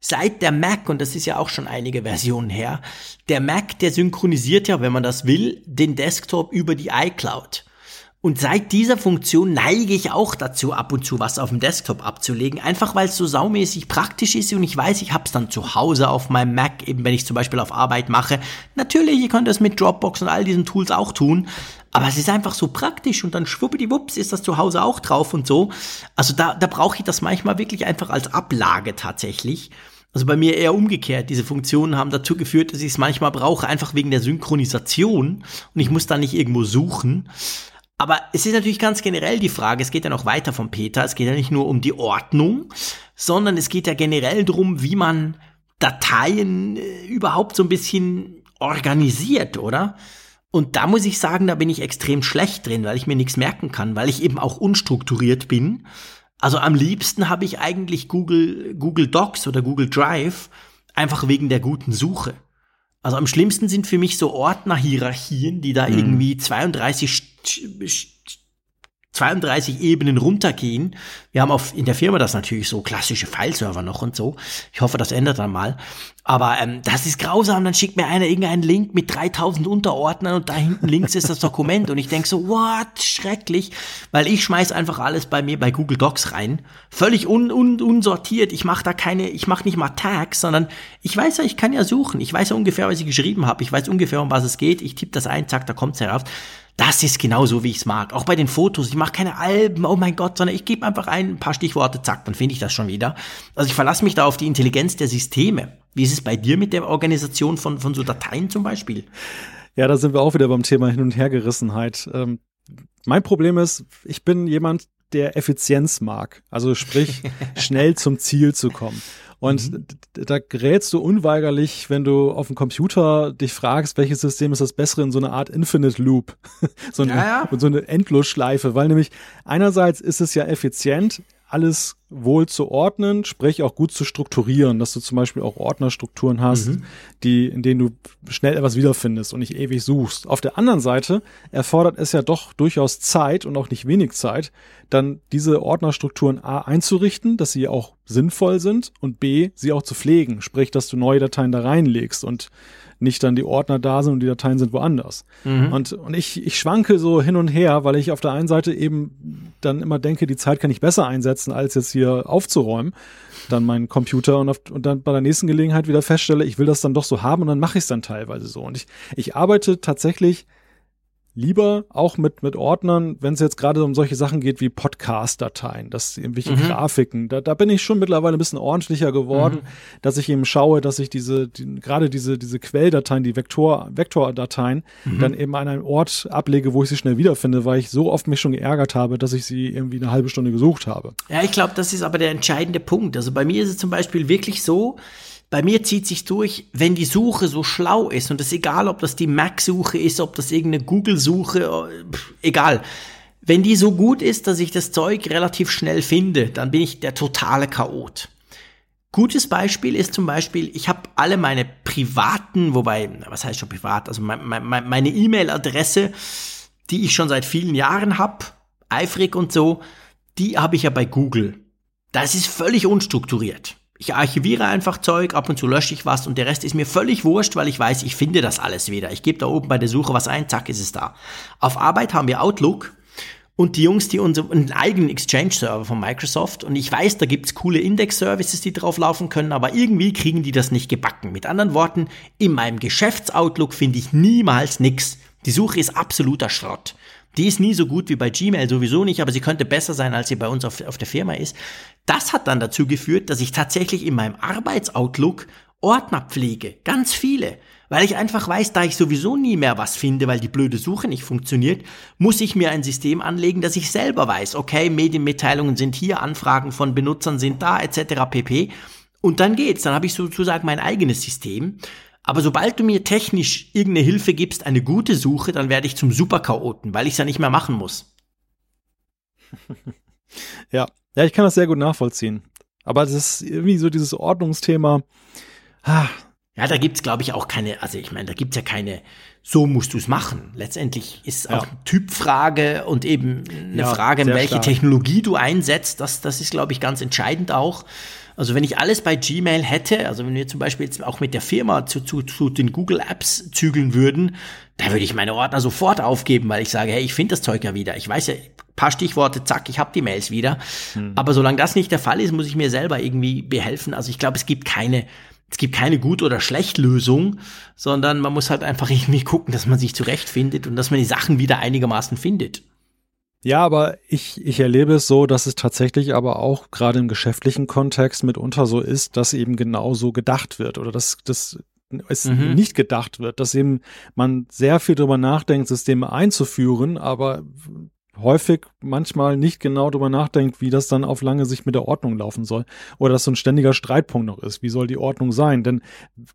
seit der Mac, und das ist ja auch schon einige Versionen her, der Mac, der synchronisiert ja, wenn man das will, den Desktop über die iCloud. Und seit dieser Funktion neige ich auch dazu, ab und zu was auf dem Desktop abzulegen, einfach weil es so saumäßig praktisch ist und ich weiß, ich habe es dann zu Hause auf meinem Mac, eben wenn ich zum Beispiel auf Arbeit mache. Natürlich, ihr könnt das mit Dropbox und all diesen Tools auch tun, aber es ist einfach so praktisch und dann schwuppdiwupps ist das zu Hause auch drauf und so. Also da, da brauche ich das manchmal wirklich einfach als Ablage tatsächlich. Also bei mir eher umgekehrt. Diese Funktionen haben dazu geführt, dass ich es manchmal brauche, einfach wegen der Synchronisation und ich muss da nicht irgendwo suchen. Aber es ist natürlich ganz generell die Frage, es geht ja noch weiter von Peter, es geht ja nicht nur um die Ordnung, sondern es geht ja generell darum, wie man Dateien äh, überhaupt so ein bisschen organisiert, oder? Und da muss ich sagen, da bin ich extrem schlecht drin, weil ich mir nichts merken kann, weil ich eben auch unstrukturiert bin. Also am liebsten habe ich eigentlich Google, Google Docs oder Google Drive, einfach wegen der guten Suche. Also am schlimmsten sind für mich so Ordnerhierarchien, die da mhm. irgendwie 32 32 Ebenen runtergehen. Wir haben auf, in der Firma das natürlich so klassische Fileserver noch und so. Ich hoffe, das ändert dann mal. Aber ähm, das ist grausam. Dann schickt mir einer irgendeinen Link mit 3000 Unterordnern und da hinten links ist das Dokument. Und ich denk so, what? Schrecklich. Weil ich schmeiß einfach alles bei mir bei Google Docs rein. Völlig un, un, unsortiert. Ich mache da keine, ich mache nicht mal Tags, sondern ich weiß ja, ich kann ja suchen. Ich weiß ja ungefähr, was ich geschrieben habe. Ich weiß ungefähr, um was es geht. Ich tippe das ein, zack, da kommt's heraus. Das ist genau so, wie ich es mag. Auch bei den Fotos. Ich mache keine Alben, oh mein Gott, sondern ich gebe einfach ein, ein paar Stichworte, zack, dann finde ich das schon wieder. Also ich verlasse mich da auf die Intelligenz der Systeme. Wie ist es bei dir mit der Organisation von, von so Dateien zum Beispiel? Ja, da sind wir auch wieder beim Thema Hin- und Hergerissenheit. Ähm, mein Problem ist, ich bin jemand, der Effizienz mag. Also sprich, schnell zum Ziel zu kommen. Und mhm. da gerätst du unweigerlich, wenn du auf dem Computer dich fragst, welches System ist das bessere in so eine Art Infinite Loop. so, eine, ja, ja. so eine Endlosschleife, weil nämlich einerseits ist es ja effizient, alles wohl zu ordnen, sprich auch gut zu strukturieren, dass du zum Beispiel auch Ordnerstrukturen hast, mhm. die, in denen du schnell etwas wiederfindest und nicht ewig suchst. Auf der anderen Seite erfordert es ja doch durchaus Zeit und auch nicht wenig Zeit, dann diese Ordnerstrukturen A einzurichten, dass sie auch sinnvoll sind und B, sie auch zu pflegen, sprich, dass du neue Dateien da reinlegst und nicht dann die Ordner da sind und die Dateien sind woanders. Mhm. Und, und ich, ich schwanke so hin und her, weil ich auf der einen Seite eben dann immer denke, die Zeit kann ich besser einsetzen, als jetzt hier aufzuräumen, dann meinen Computer und, auf, und dann bei der nächsten Gelegenheit wieder feststelle, ich will das dann doch so haben und dann mache ich es dann teilweise so. Und ich, ich arbeite tatsächlich lieber auch mit, mit Ordnern, wenn es jetzt gerade um solche Sachen geht wie Podcast-Dateien, das irgendwelche mhm. Grafiken, da, da bin ich schon mittlerweile ein bisschen ordentlicher geworden, mhm. dass ich eben schaue, dass ich diese, die, gerade diese, diese Quelldateien, die Vektor, Vektordateien, mhm. dann eben an einem Ort ablege, wo ich sie schnell wiederfinde, weil ich so oft mich schon geärgert habe, dass ich sie irgendwie eine halbe Stunde gesucht habe. Ja, ich glaube, das ist aber der entscheidende Punkt. Also bei mir ist es zum Beispiel wirklich so, bei mir zieht sich durch, wenn die Suche so schlau ist und es egal, ob das die Mac-Suche ist, ob das irgendeine Google-Suche, egal. Wenn die so gut ist, dass ich das Zeug relativ schnell finde, dann bin ich der totale Chaot. Gutes Beispiel ist zum Beispiel, ich habe alle meine privaten, wobei, was heißt schon privat, also meine E-Mail-Adresse, die ich schon seit vielen Jahren habe, eifrig und so, die habe ich ja bei Google. Das ist völlig unstrukturiert. Ich archiviere einfach Zeug, ab und zu lösche ich was und der Rest ist mir völlig wurscht, weil ich weiß, ich finde das alles wieder. Ich gebe da oben bei der Suche was ein, zack, ist es da. Auf Arbeit haben wir Outlook und die Jungs, die unseren eigenen Exchange-Server von Microsoft und ich weiß, da gibt's coole Index-Services, die drauf laufen können, aber irgendwie kriegen die das nicht gebacken. Mit anderen Worten, in meinem Geschäftsoutlook finde ich niemals nix. Die Suche ist absoluter Schrott. Die ist nie so gut wie bei Gmail sowieso nicht, aber sie könnte besser sein, als sie bei uns auf, auf der Firma ist. Das hat dann dazu geführt, dass ich tatsächlich in meinem Arbeitsoutlook Ordner pflege. Ganz viele. Weil ich einfach weiß, da ich sowieso nie mehr was finde, weil die blöde Suche nicht funktioniert, muss ich mir ein System anlegen, dass ich selber weiß, okay, Medienmitteilungen sind hier, Anfragen von Benutzern sind da, etc. pp. Und dann geht's. Dann habe ich sozusagen mein eigenes System. Aber sobald du mir technisch irgendeine Hilfe gibst, eine gute Suche, dann werde ich zum Superchaoten, weil ich es ja nicht mehr machen muss. ja, ja, ich kann das sehr gut nachvollziehen. Aber das ist irgendwie so dieses Ordnungsthema. Ah. Ja, da gibt's glaube ich, auch keine, also ich meine, da gibt's ja keine, so musst du's machen. Letztendlich ist ja. auch eine Typfrage und eben eine ja, Frage, welche stark. Technologie du einsetzt. Das, das ist, glaube ich, ganz entscheidend auch. Also wenn ich alles bei Gmail hätte, also wenn wir zum Beispiel jetzt auch mit der Firma zu, zu, zu den Google Apps zügeln würden, da würde ich meine Ordner sofort aufgeben, weil ich sage, hey, ich finde das Zeug ja wieder. Ich weiß ja, paar Stichworte, zack, ich habe die Mails wieder. Hm. Aber solange das nicht der Fall ist, muss ich mir selber irgendwie behelfen. Also ich glaube, es gibt keine, es gibt keine gut oder schlecht Lösung, sondern man muss halt einfach irgendwie gucken, dass man sich zurechtfindet und dass man die Sachen wieder einigermaßen findet. Ja, aber ich, ich erlebe es so, dass es tatsächlich aber auch gerade im geschäftlichen Kontext mitunter so ist, dass eben genau so gedacht wird oder dass das es mhm. nicht gedacht wird, dass eben man sehr viel darüber nachdenkt, Systeme einzuführen, aber häufig manchmal nicht genau darüber nachdenkt, wie das dann auf lange Sicht mit der Ordnung laufen soll. Oder dass so ein ständiger Streitpunkt noch ist. Wie soll die Ordnung sein? Denn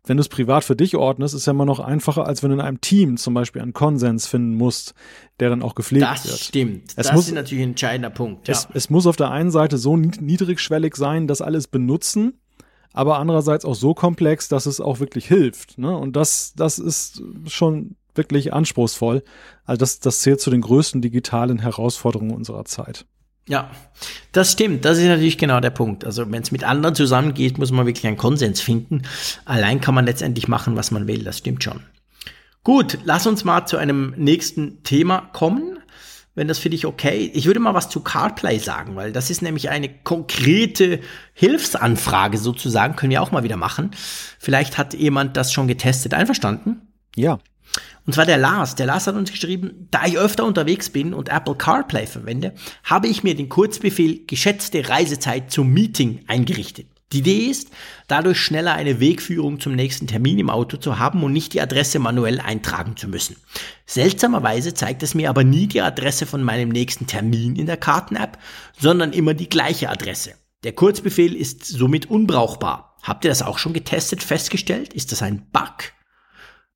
wenn du es privat für dich ordnest, ist ja immer noch einfacher, als wenn du in einem Team zum Beispiel einen Konsens finden musst, der dann auch gepflegt das wird. Das stimmt. Es das muss, ist natürlich ein entscheidender Punkt. Ja. Es, es muss auf der einen Seite so niedrigschwellig sein, dass alles benutzen, aber andererseits auch so komplex, dass es auch wirklich hilft. Ne? Und das, das ist schon wirklich anspruchsvoll. Also das, das zählt zu den größten digitalen Herausforderungen unserer Zeit. Ja, das stimmt. Das ist natürlich genau der Punkt. Also wenn es mit anderen zusammengeht, muss man wirklich einen Konsens finden. Allein kann man letztendlich machen, was man will. Das stimmt schon. Gut, lass uns mal zu einem nächsten Thema kommen, wenn das für dich okay. Ich würde mal was zu CarPlay sagen, weil das ist nämlich eine konkrete Hilfsanfrage sozusagen. Können wir auch mal wieder machen. Vielleicht hat jemand das schon getestet. Einverstanden? Ja. Und zwar der Lars. Der Lars hat uns geschrieben, da ich öfter unterwegs bin und Apple CarPlay verwende, habe ich mir den Kurzbefehl geschätzte Reisezeit zum Meeting eingerichtet. Die Idee ist, dadurch schneller eine Wegführung zum nächsten Termin im Auto zu haben und nicht die Adresse manuell eintragen zu müssen. Seltsamerweise zeigt es mir aber nie die Adresse von meinem nächsten Termin in der Karten-App, sondern immer die gleiche Adresse. Der Kurzbefehl ist somit unbrauchbar. Habt ihr das auch schon getestet, festgestellt? Ist das ein Bug?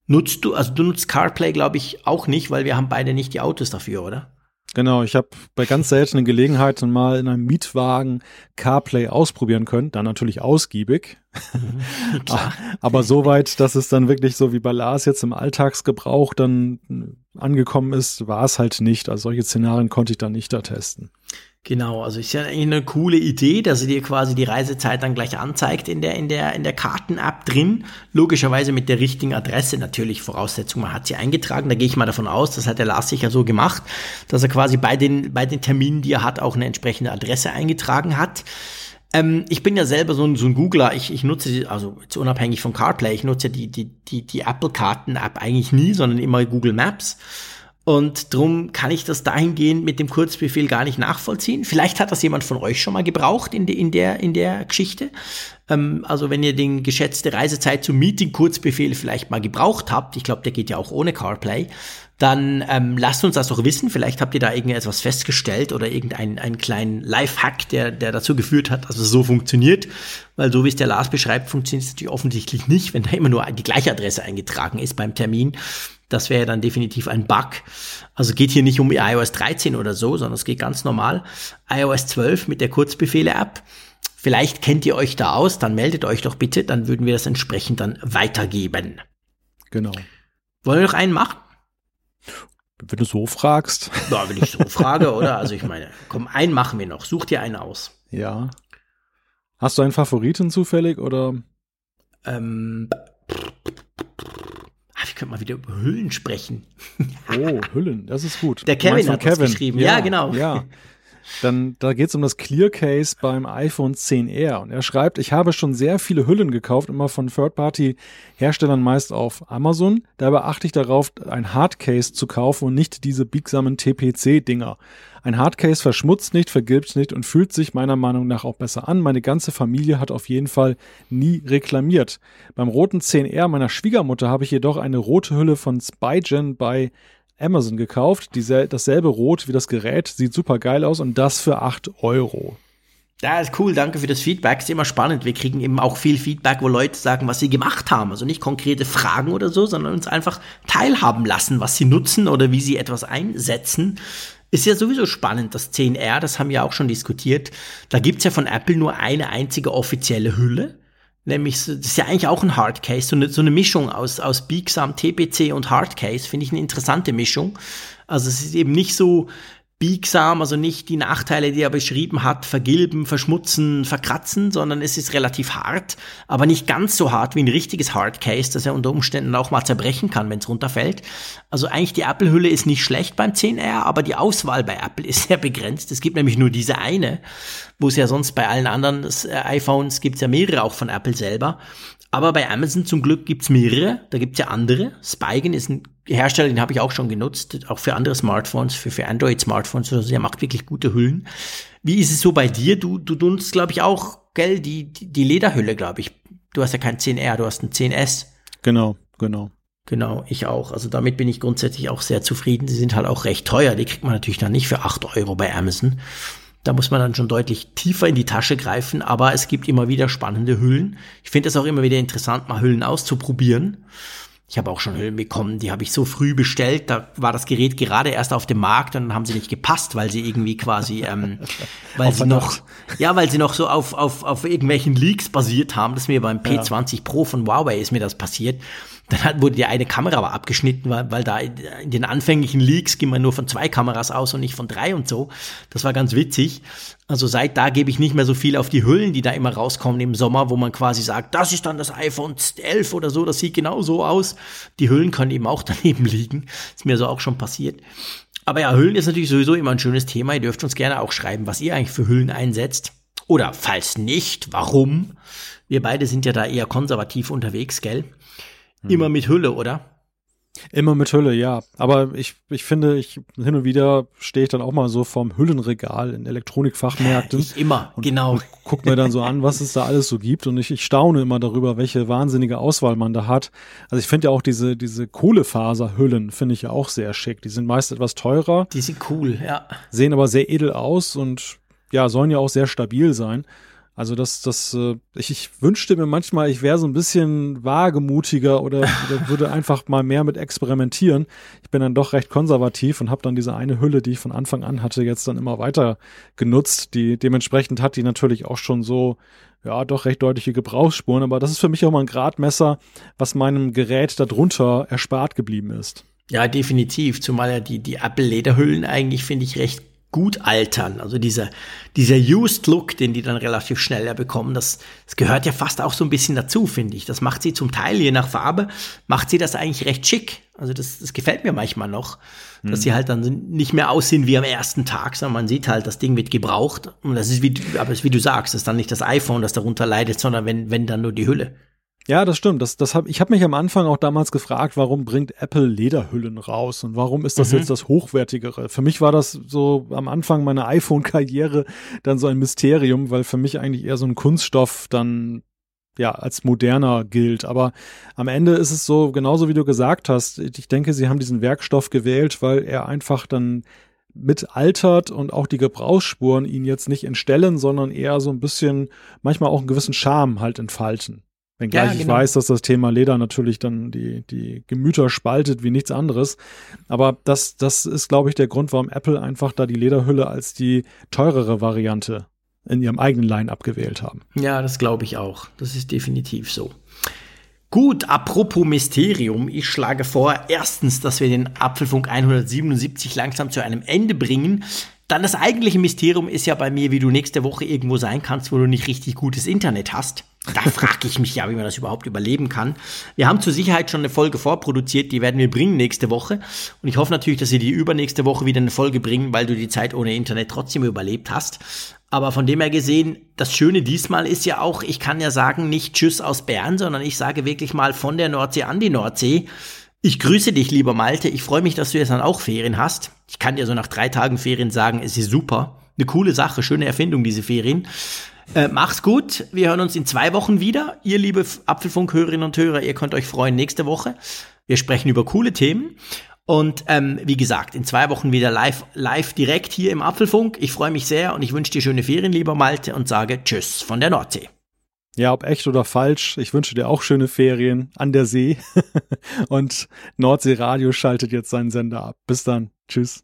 Nutzt du, also du nutzt CarPlay, glaube ich, auch nicht, weil wir haben beide nicht die Autos dafür, oder? Genau, ich habe bei ganz seltenen Gelegenheiten mal in einem Mietwagen CarPlay ausprobieren können, dann natürlich ausgiebig. Mhm, Aber so weit, dass es dann wirklich so wie bei Lars jetzt im Alltagsgebrauch dann angekommen ist, war es halt nicht. Also solche Szenarien konnte ich dann nicht da testen. Genau, also ist ja eigentlich eine coole Idee, dass sie dir quasi die Reisezeit dann gleich anzeigt in der, in der, in der Karten-App drin. Logischerweise mit der richtigen Adresse natürlich Voraussetzung, man hat sie eingetragen. Da gehe ich mal davon aus, das hat der Lars sicher so gemacht, dass er quasi bei den, bei den Terminen, die er hat, auch eine entsprechende Adresse eingetragen hat. Ähm, ich bin ja selber so ein, so ein Googler. Ich, ich nutze, also jetzt unabhängig von CarPlay, ich nutze die, die, die, die Apple-Karten-App eigentlich nie, sondern immer Google Maps. Und drum kann ich das dahingehend mit dem Kurzbefehl gar nicht nachvollziehen. Vielleicht hat das jemand von euch schon mal gebraucht in, de, in, der, in der Geschichte. Ähm, also wenn ihr den geschätzte Reisezeit zum Meeting-Kurzbefehl vielleicht mal gebraucht habt, ich glaube, der geht ja auch ohne CarPlay, dann ähm, lasst uns das doch wissen. Vielleicht habt ihr da irgendetwas festgestellt oder irgendeinen einen kleinen Life-Hack, der, der dazu geführt hat, dass es so funktioniert. Weil so wie es der Lars beschreibt, funktioniert es natürlich offensichtlich nicht, wenn da immer nur die gleiche Adresse eingetragen ist beim Termin. Das wäre dann definitiv ein Bug. Also geht hier nicht um iOS 13 oder so, sondern es geht ganz normal. iOS 12 mit der Kurzbefehle-App. Vielleicht kennt ihr euch da aus, dann meldet euch doch bitte, dann würden wir das entsprechend dann weitergeben. Genau. Wollen wir noch einen machen? Wenn du so fragst. Ja, wenn ich so frage, oder? Also ich meine, komm, einen machen wir noch. Such dir einen aus. Ja. Hast du einen Favoriten zufällig oder? Ähm, Ah, wir können mal wieder über Hüllen sprechen. oh, Hüllen, das ist gut. Der Kevin hat Kevin. geschrieben. Ja, ja, genau. Ja. Dann, da geht es um das Clear Case beim iPhone 10R. Und er schreibt, ich habe schon sehr viele Hüllen gekauft, immer von Third-Party-Herstellern, meist auf Amazon. Dabei achte ich darauf, ein Hardcase zu kaufen und nicht diese biegsamen TPC-Dinger. Ein Hardcase verschmutzt nicht, vergilbt nicht und fühlt sich meiner Meinung nach auch besser an. Meine ganze Familie hat auf jeden Fall nie reklamiert. Beim roten 10R meiner Schwiegermutter habe ich jedoch eine rote Hülle von Spygen bei Amazon gekauft. Diese, dasselbe Rot wie das Gerät, sieht super geil aus und das für 8 Euro. Ja, ist cool, danke für das Feedback. Ist immer spannend. Wir kriegen eben auch viel Feedback, wo Leute sagen, was sie gemacht haben. Also nicht konkrete Fragen oder so, sondern uns einfach teilhaben lassen, was sie nutzen oder wie sie etwas einsetzen. Ist ja sowieso spannend, das 10R, das haben wir auch schon diskutiert. Da gibt's ja von Apple nur eine einzige offizielle Hülle. Nämlich, das ist ja eigentlich auch ein Hardcase, so eine, so eine Mischung aus, aus biegsam TPC und Hardcase, finde ich eine interessante Mischung. Also es ist eben nicht so biegsam, also nicht die Nachteile, die er beschrieben hat, vergilben, verschmutzen, verkratzen, sondern es ist relativ hart, aber nicht ganz so hart wie ein richtiges Hardcase, das er unter Umständen auch mal zerbrechen kann, wenn es runterfällt. Also eigentlich die Apple-Hülle ist nicht schlecht beim 10R, aber die Auswahl bei Apple ist sehr begrenzt. Es gibt nämlich nur diese eine, wo es ja sonst bei allen anderen äh, iPhones gibt es ja mehrere auch von Apple selber. Aber bei Amazon zum Glück gibt's mehrere, da gibt's ja andere. Spigen ist ein Hersteller, den habe ich auch schon genutzt, auch für andere Smartphones, für, für Android-Smartphones. Also der macht wirklich gute Hüllen. Wie ist es so bei dir? Du, du nutzt, glaube ich, auch, gell, die, die, die Lederhülle, glaube ich. Du hast ja kein 10R, du hast ein 10S. Genau, genau. Genau, ich auch. Also damit bin ich grundsätzlich auch sehr zufrieden. Sie sind halt auch recht teuer. Die kriegt man natürlich dann nicht für 8 Euro bei Amazon. Da muss man dann schon deutlich tiefer in die Tasche greifen, aber es gibt immer wieder spannende Hüllen. Ich finde es auch immer wieder interessant, mal Hüllen auszuprobieren. Ich habe auch schon Hüllen bekommen, die habe ich so früh bestellt, da war das Gerät gerade erst auf dem Markt und dann haben sie nicht gepasst, weil sie irgendwie quasi, ähm, weil sie noch, ja, weil sie noch so auf, auf, auf irgendwelchen Leaks basiert haben. Das ist mir beim P20 ja. Pro von Huawei ist mir das passiert. Dann hat, wurde die eine Kamera aber abgeschnitten, weil, weil da in den anfänglichen Leaks ging man nur von zwei Kameras aus und nicht von drei und so. Das war ganz witzig. Also seit da gebe ich nicht mehr so viel auf die Hüllen, die da immer rauskommen im Sommer, wo man quasi sagt, das ist dann das iPhone 11 oder so, das sieht genau so aus. Die Hüllen können eben auch daneben liegen. Ist mir so auch schon passiert. Aber ja, Hüllen ist natürlich sowieso immer ein schönes Thema. Ihr dürft uns gerne auch schreiben, was ihr eigentlich für Hüllen einsetzt. Oder falls nicht, warum? Wir beide sind ja da eher konservativ unterwegs, gell? Immer mit Hülle, oder? Immer mit Hülle, ja. Aber ich, ich finde, ich hin und wieder stehe ich dann auch mal so vorm Hüllenregal in Elektronikfachmärkten. Ich immer, und, genau. Und guck mir dann so an, was es da alles so gibt. Und ich, ich staune immer darüber, welche wahnsinnige Auswahl man da hat. Also ich finde ja auch diese, diese Kohlefaserhüllen finde ich ja auch sehr schick. Die sind meist etwas teurer. Die sind cool, ja. Sehen aber sehr edel aus und ja, sollen ja auch sehr stabil sein. Also das, das, äh, ich, ich wünschte mir manchmal, ich wäre so ein bisschen wagemutiger oder, oder würde einfach mal mehr mit experimentieren. Ich bin dann doch recht konservativ und habe dann diese eine Hülle, die ich von Anfang an hatte, jetzt dann immer weiter genutzt. Die dementsprechend hat die natürlich auch schon so ja, doch recht deutliche Gebrauchsspuren, aber das ist für mich auch mal ein Gradmesser, was meinem Gerät darunter erspart geblieben ist. Ja, definitiv, zumal ja die, die Apple-Lederhüllen eigentlich, finde ich, recht gut altern. Also dieser, dieser Used Look, den die dann relativ schnell ja bekommen, das, das gehört ja fast auch so ein bisschen dazu, finde ich. Das macht sie zum Teil, je nach Farbe, macht sie das eigentlich recht schick. Also das, das gefällt mir manchmal noch, dass mhm. sie halt dann nicht mehr aussehen wie am ersten Tag, sondern man sieht halt, das Ding wird gebraucht. Und das ist wie, aber ist wie du sagst, das ist dann nicht das iPhone, das darunter leidet, sondern wenn, wenn dann nur die Hülle. Ja, das stimmt. Das, das hab, ich habe mich am Anfang auch damals gefragt, warum bringt Apple Lederhüllen raus und warum ist das mhm. jetzt das Hochwertigere? Für mich war das so am Anfang meiner iPhone-Karriere dann so ein Mysterium, weil für mich eigentlich eher so ein Kunststoff dann ja als moderner gilt. Aber am Ende ist es so, genauso wie du gesagt hast, ich denke, sie haben diesen Werkstoff gewählt, weil er einfach dann mitaltert und auch die Gebrauchsspuren ihn jetzt nicht entstellen, sondern eher so ein bisschen, manchmal auch einen gewissen Charme halt entfalten. Wenngleich ja, genau. ich weiß, dass das Thema Leder natürlich dann die, die Gemüter spaltet wie nichts anderes. Aber das, das ist, glaube ich, der Grund, warum Apple einfach da die Lederhülle als die teurere Variante in ihrem eigenen Line abgewählt haben. Ja, das glaube ich auch. Das ist definitiv so. Gut, apropos Mysterium, ich schlage vor, erstens, dass wir den Apfelfunk 177 langsam zu einem Ende bringen. Dann das eigentliche Mysterium ist ja bei mir, wie du nächste Woche irgendwo sein kannst, wo du nicht richtig gutes Internet hast. Da frage ich mich ja, wie man das überhaupt überleben kann. Wir haben zur Sicherheit schon eine Folge vorproduziert, die werden wir bringen nächste Woche. Und ich hoffe natürlich, dass wir die übernächste Woche wieder eine Folge bringen, weil du die Zeit ohne Internet trotzdem überlebt hast. Aber von dem her gesehen, das Schöne diesmal ist ja auch, ich kann ja sagen, nicht Tschüss aus Bern, sondern ich sage wirklich mal von der Nordsee an die Nordsee. Ich grüße dich, lieber Malte. Ich freue mich, dass du jetzt dann auch Ferien hast. Ich kann dir so nach drei Tagen Ferien sagen, es ist super. Eine coole Sache, schöne Erfindung, diese Ferien. Äh, mach's gut. Wir hören uns in zwei Wochen wieder. Ihr liebe Apfelfunk-Hörerinnen und Hörer, ihr könnt euch freuen nächste Woche. Wir sprechen über coole Themen. Und ähm, wie gesagt, in zwei Wochen wieder live, live direkt hier im Apfelfunk. Ich freue mich sehr und ich wünsche dir schöne Ferien, lieber Malte, und sage Tschüss von der Nordsee. Ja, ob echt oder falsch, ich wünsche dir auch schöne Ferien an der See. und Nordsee Radio schaltet jetzt seinen Sender ab. Bis dann. Tschüss.